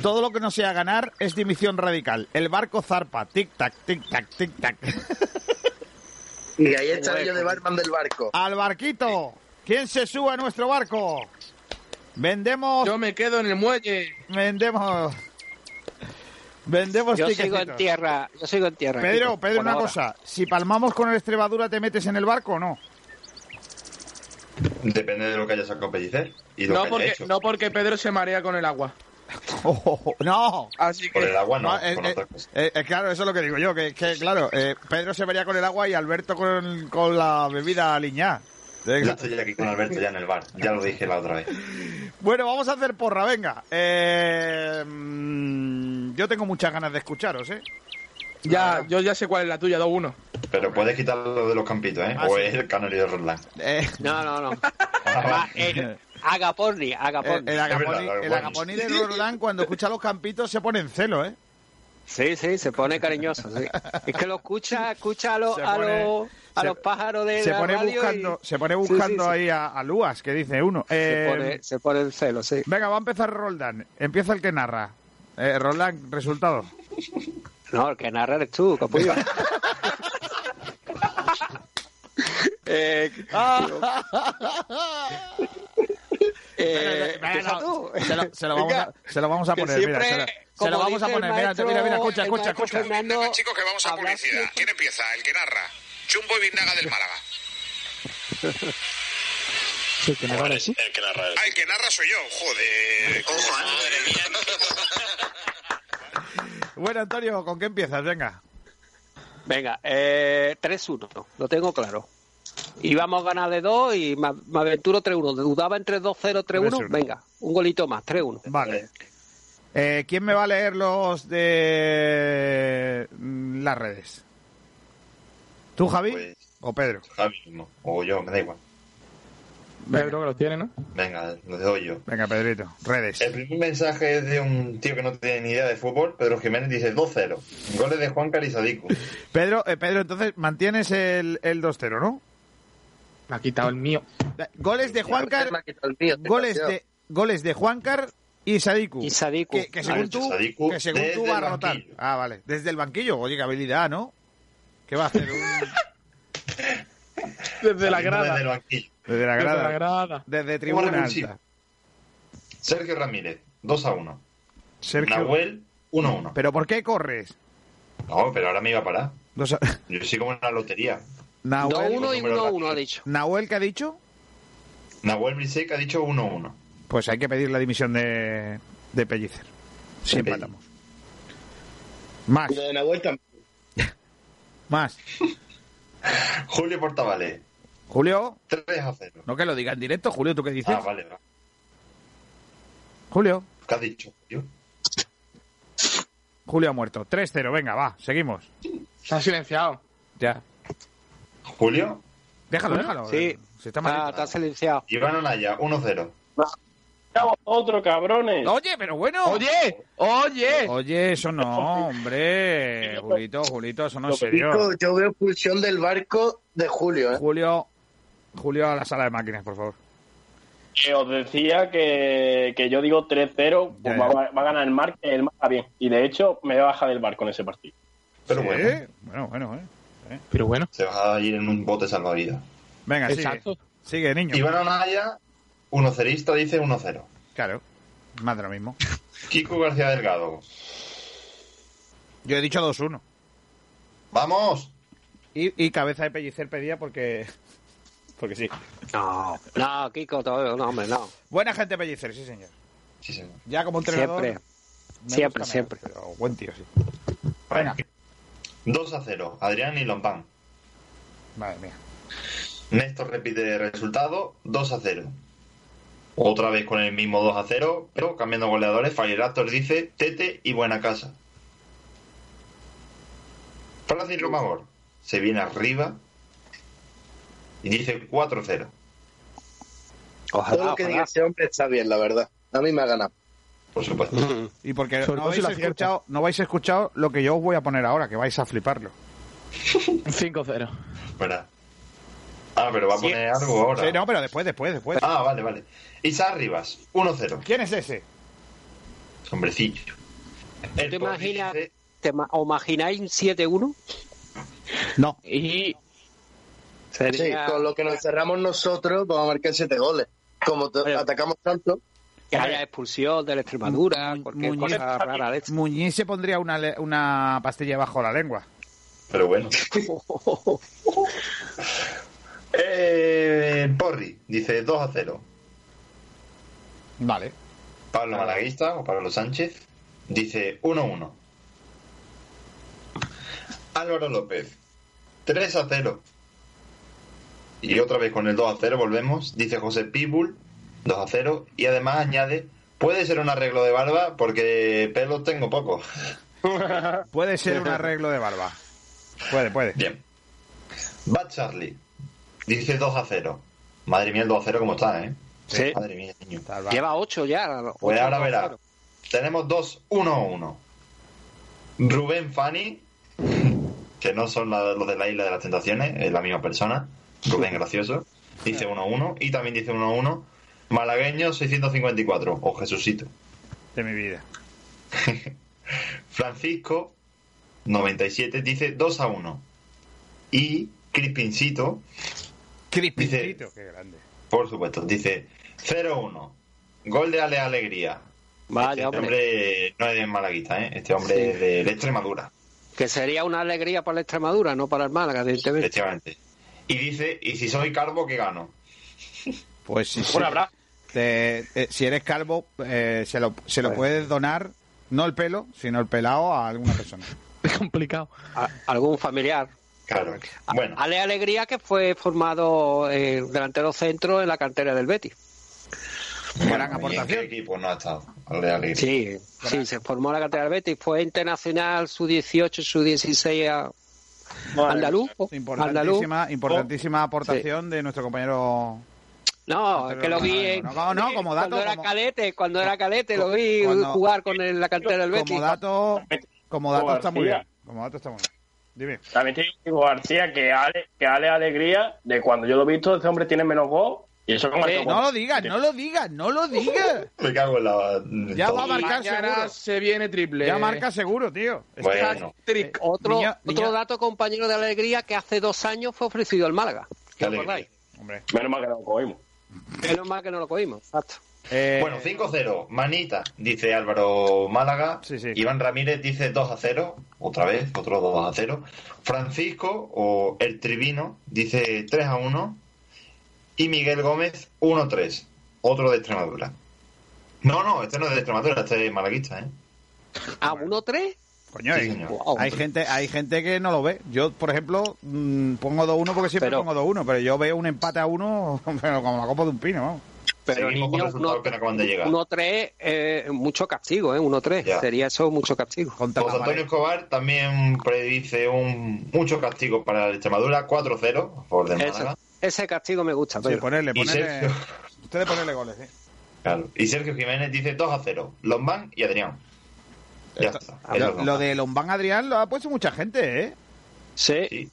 Speaker 2: Todo lo que no sea ganar es dimisión radical. El barco zarpa. Tic-tac, tic-tac, tic-tac.
Speaker 8: Y ahí estaré yo de barman del barco.
Speaker 2: Al barquito. ¿Quién se sube a nuestro barco? Vendemos.
Speaker 4: Yo me quedo en el muelle.
Speaker 2: Vendemos. Vendemos
Speaker 7: Yo sigo en tierra, yo sigo en tierra.
Speaker 2: Pedro, Pedro,
Speaker 7: por
Speaker 2: una
Speaker 7: ahora.
Speaker 2: cosa. Si palmamos con el Extremadura, ¿te metes en el barco o no?
Speaker 5: Depende de lo que haya sacado Pellicer y lo
Speaker 4: No
Speaker 5: que haya
Speaker 4: porque,
Speaker 5: hecho.
Speaker 4: no porque Pedro se marea con el agua.
Speaker 2: no.
Speaker 4: Así que...
Speaker 5: Por el agua no,
Speaker 2: eh,
Speaker 5: con
Speaker 2: eh,
Speaker 5: cosa.
Speaker 2: eh, eh, claro, eso es lo que digo yo, que, que, claro, eh, Pedro se vería con el agua y Alberto con, con la bebida liñá.
Speaker 5: Yo estoy aquí con Alberto ya en el bar, ya lo dije la otra vez.
Speaker 2: Bueno, vamos a hacer porra, venga. Eh, mm, yo tengo muchas ganas de escucharos, ¿eh?
Speaker 4: Ya, yo ya sé cuál es la tuya, 2-1.
Speaker 5: Pero puedes quitarlo de los campitos, ¿eh?
Speaker 2: Ah,
Speaker 5: o
Speaker 2: sí.
Speaker 5: es el canario de Roland.
Speaker 2: Eh,
Speaker 7: No, no, no. Va, eh, Agaporni,
Speaker 2: el,
Speaker 7: Agaporni.
Speaker 2: el el agaponi de Roldán, cuando escucha los campitos, se pone en celo, ¿eh?
Speaker 7: Sí, sí, se pone cariñoso. sí. Es que lo escucha, escucha a los,
Speaker 2: Se
Speaker 7: a los, a
Speaker 2: se-
Speaker 7: los pájaros de
Speaker 2: Se
Speaker 7: la
Speaker 2: pone
Speaker 7: radio y
Speaker 2: buscando, se pone
Speaker 7: sí,
Speaker 2: buscando
Speaker 7: sí.
Speaker 2: ahí a, a Luas, que dice uno.
Speaker 7: Se
Speaker 2: Eh,
Speaker 7: pone, se pone el celo, sí.
Speaker 2: Venga, va a empezar Roldán. Empieza el que narra. Eh, Roldán, resultado.
Speaker 7: No, el que narra eres tú, capullo. eh, eh, tú.
Speaker 2: Se lo, se lo vamos, a, se lo vamos a
Speaker 7: Que
Speaker 2: poner, mira, se lo, vamos a
Speaker 7: el
Speaker 2: poner. Mira,
Speaker 7: maestro-
Speaker 2: mira, mira, escucha,
Speaker 7: el
Speaker 2: escucha, escucha.
Speaker 7: Fernando,
Speaker 15: chicos, que vamos a publicidad. ¿Quién empieza? El que narra. Chumbo y Vinaga del Málaga.
Speaker 4: Sí, que narra
Speaker 15: El que narra. Ah, el que narra soy yo, joder.
Speaker 2: Bueno, Antonio, ¿con qué empiezas? Venga.
Speaker 7: Venga, eh, 3-1, lo tengo claro. Íbamos a ganar de 2 y me, me aventuro 3-1. Dudaba entre 2-0 3-1.
Speaker 2: 3-1.
Speaker 7: Venga, un golito más, 3-1.
Speaker 2: Vale. Eh, ¿Quién me va a leer los de mm, las redes? ¿Tú, Javi?
Speaker 5: Pues-
Speaker 2: ¿O Pedro?
Speaker 5: Javi mismo, o yo, me da igual.
Speaker 4: Pedro que los tiene, ¿no?
Speaker 5: Venga, lo doy yo.
Speaker 2: Venga, Pedrito. Redes.
Speaker 5: El primer mensaje es de un tío que no tiene ni idea de fútbol, Pedro Jiménez dice 2-0. Goles de Juan Carizadico.
Speaker 2: Pedro, eh, Pedro, entonces mantienes el, el 2-0, ¿no?
Speaker 4: Me ha quitado el mío.
Speaker 2: Goles de Juancar,
Speaker 8: Me ha quitado el mío,
Speaker 2: goles de goles de Juancar y Sadiku.
Speaker 7: Y Sadiku.
Speaker 2: Que, que según tú,
Speaker 5: Sadiku
Speaker 2: que según tú
Speaker 5: desde
Speaker 2: va a rotar. Ah, vale. Desde el banquillo. Oye, qué habilidad, ¿no? ¿Qué va a hacer? Un-
Speaker 4: Desde la grada.
Speaker 5: Desde el banquillo.
Speaker 2: Desde la
Speaker 4: Desde
Speaker 2: grada.
Speaker 4: la grada.
Speaker 2: Desde tribuna
Speaker 5: revulsivo.
Speaker 2: alta.
Speaker 5: Sergio Ramírez, 2-1.
Speaker 2: Sergio.
Speaker 5: Nahuel, 1-1.
Speaker 2: ¿Pero por qué corres?
Speaker 5: No, pero ahora me iba a parar.
Speaker 2: Dos a-
Speaker 5: Yo soy como en la lotería.
Speaker 2: Nahuel,
Speaker 7: 2-1 y
Speaker 5: número
Speaker 7: 1-1 ha dicho.
Speaker 2: Nahuel, ¿qué ha dicho?
Speaker 5: Nahuel Brisek ha dicho 1-1.
Speaker 2: Pues hay que pedir la dimisión de, de Pellicer. Si
Speaker 5: Ok.
Speaker 2: empatamos. Más,
Speaker 8: lo de Nahuel también.
Speaker 2: más.
Speaker 5: Julio Portavales,
Speaker 2: Julio,
Speaker 5: 3-0.
Speaker 2: no que lo diga en directo, Julio, ¿tú qué dices?
Speaker 5: Ah, vale, va.
Speaker 2: Julio,
Speaker 5: ¿Qué has dicho, Julio?
Speaker 2: Julio ha muerto. 3-0, venga, va, seguimos.
Speaker 4: Está silenciado.
Speaker 2: Ya.
Speaker 5: Julio,
Speaker 2: Déjalo, déjalo.
Speaker 7: Sí.
Speaker 2: Se está
Speaker 7: Está,
Speaker 2: malito.
Speaker 7: está silenciado.
Speaker 5: Iván Anaya, 1-0.
Speaker 6: Otro, cabrones.
Speaker 2: Oye, pero bueno.
Speaker 4: Oye, oye.
Speaker 2: Oye, eso no, hombre. Julito, Julito, eso no es serio.
Speaker 8: Yo veo expulsión del barco de Julio, ¿eh?
Speaker 2: Julio, Julio a la sala de máquinas, por favor.
Speaker 6: Que os decía que, que yo digo 3-0,
Speaker 2: Ya,
Speaker 6: pues va, va a ganar el Mar, el Mar va bien. Y de hecho, me voy a bajar del barco en ese partido.
Speaker 5: Pero
Speaker 2: Sí,
Speaker 5: bueno,
Speaker 2: Bueno, bueno, eh.
Speaker 4: Pero bueno.
Speaker 5: se va a ir en un bote salvavidas.
Speaker 2: Venga, sigue.
Speaker 4: Exacto.
Speaker 2: Sigue, niño.
Speaker 5: Iván Anaya, 1-0 dice 1-0.
Speaker 2: Claro, más de lo mismo.
Speaker 5: Kiko García Delgado,
Speaker 2: Yo he dicho 2-1.
Speaker 5: ¡vamos!
Speaker 2: Y, y cabeza de pellicer pedía porque... Porque sí.
Speaker 7: No, no, Kiko, todavía, no, hombre, no.
Speaker 2: Buena gente pellicer, sí, señor.
Speaker 5: Sí, señor.
Speaker 2: Ya como entrenador...
Speaker 7: Siempre. Siempre, siempre.
Speaker 2: pero buen tío, sí. Venga.
Speaker 5: 2-0, Adrián y Lompán.
Speaker 2: Madre mía.
Speaker 5: Néstor repite el resultado, 2-0. Otra vez con el mismo 2-0, pero cambiando goleadores, Firerator dice Tete y Buena Casa. Francis Romagor se viene arriba y dice 4-0.
Speaker 8: Todo
Speaker 7: Ojalá,
Speaker 8: lo que diga
Speaker 7: ojalá.
Speaker 8: ese hombre está bien, la verdad. A mí me ha ganado.
Speaker 5: Por supuesto.
Speaker 2: Y porque
Speaker 4: Sobre
Speaker 2: no
Speaker 4: si
Speaker 2: habéis,
Speaker 4: acierta.
Speaker 2: escuchado, no habéis escuchado lo que yo os voy a poner ahora, que vais a fliparlo.
Speaker 4: 5-0.
Speaker 5: ¿Verdad? Ah, pero va a
Speaker 7: Sí.
Speaker 5: poner algo ahora.
Speaker 2: Sí, no, pero después, después, después.
Speaker 5: Ah, vale, vale. Isaac Rivas, 1-0.
Speaker 2: ¿Quién es ese?
Speaker 5: Hombrecillo.
Speaker 7: ¿Te imaginas, te ma- ¿Os imagináis un 7-1?
Speaker 2: No.
Speaker 4: Y
Speaker 7: Sería...
Speaker 8: Sí, con lo que nos cerramos nosotros, vamos a marcar siete goles. Como
Speaker 7: Oye.
Speaker 8: atacamos tanto,
Speaker 7: Que haya expulsión de la Extremadura, cualquier
Speaker 2: Muñiz,
Speaker 7: cosa rara de esta.
Speaker 2: Muñiz se pondría una, una pastilla bajo la lengua.
Speaker 5: Pero bueno. Eh, Porri dice 2 a 0.
Speaker 2: Vale.
Speaker 5: Pablo Malaguista o Pablo Sánchez dice 1 a 1. Álvaro López 3 a 0. Y otra vez con el 2 a 0 volvemos. Dice José Pibul 2 a 0. Y además añade: Puede ser un arreglo de barba porque pelos tengo poco.
Speaker 2: Puede ser un arreglo de barba. Puede, puede.
Speaker 5: Bien. Bad Charlie dice 2 a 0. Madre mía, el 2 a 0 como está, ¿eh?
Speaker 7: Sí.
Speaker 5: Madre mía, niño.
Speaker 7: Lleva 8 ya.
Speaker 5: Pues
Speaker 7: ocho,
Speaker 5: ahora verá. Tenemos dos 1 a 1. Rubén Fanny, que no son la- los de la Isla de las Tentaciones, es la misma persona. Rubén Gracioso, dice 1 a 1. Y también dice 1 a 1. Malagueño 654, o Jesucito.
Speaker 2: De mi vida.
Speaker 5: Francisco 97 dice 2 a 1. Y Crispincito.
Speaker 2: Crispincito, qué grande.
Speaker 5: Por supuesto, dice 0 a 1. Gol de Ale Alegría.
Speaker 7: Vaya,
Speaker 5: este
Speaker 7: hombre.
Speaker 5: hombre no es de Malaguita, ¿eh? Este hombre
Speaker 7: Sí.
Speaker 5: es de, de Extremadura,
Speaker 7: Que sería una alegría para la Extremadura, no para el Málaga, evidentemente.
Speaker 5: efectivamente. Y dice, y si soy calvo, ¿qué gano?
Speaker 2: Pues si,
Speaker 5: Un abrazo.
Speaker 2: Te- eh, si eres calvo, eh, se lo, se lo puedes donar, no el pelo, sino el pelado a alguna persona.
Speaker 4: Es complicado.
Speaker 7: A- algún familiar.
Speaker 5: Claro. Bueno.
Speaker 7: Ale Alegría, que fue formado eh, delantero centro en la cantera del Betis.
Speaker 2: Gran
Speaker 5: ¿Y en qué equipo no ha estado? Ale Alegría.
Speaker 7: Sí, sí, se formó en la cantera del Betis. Fue internacional su 18, su 16 a andaluz. andaluz.
Speaker 2: Importantísima, importantísima aportación de nuestro compañero.
Speaker 7: No, es que lo vi en-
Speaker 2: No, no, no, como dato.
Speaker 7: cuando era
Speaker 2: como-
Speaker 7: calete, cuando era calete lo vi
Speaker 2: Cuando-
Speaker 7: jugar con el- la cantera del Betis.
Speaker 2: Como dato, como dato está muy bien. Como dato está muy bien. Dime.
Speaker 6: También te digo, García, que Ale, que Ale Alegría, de cuando yo lo he visto, ese hombre tiene menos gol. Y eso como
Speaker 2: Eh, no lo digas, no lo digas, no lo digas.
Speaker 5: Me cago en la.
Speaker 2: Ya
Speaker 5: todo.
Speaker 2: va a marcar seguro.
Speaker 4: se viene triple.
Speaker 2: Ya marca seguro, tío.
Speaker 5: Bueno.
Speaker 4: Trick.
Speaker 7: Otro, dato, compañero de Alegría, que hace dos años fue ofrecido al Málaga.
Speaker 5: Qué
Speaker 7: ¿Os
Speaker 5: alegría.
Speaker 7: acordáis?
Speaker 2: Hombre.
Speaker 6: Menos mal que no lo cogimos.
Speaker 7: Menos mal que no lo cogimos. Exacto.
Speaker 2: Eh,
Speaker 5: Bueno, 5-0. Manita, dice Álvaro Málaga.
Speaker 2: Sí, sí.
Speaker 5: Iván Ramírez dice 2 a 0. Otra vez, otro 2 a 0. Francisco, o el Tribino, dice 3 a 1. Y Miguel Gómez, 1 a 3. Otro de Extremadura. No, no, este no es de Extremadura, este es malaguista, ¿eh?
Speaker 7: ¿A 1-3?
Speaker 2: Coño,
Speaker 5: Sí,
Speaker 2: hay,
Speaker 5: señor.
Speaker 2: hay gente, hay gente que no lo ve. Yo, por ejemplo, mm, pongo 2-1 porque siempre
Speaker 7: Pero-
Speaker 2: pongo 2-1, pero yo veo un empate a 1 pero como la copa de un pino, vamos.
Speaker 7: Pero
Speaker 5: Seguimos con
Speaker 7: niño,
Speaker 5: resultados
Speaker 7: uno-
Speaker 5: que no acaban de llegar.
Speaker 7: 1-3, eh, mucho castigo, ¿eh? 1-3.
Speaker 5: Ya.
Speaker 7: Sería eso mucho castigo.
Speaker 2: Contra
Speaker 5: José
Speaker 2: la
Speaker 5: Antonio. Escobar también predice un mucho castigo para el Extremadura, 4-0 a favor del
Speaker 7: Ese, castigo me gusta,
Speaker 2: Sí,
Speaker 7: Pedro.
Speaker 2: ponerle,
Speaker 5: Y
Speaker 2: ponerle.
Speaker 5: Sergio,
Speaker 2: Ustedes ponerle goles, ¿eh?
Speaker 5: claro. y Sergio Jiménez dice 2 a 0. Lombán y Adrián. Ya está.
Speaker 2: Lo, de Lombán Adrián lo ha puesto mucha gente, ¿eh?
Speaker 7: Sí.
Speaker 5: Sí.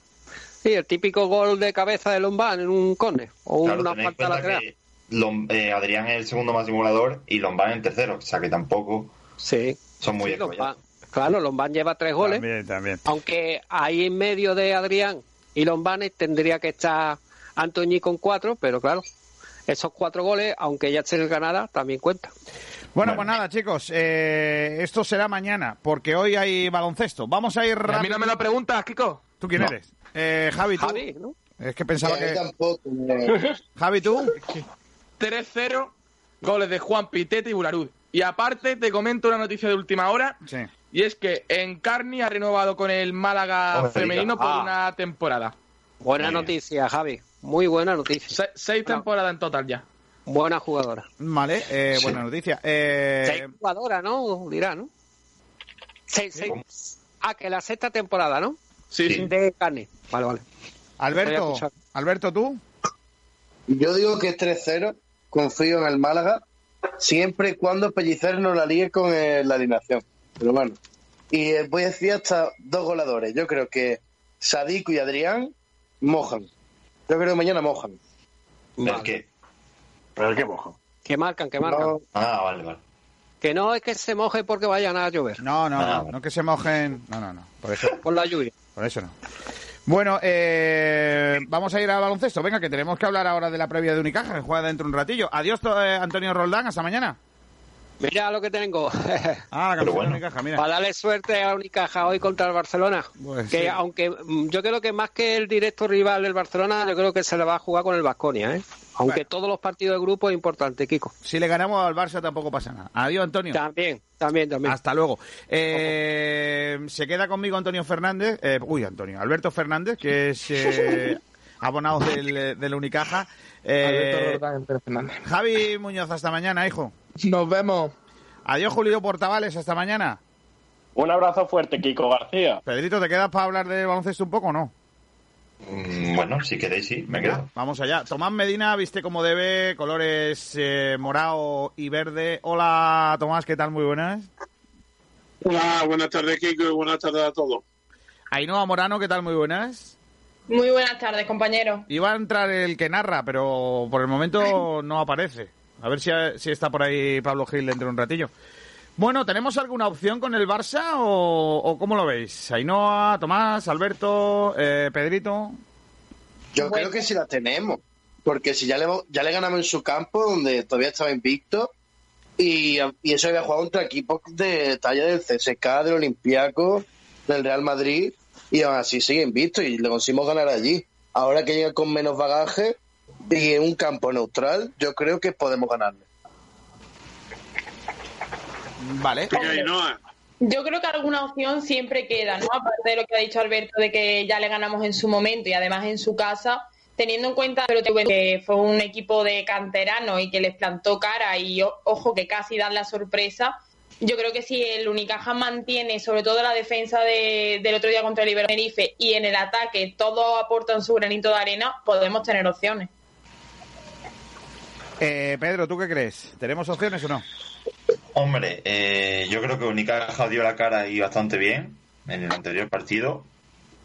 Speaker 7: Sí, el típico gol de cabeza de Lombán en un córner o
Speaker 5: Claro,
Speaker 7: una falta
Speaker 5: cuenta
Speaker 7: lateral.
Speaker 5: Lom- eh, Adrián es el segundo más simulador y Lombán el tercero, o sea que tampoco
Speaker 7: Sí.
Speaker 5: son muy
Speaker 7: Sí. Lombán. Claro, Lombán lleva tres goles,
Speaker 2: También, también.
Speaker 7: aunque ahí en medio de Adrián y Lombán tendría que estar Antoñi con cuatro, pero claro, esos cuatro goles, aunque ya esté en el Granada, también cuentan.
Speaker 2: Bueno,
Speaker 5: Bueno.
Speaker 2: pues nada, chicos, eh, esto será mañana, porque hoy hay baloncesto. Vamos a ir
Speaker 4: A mí
Speaker 2: rápido.
Speaker 4: no me lo preguntas, Kiko.
Speaker 2: ¿Tú quién
Speaker 5: No.
Speaker 2: eres? Eh, Javi, tú.
Speaker 7: Javi, ¿no?
Speaker 2: Es que pensaba
Speaker 8: Que tampoco.
Speaker 2: Javi, tú.
Speaker 4: 3-0, goles de Juan Pitete y Bularud. Y aparte, te comento una noticia de última hora.
Speaker 2: Sí.
Speaker 4: Y es que Encarni ha renovado con el Málaga femenino por
Speaker 7: ah.
Speaker 4: una temporada.
Speaker 7: Buena noticia, Javi. Muy buena noticia.
Speaker 4: Se- seis temporadas en total ya.
Speaker 7: Buena jugadora.
Speaker 2: Vale, eh,
Speaker 5: Sí.
Speaker 2: buena noticia. Eh,
Speaker 7: Seis jugadoras, ¿no? Dirá, ¿no? Seis, seis. Ah, que la sexta temporada, ¿no?
Speaker 4: Sí,
Speaker 5: Sí.
Speaker 4: sí.
Speaker 7: De carne. Vale, vale.
Speaker 2: Alberto. Alberto, tú.
Speaker 8: Yo digo que es 3-0, confío en el Málaga, siempre y cuando Pellicer no la líe con eh, la alineación. Pero bueno. Y eh, voy a decir hasta dos goleadores. Yo creo que Sadiku y Adrián mojan. Yo creo que mañana mojan.
Speaker 5: ¿El qué?
Speaker 6: Pero qué mojo.
Speaker 7: Que marcan, que marcan.
Speaker 8: No,
Speaker 5: Ah, vale, vale.
Speaker 7: Que no es que se moje porque vayan a llover.
Speaker 2: No, no,
Speaker 5: Ah,
Speaker 2: no,
Speaker 5: vale.
Speaker 2: no que se mojen. No, no, no. Por eso,
Speaker 7: Por la lluvia.
Speaker 2: por eso no. Bueno, eh, vamos a ir al baloncesto. Venga, que tenemos que hablar ahora de la previa de Unicaja, que juega dentro de un ratillo. Adiós, eh, Antonio Roldán. Hasta mañana.
Speaker 7: Mira lo que tengo.
Speaker 2: Ah, la camiseta de Unicaja, mira.
Speaker 7: Para darle suerte a Unicaja hoy contra el Barcelona.
Speaker 2: Pues
Speaker 7: que
Speaker 2: sí.
Speaker 7: aunque mm, yo creo que más que el directo rival del Barcelona, yo creo que se le va a jugar con el Vasconia, ¿eh? Aunque todos los partidos de grupo es importante, Kiko.
Speaker 2: Si le ganamos al Barça tampoco pasa nada. Adiós, Antonio.
Speaker 7: También, también, también.
Speaker 2: Hasta luego. Eh, se queda conmigo Antonio Fernández, eh, uy, Antonio, Alberto Fernández, que es eh, abonado del, del Unicaja. Eh,
Speaker 4: Alberto Fernández.
Speaker 2: Javi Muñoz, hasta mañana, hijo.
Speaker 4: Nos vemos.
Speaker 2: Adiós, Julio Portavales, hasta mañana.
Speaker 6: Un abrazo fuerte, Kiko García.
Speaker 2: Pedrito, ¿te quedas para hablar de baloncesto un poco o no?
Speaker 5: Mm, Bueno, si queréis, sí, me quedo.
Speaker 2: Vamos allá. Tomás Medina viste como debe, colores eh, morado y verde. Hola, Tomás, ¿qué tal? Muy buenas.
Speaker 16: Hola, buenas tardes, Kiko, y buenas tardes a todos.
Speaker 2: Ainhoa Morano, ¿qué tal? Muy buenas.
Speaker 17: Muy buenas tardes, compañero.
Speaker 2: Iba a entrar el que narra, pero por el momento no aparece. A ver si, si está por ahí Pablo Gil dentro de un ratillo. Bueno, ¿tenemos alguna opción con el Barça o, o cómo lo veis? Ainhoa, Tomás, Alberto, eh, Pedrito.
Speaker 8: Yo creo que sí la tenemos, porque si ya le, ya le ganamos en su campo, donde todavía estaba invicto, y, y eso había jugado contra equipos de talla del CSK, del Olympiacos, del Real Madrid, y aún así sigue invicto y le conseguimos ganar allí. Ahora que llega con menos bagaje y en un campo neutral, yo creo que podemos ganarle.
Speaker 2: Vale.
Speaker 17: Yo creo que alguna opción siempre queda, ¿no? Aparte de lo que ha dicho Alberto de que ya le ganamos en su momento y además en su casa, teniendo en cuenta que fue un equipo de canterano y que les plantó cara y ojo que casi dan la sorpresa. Yo creo que si el Unicaja mantiene sobre todo la defensa de- del otro día contra el Ibero Tenerife y en el ataque todos aportan su granito de arena, podemos tener opciones.
Speaker 2: Eh, Pedro, ¿tú qué crees? ¿Tenemos opciones o no?
Speaker 5: Hombre, eh, yo creo que Unicaja dio la cara ahí bastante bien en el anterior partido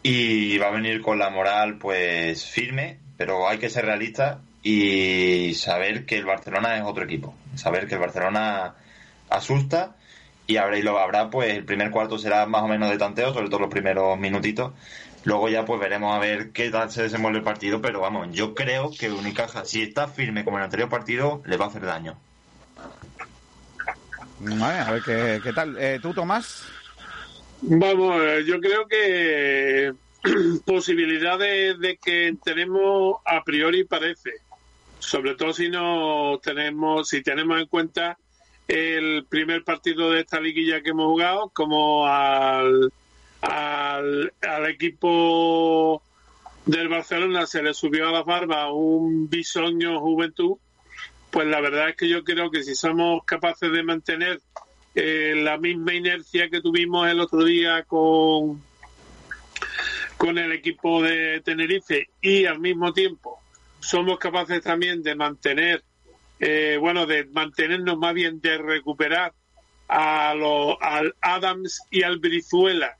Speaker 5: y va a venir con la moral pues firme, pero hay que ser realista y saber que el Barcelona es otro equipo, saber que el Barcelona asusta y habrá, y lo habrá pues el primer cuarto será más o menos de tanteo, sobre todo los primeros minutitos. Luego ya pues veremos a ver qué tal se desenvuelve el partido, pero vamos, yo creo que Unicaja si está firme como en el anterior partido le va a hacer daño.
Speaker 2: A ver qué, qué tal. Eh, ¿Tú, Tomás?
Speaker 16: Vamos, eh, yo creo que posibilidades de que tenemos a priori parece, sobre todo si no tenemos, si tenemos en cuenta el primer partido de esta liguilla que hemos jugado, como al, al, al equipo del Barcelona se le subió a la barba un bisoño juventud, pues la verdad es que yo creo que si somos capaces de mantener eh, la misma inercia que tuvimos el otro día con, con el equipo de Tenerife y al mismo tiempo somos capaces también de mantener, eh, bueno, de mantenernos más bien de recuperar a los, al Adams y al Brizuela,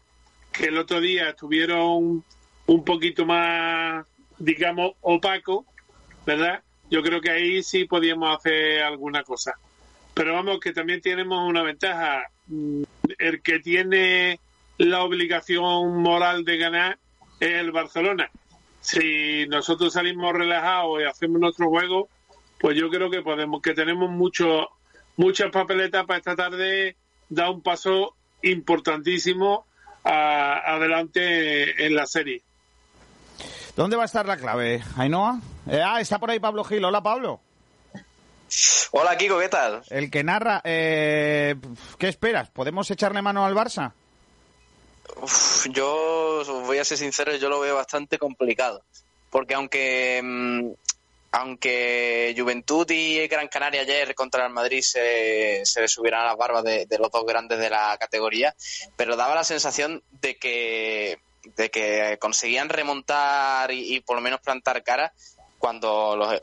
Speaker 16: que el otro día estuvieron un poquito más, digamos, opaco, ¿verdad? Yo creo que ahí sí podíamos hacer alguna cosa. Pero vamos, que también tenemos una ventaja. Mm, El que tiene la obligación moral de ganar es el Barcelona. Si nosotros salimos relajados y hacemos nuestro juego, pues yo creo que podemos, que tenemos mucho, muchas papeletas para esta tarde dar un paso importantísimo a- adelante en la serie.
Speaker 2: ¿Dónde va a estar la clave, Ainhoa? Eh, ah, está por ahí Pablo Gil. Hola, Pablo.
Speaker 18: Hola Kiko, ¿qué tal?
Speaker 2: El que narra, eh, ¿qué esperas? ¿Podemos echarle mano al Barça?
Speaker 18: Uf, yo voy a ser sincero, yo lo veo bastante complicado. Porque aunque mm, aunque Juventud y Gran Canaria ayer contra el Madrid se, se le subieran a las barbas de, de los dos grandes de la categoría, pero daba la sensación de que de que conseguían remontar y, por lo menos plantar cara cuando los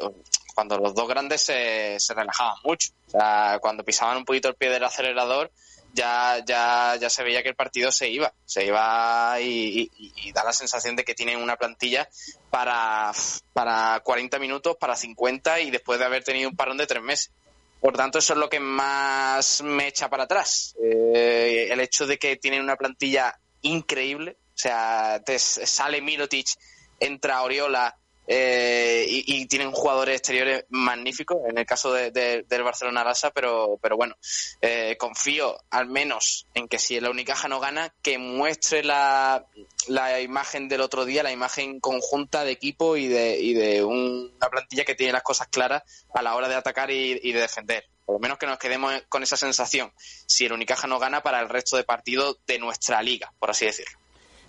Speaker 18: cuando los dos grandes se, se relajaban mucho. O sea, cuando pisaban un poquito el pie del acelerador, ya, ya, ya se veía que el partido se iba. Se iba y da la sensación de que tienen una plantilla para, para 40 minutos, para 50 y después de haber tenido un parón de tres meses. Por tanto, eso es lo que más me echa para atrás. Eh, el hecho de que tienen una plantilla increíble. O sea, te sale Mirotic, entra Oriola, eh, y, tienen jugadores exteriores magníficos, en el caso de, del Barcelona Lasa, pero, pero bueno, eh, confío al menos en que si la Unicaja no gana, que muestre la, la imagen del otro día, la imagen conjunta de equipo y de, y de una plantilla que tiene las cosas claras a la hora de atacar y, y de defender. Por lo menos que nos quedemos con esa sensación, si el Unicaja no gana para el resto de partidos de nuestra liga, por así decirlo.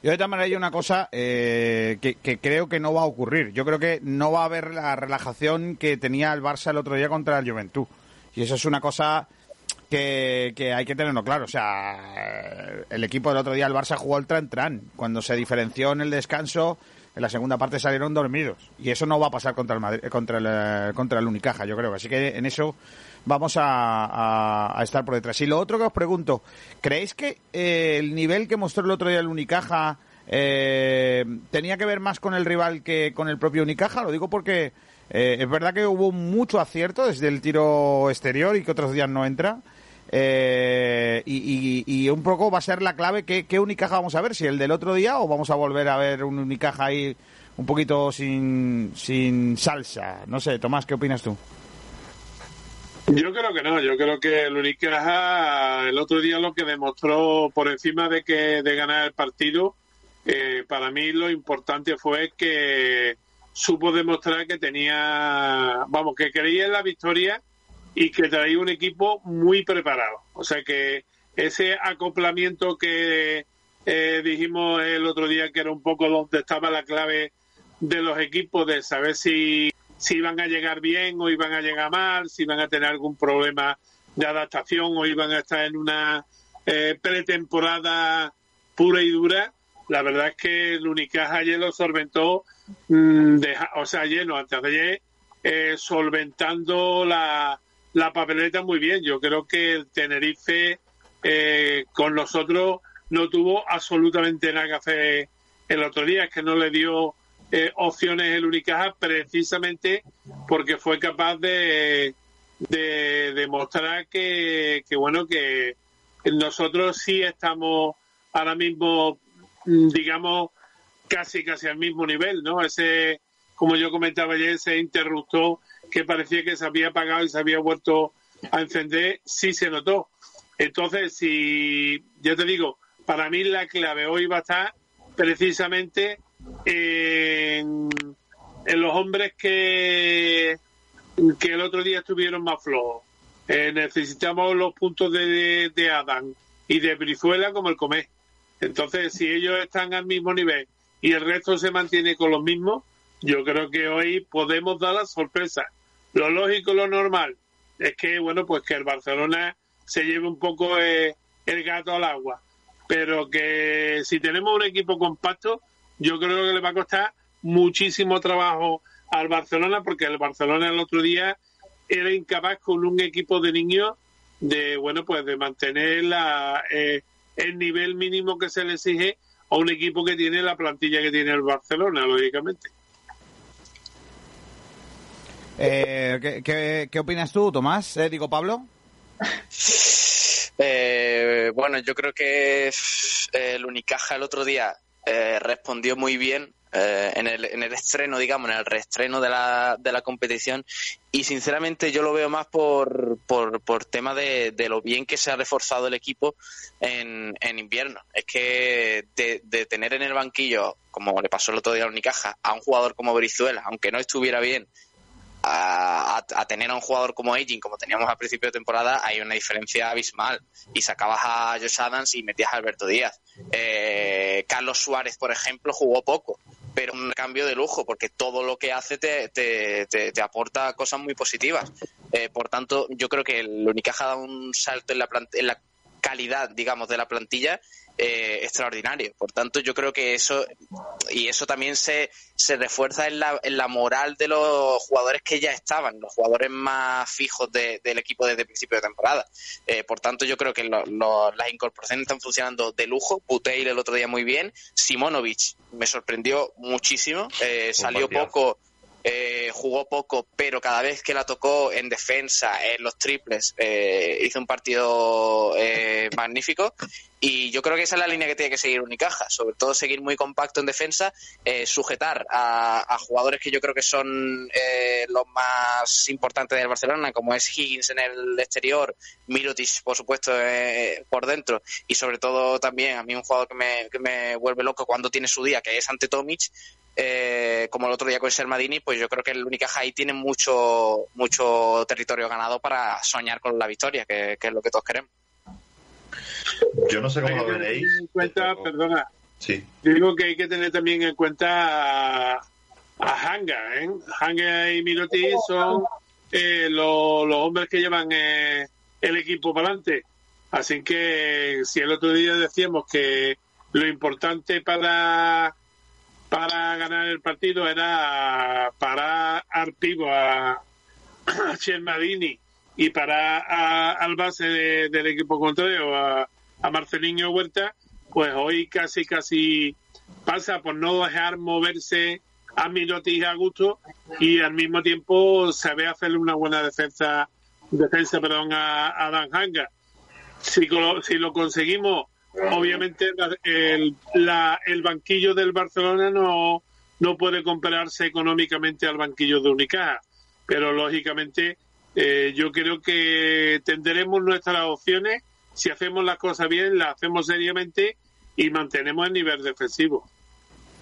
Speaker 2: Yo de todas maneras hay una cosa eh, que, creo que no va a ocurrir. Yo creo que no va a haber la relajación que tenía el Barça el otro día contra el Juventud. Y eso es una cosa que, hay que tenerlo claro. O sea, el equipo del otro día, el Barça jugó el tran-tran. Cuando se diferenció en el descanso, en la segunda parte salieron dormidos. Y eso no va a pasar contra el, contra el, contra el Unicaja, yo creo. Así que en eso vamos a, estar por detrás. Y lo otro que os pregunto, ¿creéis que eh, el nivel que mostró el otro día el Unicaja eh, tenía que ver más con el rival que con el propio Unicaja? Lo digo porque eh, es verdad que hubo mucho acierto desde el tiro exterior y que otros días no entra. Y, un poco va a ser la clave ¿qué, qué Unicaja vamos a ver, si el del otro día o vamos a volver a ver un Unicaja ahí un poquito sin, sin salsa. No sé, Tomás, ¿qué opinas tú?
Speaker 16: Yo creo que no, yo creo que el Unicaja el otro día lo que demostró por encima de que de ganar el partido, eh, para mí lo importante fue que supo demostrar que tenía, vamos, que creía en la victoria y que traía un equipo muy preparado. O sea que ese acoplamiento que eh, dijimos el otro día que era un poco donde estaba la clave de los equipos de saber si si iban a llegar bien o iban a llegar mal, si iban a tener algún problema de adaptación o iban a estar en una eh, pretemporada pura y dura. La verdad es que el Unicaja ayer lo solventó, mm, o sea, ayer no, antes de ayer, eh, solventando la, la, papeleta muy bien. Yo creo que el Tenerife eh, con nosotros no tuvo absolutamente nada que hacer el otro día, es que no le dio eh, opciones el Unicaja precisamente porque fue capaz de, de demostrar que, que, bueno, que nosotros sí estamos ahora mismo, mm, digamos, casi, casi al mismo nivel, ¿no? Ese, como yo comentaba ayer, ese interruptor que parecía que se había apagado y se había vuelto a encender, sí se notó. Entonces, si, ya te digo, para mí la clave hoy va a estar precisamente en, los hombres que, que el otro día estuvieron más flojos. Eh, necesitamos los puntos de, de, Adán y de Brizuela como el Comé. Entonces, si ellos están al mismo nivel y el resto se mantiene con los mismos, yo creo que hoy podemos dar la sorpresa. Lo lógico, lo normal, es que, bueno, pues que el Barcelona se lleve un poco eh, el gato al agua. Pero que si tenemos un equipo compacto, yo creo que le va a costar muchísimo trabajo al Barcelona porque el Barcelona el otro día era incapaz con un equipo de niños de bueno pues de mantener la, eh, el nivel mínimo que se le exige a un equipo que tiene la plantilla que tiene el Barcelona lógicamente
Speaker 2: eh, ¿qué, opinas tú Tomás eh, digo Pablo.
Speaker 18: Bueno yo creo que el Unicaja el otro día eh, respondió muy bien eh, en, el, en el estreno, digamos, en el reestreno de la, de la competición. Y sinceramente yo lo veo más por, por, por tema de, de, lo bien que se ha reforzado el equipo en, en invierno. Es que de, de, tener en el banquillo, como le pasó el otro día a Unicaja, a un jugador como Brizuela, aunque no estuviera bien, a, tener a un jugador como Aging, como teníamos al principio de temporada, hay una diferencia abismal. Y sacabas a Josh Adams y metías a Alberto Díaz. Eh, Carlos Suárez, por ejemplo, jugó poco, pero un cambio de lujo, porque todo lo que hace te, te, te, aporta cosas muy positivas. Eh, por tanto, yo creo que el Unicaja da un salto en la, en la calidad, digamos, de la plantilla eh, extraordinario. Por tanto, yo creo que eso, y eso también se, se refuerza en la, en la moral de los jugadores que ya estaban, los jugadores más fijos del equipo desde el principio de temporada. Eh, por tanto, yo creo que las incorporaciones están funcionando de lujo. Buteil el otro día muy bien. Simonovic me sorprendió muchísimo. Eh, salió poco eh, jugó poco, pero cada vez que la tocó en defensa, en los triples, eh, hizo un partido eh, magnífico. Y yo creo que esa es la línea que tiene que seguir Unicaja, sobre todo seguir muy compacto en defensa, eh, sujetar a, a, jugadores que yo creo que son eh, los más importantes del Barcelona, como es Higgins en el exterior, Mirotic, por supuesto, eh, por dentro, y sobre todo también a mí un jugador que me, que me vuelve loco cuando tiene su día, que es ante Tomic, eh, como el otro día con Sermadini, pues yo creo que el Unicaja ahí tiene mucho, mucho territorio ganado para soñar con la victoria, que, que es lo que todos queremos.
Speaker 5: Yo no sé cómo lo veréis.
Speaker 16: En cuenta,
Speaker 5: pero-
Speaker 16: perdona,
Speaker 5: Sí.
Speaker 16: digo que hay que tener también en cuenta a, a Hanga, ¿eh? Hanga y Miroti son eh, lo- los hombres que llevan eh, el equipo para adelante. Así que si el otro día decíamos que lo importante para para ganar el partido era parar al pivo a, a Shermadini y para a- al base de- del equipo contrario a, Marcelinho Huerta, pues hoy casi casi pasa por no dejar moverse a Miroti y a Gusto y al mismo tiempo sabe hacerle una buena defensa defensa perdón a, a Dan Hanga. Si, si lo conseguimos, obviamente el, el banquillo del Barcelona no, no puede compararse económicamente al banquillo de Unicaja, pero lógicamente eh, yo creo que tendremos nuestras opciones si hacemos las cosas bien, las hacemos seriamente y mantenemos el nivel defensivo.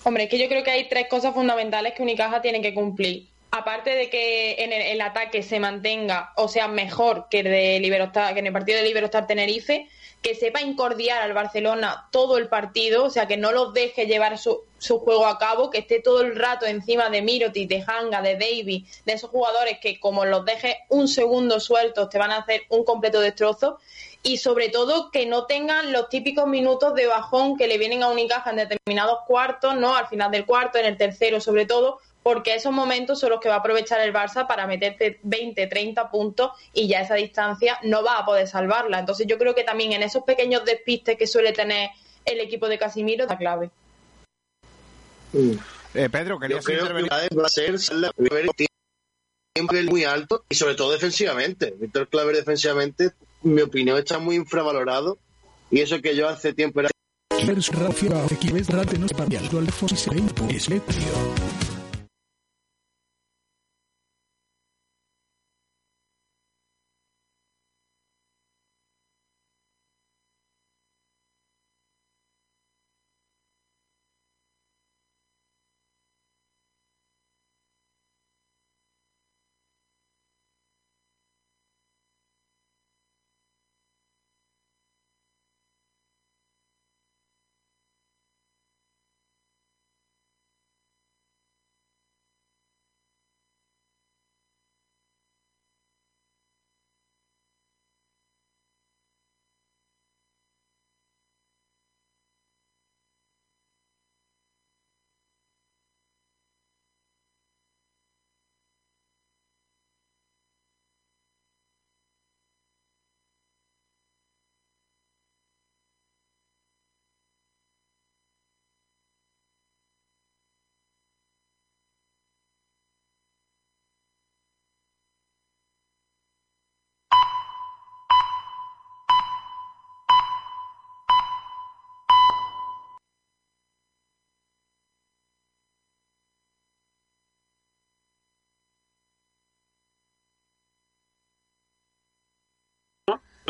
Speaker 17: Hombre, es que yo creo que hay tres cosas fundamentales que Unicaja tiene que cumplir. Aparte de que en el, el ataque se mantenga o sea mejor que, de Liberostar, que en el partido de Liberostar Tenerife, que sepa incordiar al Barcelona todo el partido, o sea, que no los deje llevar su, su juego a cabo, que esté todo el rato encima de Miroti, de Hanga, de Davy, de esos jugadores que como los dejes un segundo sueltos te van a hacer un completo destrozo y sobre todo que no tengan los típicos minutos de bajón que le vienen a Unicaja en determinados cuartos, ¿no? Al final del cuarto, en el tercero sobre todo, porque esos momentos son los que va a aprovechar el Barça para meterte 20, 30 puntos y ya esa distancia no va a poder salvarla. Entonces yo creo que también en esos pequeños despistes que suele tener el equipo de Casimiro es la clave.
Speaker 2: Eh, Pedro,
Speaker 8: Yo
Speaker 2: querías
Speaker 8: creo
Speaker 2: intervenir.
Speaker 8: que va a ser la muy alto y sobre todo defensivamente. Víctor Claver defensivamente, en mi opinión, está muy infravalorado y eso que yo hace tiempo era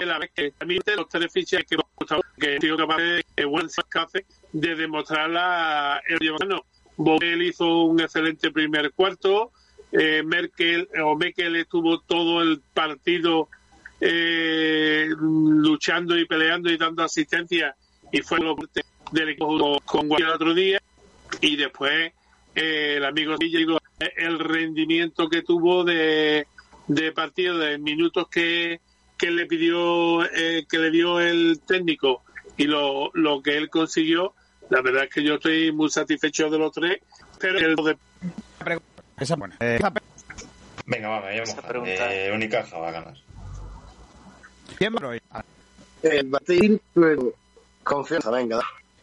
Speaker 16: la vez que de los tres fichas que gustado, que he sido capaz de, eh, buen hace, de demostrarla el llevano. Vogel hizo un excelente primer cuarto, eh, Merkel o Merkel estuvo todo el partido eh, luchando y peleando y dando asistencia y fue lo del equipo con Guardiola el otro día y después eh, el amigo el rendimiento que tuvo de, de partido de minutos que, que le pidió eh, que le dio el técnico y lo, lo que él consiguió la verdad es que yo estoy muy satisfecho de los tres pero el de
Speaker 2: Esa buena. Eh,
Speaker 5: Venga, va, me llamo. Eh, Unicaja va a ganar.
Speaker 2: ¿Quién va hoy?
Speaker 8: el batir, pero confianza, venga.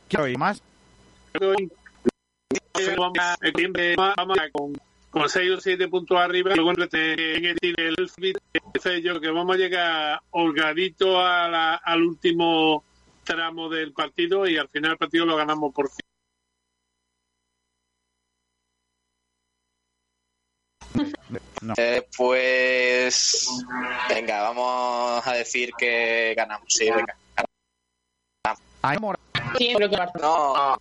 Speaker 2: ¿Quién hoy más?
Speaker 16: vamos a, vamos a- con con 6 o 7 puntos arriba, luego en el el yo que vamos a llegar holgadito a la- al último tramo del partido y al final el partido lo ganamos por fin.
Speaker 18: Eh, pues venga, vamos a decir que ganamos. Sí, venga. No.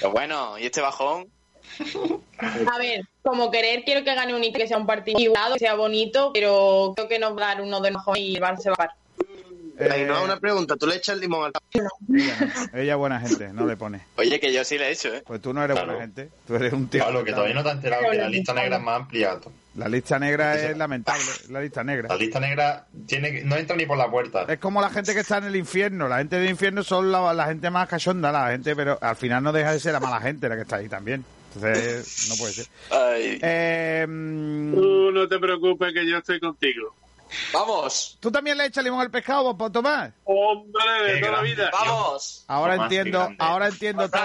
Speaker 18: Pero bueno, ¿y este bajón?
Speaker 17: A ver, como querer, quiero que gane un Inter, que sea un partido igualado, que sea bonito, pero creo que nos va a dar uno de enojo y el Barça se va a.
Speaker 8: Eh, no, una pregunta, ¿tú le echas limón al
Speaker 2: Ella es buena gente, no le pone.
Speaker 18: Oye, que yo sí le he hecho, ¿eh?
Speaker 2: Pues tú no eres buena gente, tú eres un tío.
Speaker 5: Pablo, que todavía no te has enterado que la lista negra es más amplia.
Speaker 2: La lista negra es lamentable, la lista negra.
Speaker 5: La lista negra tiene que- no entra ni por la puerta.
Speaker 2: Es como la gente que está en el infierno. La gente del infierno son la, la gente más cachonda, la gente, pero al final no deja de ser la mala gente la que está ahí también. Entonces, no puede ser. Eh,
Speaker 16: Tú no te preocupes que yo estoy contigo.
Speaker 18: ¡Vamos!
Speaker 2: ¿Tú también le echas limón al pescado, Tomás?
Speaker 16: Hombre, de toda la vida.
Speaker 18: ¡Vamos!
Speaker 2: Ahora
Speaker 16: Tomás,
Speaker 2: entiendo, ahora entiendo todo,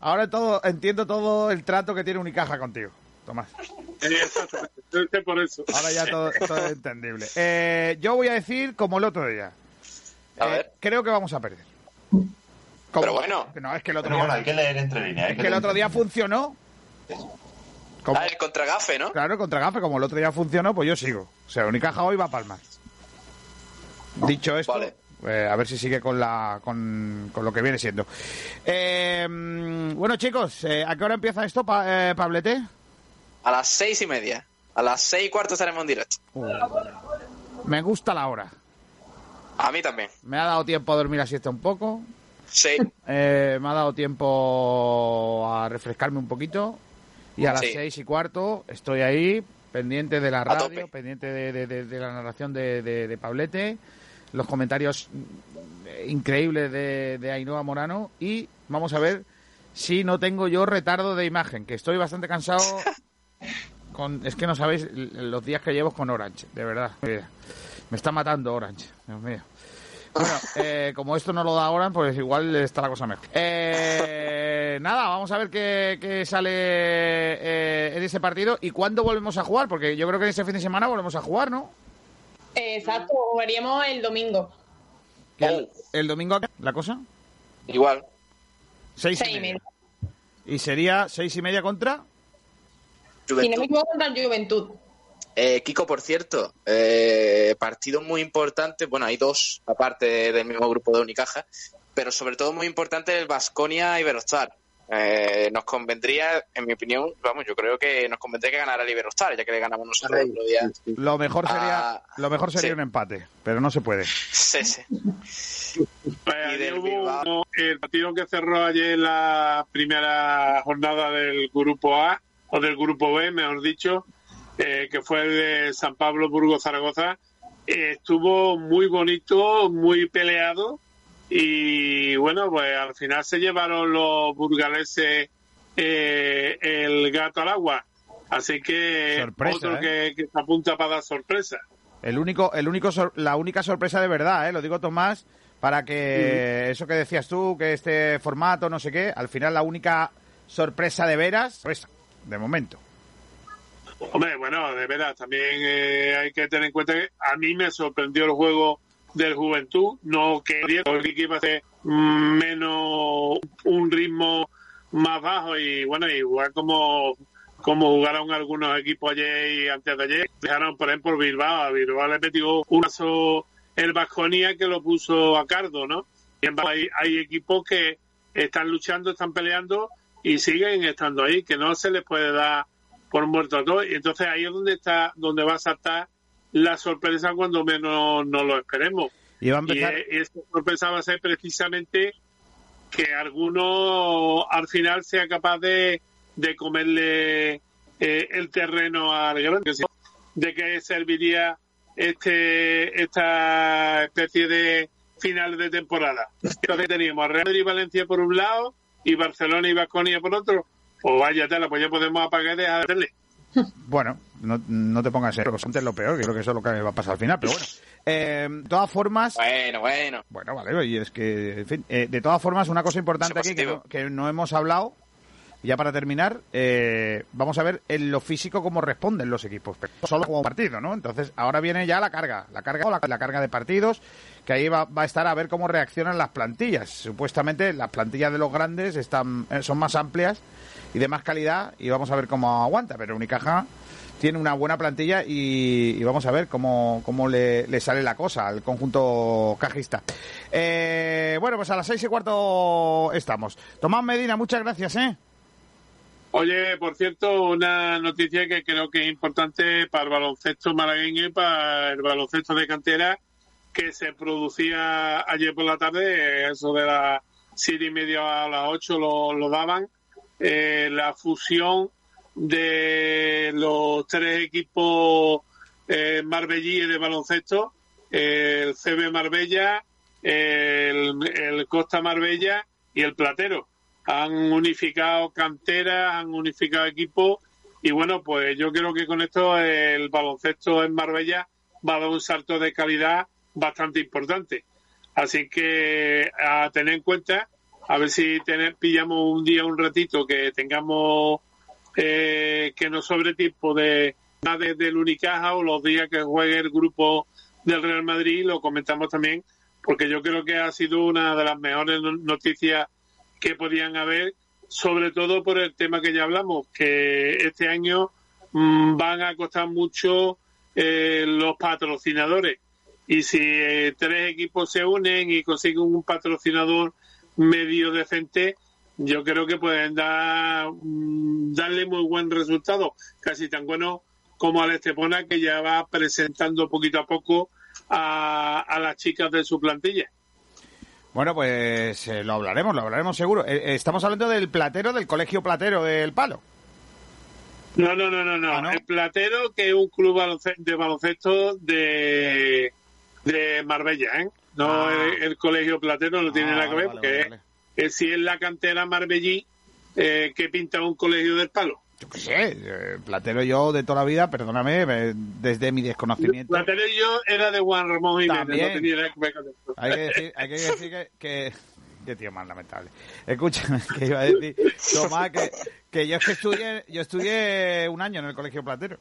Speaker 2: ahora todo, entiendo todo el trato que tiene Unicaja contigo, Tomás.
Speaker 16: Exactamente, es por eso.
Speaker 2: Ahora ya todo, todo es entendible. Eh, yo voy a decir como el otro día. Eh, Creo que vamos a perder. Como-
Speaker 18: Pero bueno.
Speaker 2: No, es que el otro
Speaker 5: Pero bueno,
Speaker 2: día,
Speaker 5: hay que leer entre líneas.
Speaker 2: es que el otro día funcionó. Como-
Speaker 18: Ah, el contragafe, ¿no?
Speaker 2: Claro, contra Gafe, como el otro día funcionó, pues yo sigo. O sea, Unicaja hoy va a palmar. Dicho esto, eh, a ver si sigue con la con, con lo que viene siendo. Eh, bueno, chicos, eh, ¿a qué hora empieza esto, pa- eh, Pablete?
Speaker 18: A las seis y media. A las seis y cuarto estaremos en directo.
Speaker 2: Me gusta la hora.
Speaker 18: A mí también.
Speaker 2: Me ha dado tiempo a dormir la siesta un poco.
Speaker 18: Sí.
Speaker 2: Me ha dado tiempo a refrescarme un poquito. Y a las
Speaker 18: Sí.
Speaker 2: seis y cuarto estoy ahí, pendiente de la
Speaker 18: A
Speaker 2: radio,
Speaker 18: tope.
Speaker 2: pendiente de, de- de- de la narración de, Pablete, los comentarios mm, increíbles de, de Ainhoa Morano. Y vamos a ver si no tengo yo retardo de imagen, que estoy bastante cansado. Con, es que no sabéis los días que llevo con Orange, de verdad. Me está matando Orange, Dios mío. Bueno, eh, como esto no lo da ahora, pues igual está la cosa mejor. Eh, nada, vamos a ver qué, qué sale eh, en ese partido y cuándo volvemos a jugar, porque yo creo que ese fin de semana volvemos a jugar, ¿no?
Speaker 17: Exacto, jugaríamos el domingo.
Speaker 2: El, el domingo, ¿la cosa?
Speaker 18: Igual.
Speaker 2: Seis,
Speaker 17: Seis
Speaker 2: y
Speaker 17: y
Speaker 2: media.
Speaker 17: media.
Speaker 2: Y sería seis y media contra...
Speaker 17: Si no me equivoco, contra el Juventud.
Speaker 18: Eh, Kiko, por cierto, eh, partido muy importante. Bueno, hay dos, aparte del mismo grupo de Unicaja, pero sobre todo muy importante el Vasconia y Iberostar. Eh, nos convendría, en mi opinión, vamos, yo creo que nos convendría que ganara el Iberostar, ya que le ganamos nosotros el otro día.
Speaker 2: Lo mejor sería,
Speaker 18: Ah,
Speaker 2: lo mejor sería
Speaker 18: sí.
Speaker 2: un empate, pero no se puede.
Speaker 18: Sí, sí.
Speaker 16: Uno- el partido que cerró ayer la primera jornada del grupo A, o del grupo B, mejor dicho, eh, que fue el de San Pablo Burgos Zaragoza, eh, estuvo muy bonito, muy peleado y bueno, pues al final se llevaron los burgaleses eh, el gato al agua. Así que
Speaker 2: Sorpresa,
Speaker 16: otro
Speaker 2: ¿eh?
Speaker 16: que, que se apunta para dar sorpresa.
Speaker 2: El único, el único, sor- la única sorpresa de verdad, ¿eh? lo digo Tomás, para que eso que decías tú, que este formato, no sé qué, al final la única sorpresa de veras, pues, de momento.
Speaker 16: Hombre, bueno, de veras, también eh, hay que tener en cuenta que a mí me sorprendió el juego del Juventud, no que que iba menos un ritmo más bajo y bueno, igual como como jugaron algunos equipos ayer y antes de ayer, dejaron por ejemplo Bilbao, a Bilbao le metió un paso el Vasconia que lo puso a cardo, ¿no? Y en hay, hay equipos que están luchando, están peleando y siguen estando ahí, que no se les puede dar por muerto a todos. Y entonces ahí es donde está, donde va a saltar la sorpresa cuando menos no lo esperemos.
Speaker 2: Y va a empezar-
Speaker 16: esa sorpresa va a ser precisamente que alguno al final sea capaz de, de comerle eh, el terreno al grande. ¿De qué serviría este esta especie de final de temporada? Entonces teníamos Real Madrid y Valencia por un lado y Barcelona y Vasconia por otro. Pues vaya tela, pues ya podemos apagar y dejar de.
Speaker 2: Bueno, no, no te pongas en es lo peor, que creo que eso es lo que va a pasar al final, pero bueno. Eh, de todas formas...
Speaker 18: Bueno, bueno.
Speaker 2: Bueno, vale, y es que, en fin, eh, de todas formas, una cosa importante aquí que no, que no hemos hablado ya para terminar, eh, vamos a ver en lo físico cómo responden los equipos. Pero solo como partido, ¿no? Entonces, ahora viene ya la carga, la carga, la, la carga de partidos, que ahí va, va, a estar a ver cómo reaccionan las plantillas. Supuestamente las plantillas de los grandes están son más amplias y de más calidad y vamos a ver cómo aguanta. Pero Unicaja tiene una buena plantilla y, vamos a ver cómo, cómo le, le, sale la cosa al conjunto cajista. Eh, bueno, pues a las seis y cuarto estamos. Tomás Medina, muchas gracias, ¿eh?
Speaker 16: Oye, por cierto, una noticia que creo que es importante para el baloncesto malagueño y para el baloncesto de cantera que se producía ayer por la tarde, eso de las siete y media a las ocho lo, lo daban, eh, la fusión de los tres equipos eh, marbellíes de baloncesto, el CB Marbella, el, Costa Marbella y el Platero han unificado canteras, han unificado equipos y bueno, pues yo creo que con esto el baloncesto en Marbella va a dar un salto de calidad bastante importante. Así que a tener en cuenta, a ver si tener, pillamos un día, un ratito, que tengamos eh, que nos sobre tiempo de desde el Unicaja o los días que juegue el grupo del Real Madrid, lo comentamos también, porque yo creo que ha sido una de las mejores noticias que podían haber, sobre todo por el tema que ya hablamos, que este año mmm, van a costar mucho eh, los patrocinadores. Y si eh, tres equipos se unen y consiguen un patrocinador medio decente, yo creo que pueden dar, mmm, darle muy buen resultado, casi tan bueno como al Estepona, que ya va presentando poquito a poco a, a las chicas de su plantilla.
Speaker 2: Bueno, pues eh, lo hablaremos, lo hablaremos seguro. Eh, estamos hablando del platero, del colegio platero del Palo.
Speaker 16: No, no, no, no, no. ¿Ah, no? El platero, que es un club de baloncesto de, de Marbella, ¿eh? No, ah. el, el, colegio platero no tiene ah, nada que ver, porque vale, vale. Es, es, si es la cantera marbellí eh, que pinta un colegio del Palo.
Speaker 2: Yo qué sé, eh, Platero y yo de toda la vida, perdóname, desde mi desconocimiento.
Speaker 16: Platero y yo era de Juan Ramón Jiménez,
Speaker 2: También.
Speaker 16: no tenía.
Speaker 2: Hay que decir, hay que, decir que, que... Qué tío más lamentable. Escúchame, que iba a decir, Tomás, que, que yo es que estudié, yo estudié un año en el colegio Platero.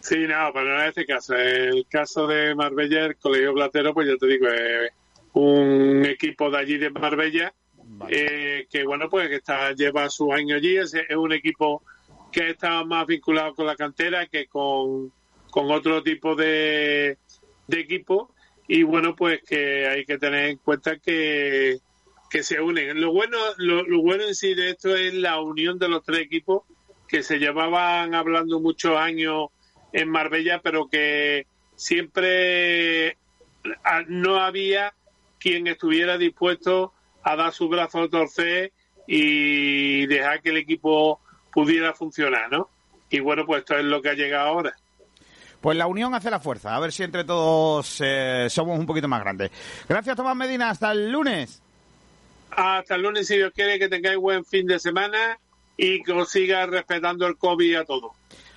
Speaker 16: Sí, no, pero no en este caso. El caso de Marbella, el colegio Platero, pues yo te digo, es un equipo de allí de Marbella Vale. Eh, que bueno, pues que está, lleva sus años allí, es, es, un equipo que está más vinculado con la cantera que con, con otro tipo de, de equipo y bueno, pues que hay que tener en cuenta que, que se unen. Lo bueno, lo, lo bueno en sí de esto es la unión de los tres equipos que se llevaban hablando muchos años en Marbella, pero que siempre no había quien estuviera dispuesto a dar su brazo a torcer y dejar que el equipo pudiera funcionar, ¿no? Y bueno, pues esto es lo que ha llegado ahora.
Speaker 2: Pues la unión hace la fuerza. A ver si entre todos eh, somos un poquito más grandes. Gracias, Tomás Medina. Hasta el lunes.
Speaker 16: Hasta el lunes, si Dios quiere, que tengáis buen fin de semana y que os siga respetando el COVID a todos.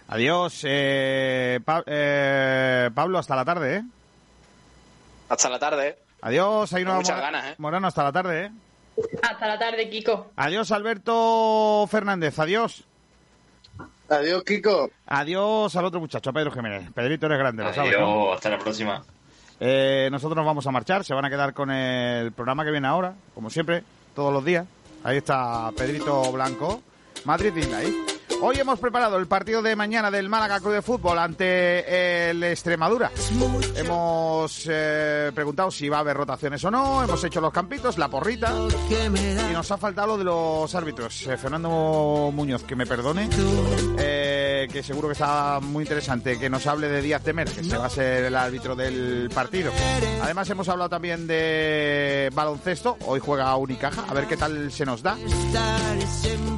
Speaker 2: Adiós, eh, pa eh, Pablo. Hasta la tarde, ¿eh?
Speaker 18: Hasta la tarde.
Speaker 2: Adiós, hay una
Speaker 18: muchas Mor ganas, ¿eh?
Speaker 2: Morano, hasta la tarde, ¿eh?
Speaker 17: Hasta la tarde, Kiko.
Speaker 2: Adiós, Alberto Fernández, adiós.
Speaker 8: Adiós, Kiko.
Speaker 2: Adiós al otro muchacho, a Pedro Jiménez. Pedrito eres grande,
Speaker 5: Adiós,
Speaker 2: lo sabes. ¿no?
Speaker 5: hasta la próxima.
Speaker 2: Eh, nosotros nos vamos a marchar, se van a quedar con el programa que viene ahora, como siempre, todos los días. Ahí está Pedrito Blanco, Madrid Live. Hoy hemos preparado el partido de mañana del Málaga Club de Fútbol ante el Extremadura. Hemos eh, preguntado si va a haber rotaciones o no, hemos hecho los campitos, la porrita y nos ha faltado lo de los árbitros. Eh, Fernando Muñoz, que me perdone, eh, que seguro que está muy interesante, que nos hable de Díaz de Mer, que se va a ser el árbitro del partido. Además hemos hablado también de baloncesto, hoy juega Unicaja, a ver qué tal se nos da.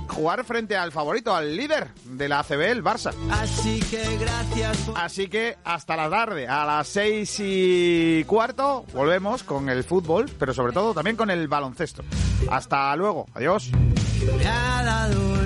Speaker 2: Jugar frente al favorito, al líder de la ACB, el Barça.
Speaker 1: Así que gracias.
Speaker 2: Así que hasta la tarde, a las seis y cuarto, volvemos con el fútbol, pero sobre todo también con el baloncesto. Hasta luego, adiós.
Speaker 1: Me ha dado